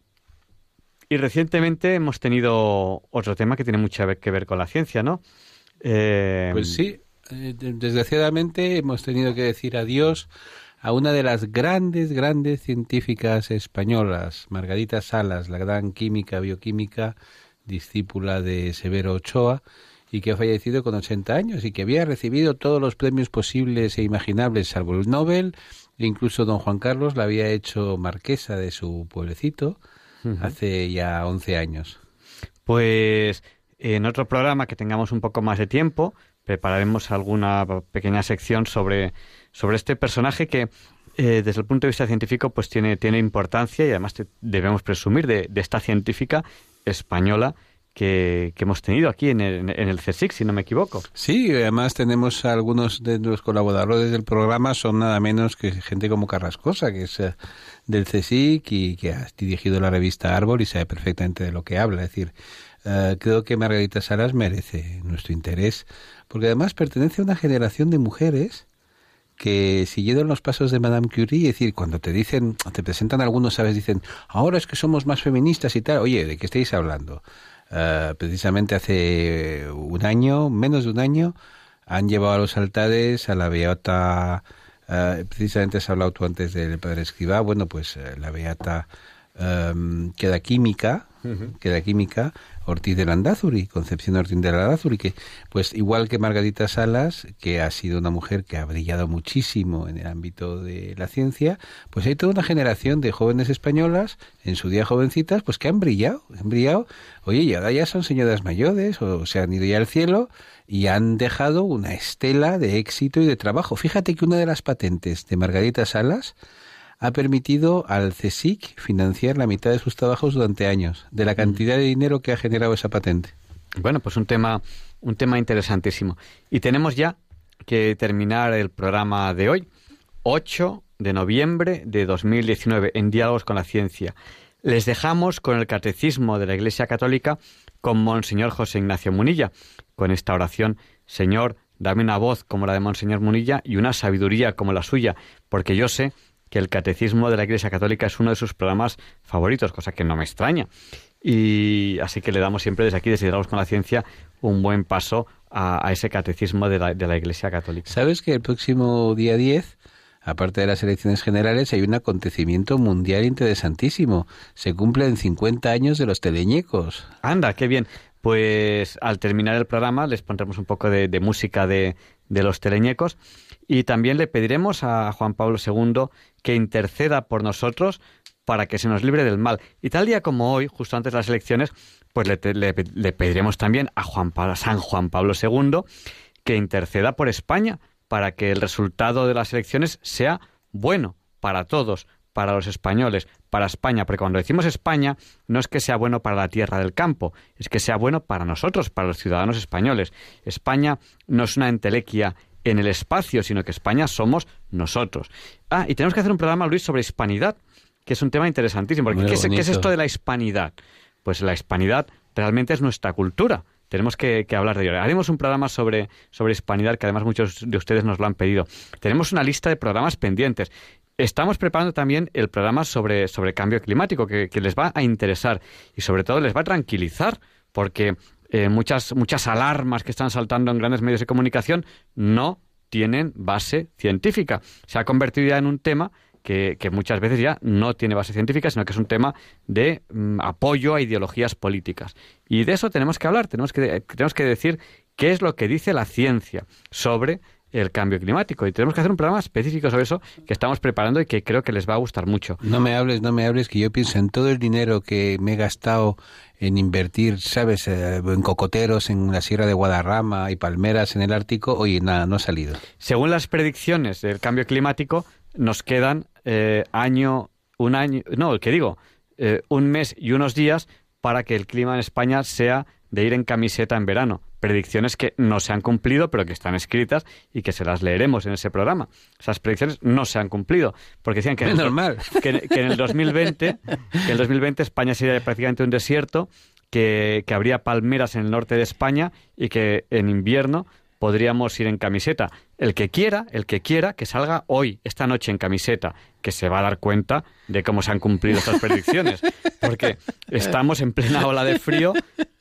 y recientemente hemos tenido otro tema que tiene mucho que ver con la ciencia, ¿no? Eh, Pues sí, eh, de- desgraciadamente hemos tenido que decir adiós a una de las grandes, grandes científicas españolas, Margarita Salas, la gran química, bioquímica, discípula de Severo Ochoa, y que ha fallecido con 80 años y que había recibido todos los premios posibles e imaginables, salvo el Nobel, e incluso don Juan Carlos la había hecho marquesa de su pueblecito Hace ya 11 años. Pues en otro programa que tengamos un poco más de tiempo, prepararemos alguna pequeña sección sobre, sobre este personaje que eh, desde el punto de vista científico pues tiene, tiene importancia y además te- debemos presumir de, de esta científica española que, que hemos tenido aquí en el, en el CSIC, si no me equivoco. Sí, además tenemos a algunos de los colaboradores del programa, son nada menos que gente como Carrascosa, que es eh, del CSIC y que ha dirigido la revista Árbol y sabe perfectamente de lo que habla. Es decir, eh, creo que Margarita Salas merece nuestro interés, porque además pertenece a una generación de mujeres que siguieron los pasos de Madame Curie, es decir, cuando te dicen, te presentan algunos, sabes, dicen, ahora es que somos más feministas y tal, oye, ¿de qué estáis hablando? Eh, precisamente hace un año, menos de un año, han llevado a los altares a la beata, eh, precisamente has hablado tú antes del padre Escribá, bueno, pues eh, la beata em, queda química, queda química, Ortiz de Landázuri, Concepción Ortiz de Landázuri, que pues igual que Margarita Salas, que ha sido una mujer que ha brillado muchísimo en el ámbito de la ciencia, pues hay toda una generación de jóvenes españolas, en su día jovencitas, pues que han brillado, han brillado, oye, y ahora ya son señoras mayores, o se han ido ya al cielo, y han dejado una estela de éxito y de trabajo. Fíjate que una de las patentes de Margarita Salas ha permitido al CSIC financiar la mitad de sus trabajos durante años, de la cantidad de dinero que ha generado esa patente. Bueno, pues un tema, un tema interesantísimo. Y tenemos ya que terminar el programa de hoy, 8 de noviembre de 2019, en Diálogos con la Ciencia. Les dejamos con el Catecismo de la Iglesia Católica con Monseñor José Ignacio Munilla, con esta oración, Señor, dame una voz como la de Monseñor Munilla y una sabiduría como la suya, porque yo sé que el Catecismo de la Iglesia Católica es uno de sus programas favoritos, cosa que no me extraña. Y así que le damos siempre desde aquí, desde con la Ciencia, un buen paso a, a ese catecismo de la, de la Iglesia Católica. ¿Sabes que el próximo día 10, aparte de las elecciones generales, hay un acontecimiento mundial interesantísimo? Se cumplen 50 años de los teleñecos. Anda, qué bien. Pues al terminar el programa les pondremos un poco de, música de, de los teleñecos y también le pediremos a Juan Pablo II que interceda por nosotros para que se nos libre del mal. Y tal día como hoy, justo antes de las elecciones, pues le, le- pediremos también a Juan Pablo, a San Juan Pablo II que interceda por España para que el resultado de las elecciones sea bueno para todos, para los españoles, para España, porque cuando decimos España no es que sea bueno para la tierra del campo, es que sea bueno para nosotros, para los ciudadanos españoles. España no es una entelequia en el espacio, sino que España somos nosotros. Ah, y tenemos que hacer un programa, Luis, sobre hispanidad, que es un tema interesantísimo. Porque ¿qué, es, qué es bonito. esto de la hispanidad? Pues la hispanidad realmente es nuestra cultura. Tenemos que, que hablar de ello. Haremos un programa sobre, sobre hispanidad, que además muchos de ustedes nos lo han pedido. Tenemos una lista de programas pendientes. Estamos preparando también el programa sobre, sobre cambio climático, que, les va a interesar y sobre todo les va a tranquilizar, porque eh, muchas, muchas alarmas que están saltando en grandes medios de comunicación no tienen base científica. Se ha convertido ya en un tema que, que muchas veces ya no tiene base científica, sino que es un tema de mm, apoyo a ideologías políticas. Y de eso tenemos que hablar, tenemos que, tenemos que decir qué es lo que dice la ciencia sobre el cambio climático. Y tenemos que hacer un programa específico sobre eso que estamos preparando y que creo que les va a gustar mucho. No me hables, no me hables, que yo pienso en todo el dinero que me he gastado en invertir, ¿sabes? Eh, en cocoteros en la Sierra de Guadarrama y palmeras en el Ártico. Oye, nada, no ha salido. Según las predicciones del cambio climático, nos quedan eh, año, un año, no, el que digo, eh, un mes y unos días para que el clima en España sea de ir en camiseta en verano. Predicciones que no se han cumplido, pero que están escritas y que se las leeremos en ese programa. Esas predicciones no se han cumplido, porque decían que, en el, normal. que, que en el 2020, que en el 2020 España sería prácticamente un desierto, que, que habría palmeras en el norte de España y que en invierno podríamos ir en camiseta. El que quiera, el que quiera, que salga hoy, esta noche en camiseta, que se va a dar cuenta de cómo se han cumplido estas predicciones. Porque estamos en plena ola de frío,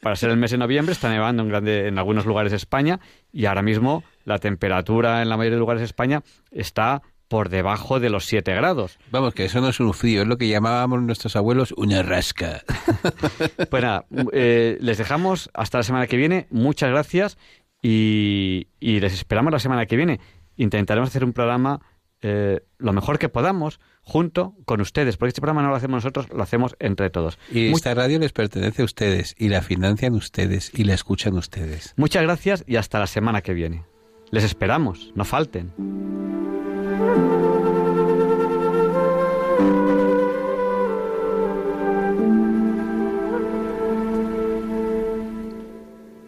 para ser el mes de noviembre, está nevando en, grande, en algunos lugares de España y ahora mismo la temperatura en la mayoría de lugares de España está por debajo de los 7 grados. Vamos, que eso no es un frío, es lo que llamábamos nuestros abuelos una rasca. Pues nada, eh, les dejamos hasta la semana que viene. Muchas gracias y, y les esperamos la semana que viene. Intentaremos hacer un programa eh, lo mejor que podamos junto con ustedes, porque este programa no lo hacemos nosotros, lo hacemos entre todos. Y esta radio les pertenece a ustedes y la financian ustedes y la escuchan ustedes. muchas gracias y hasta la semana que viene. Les esperamos, no falten.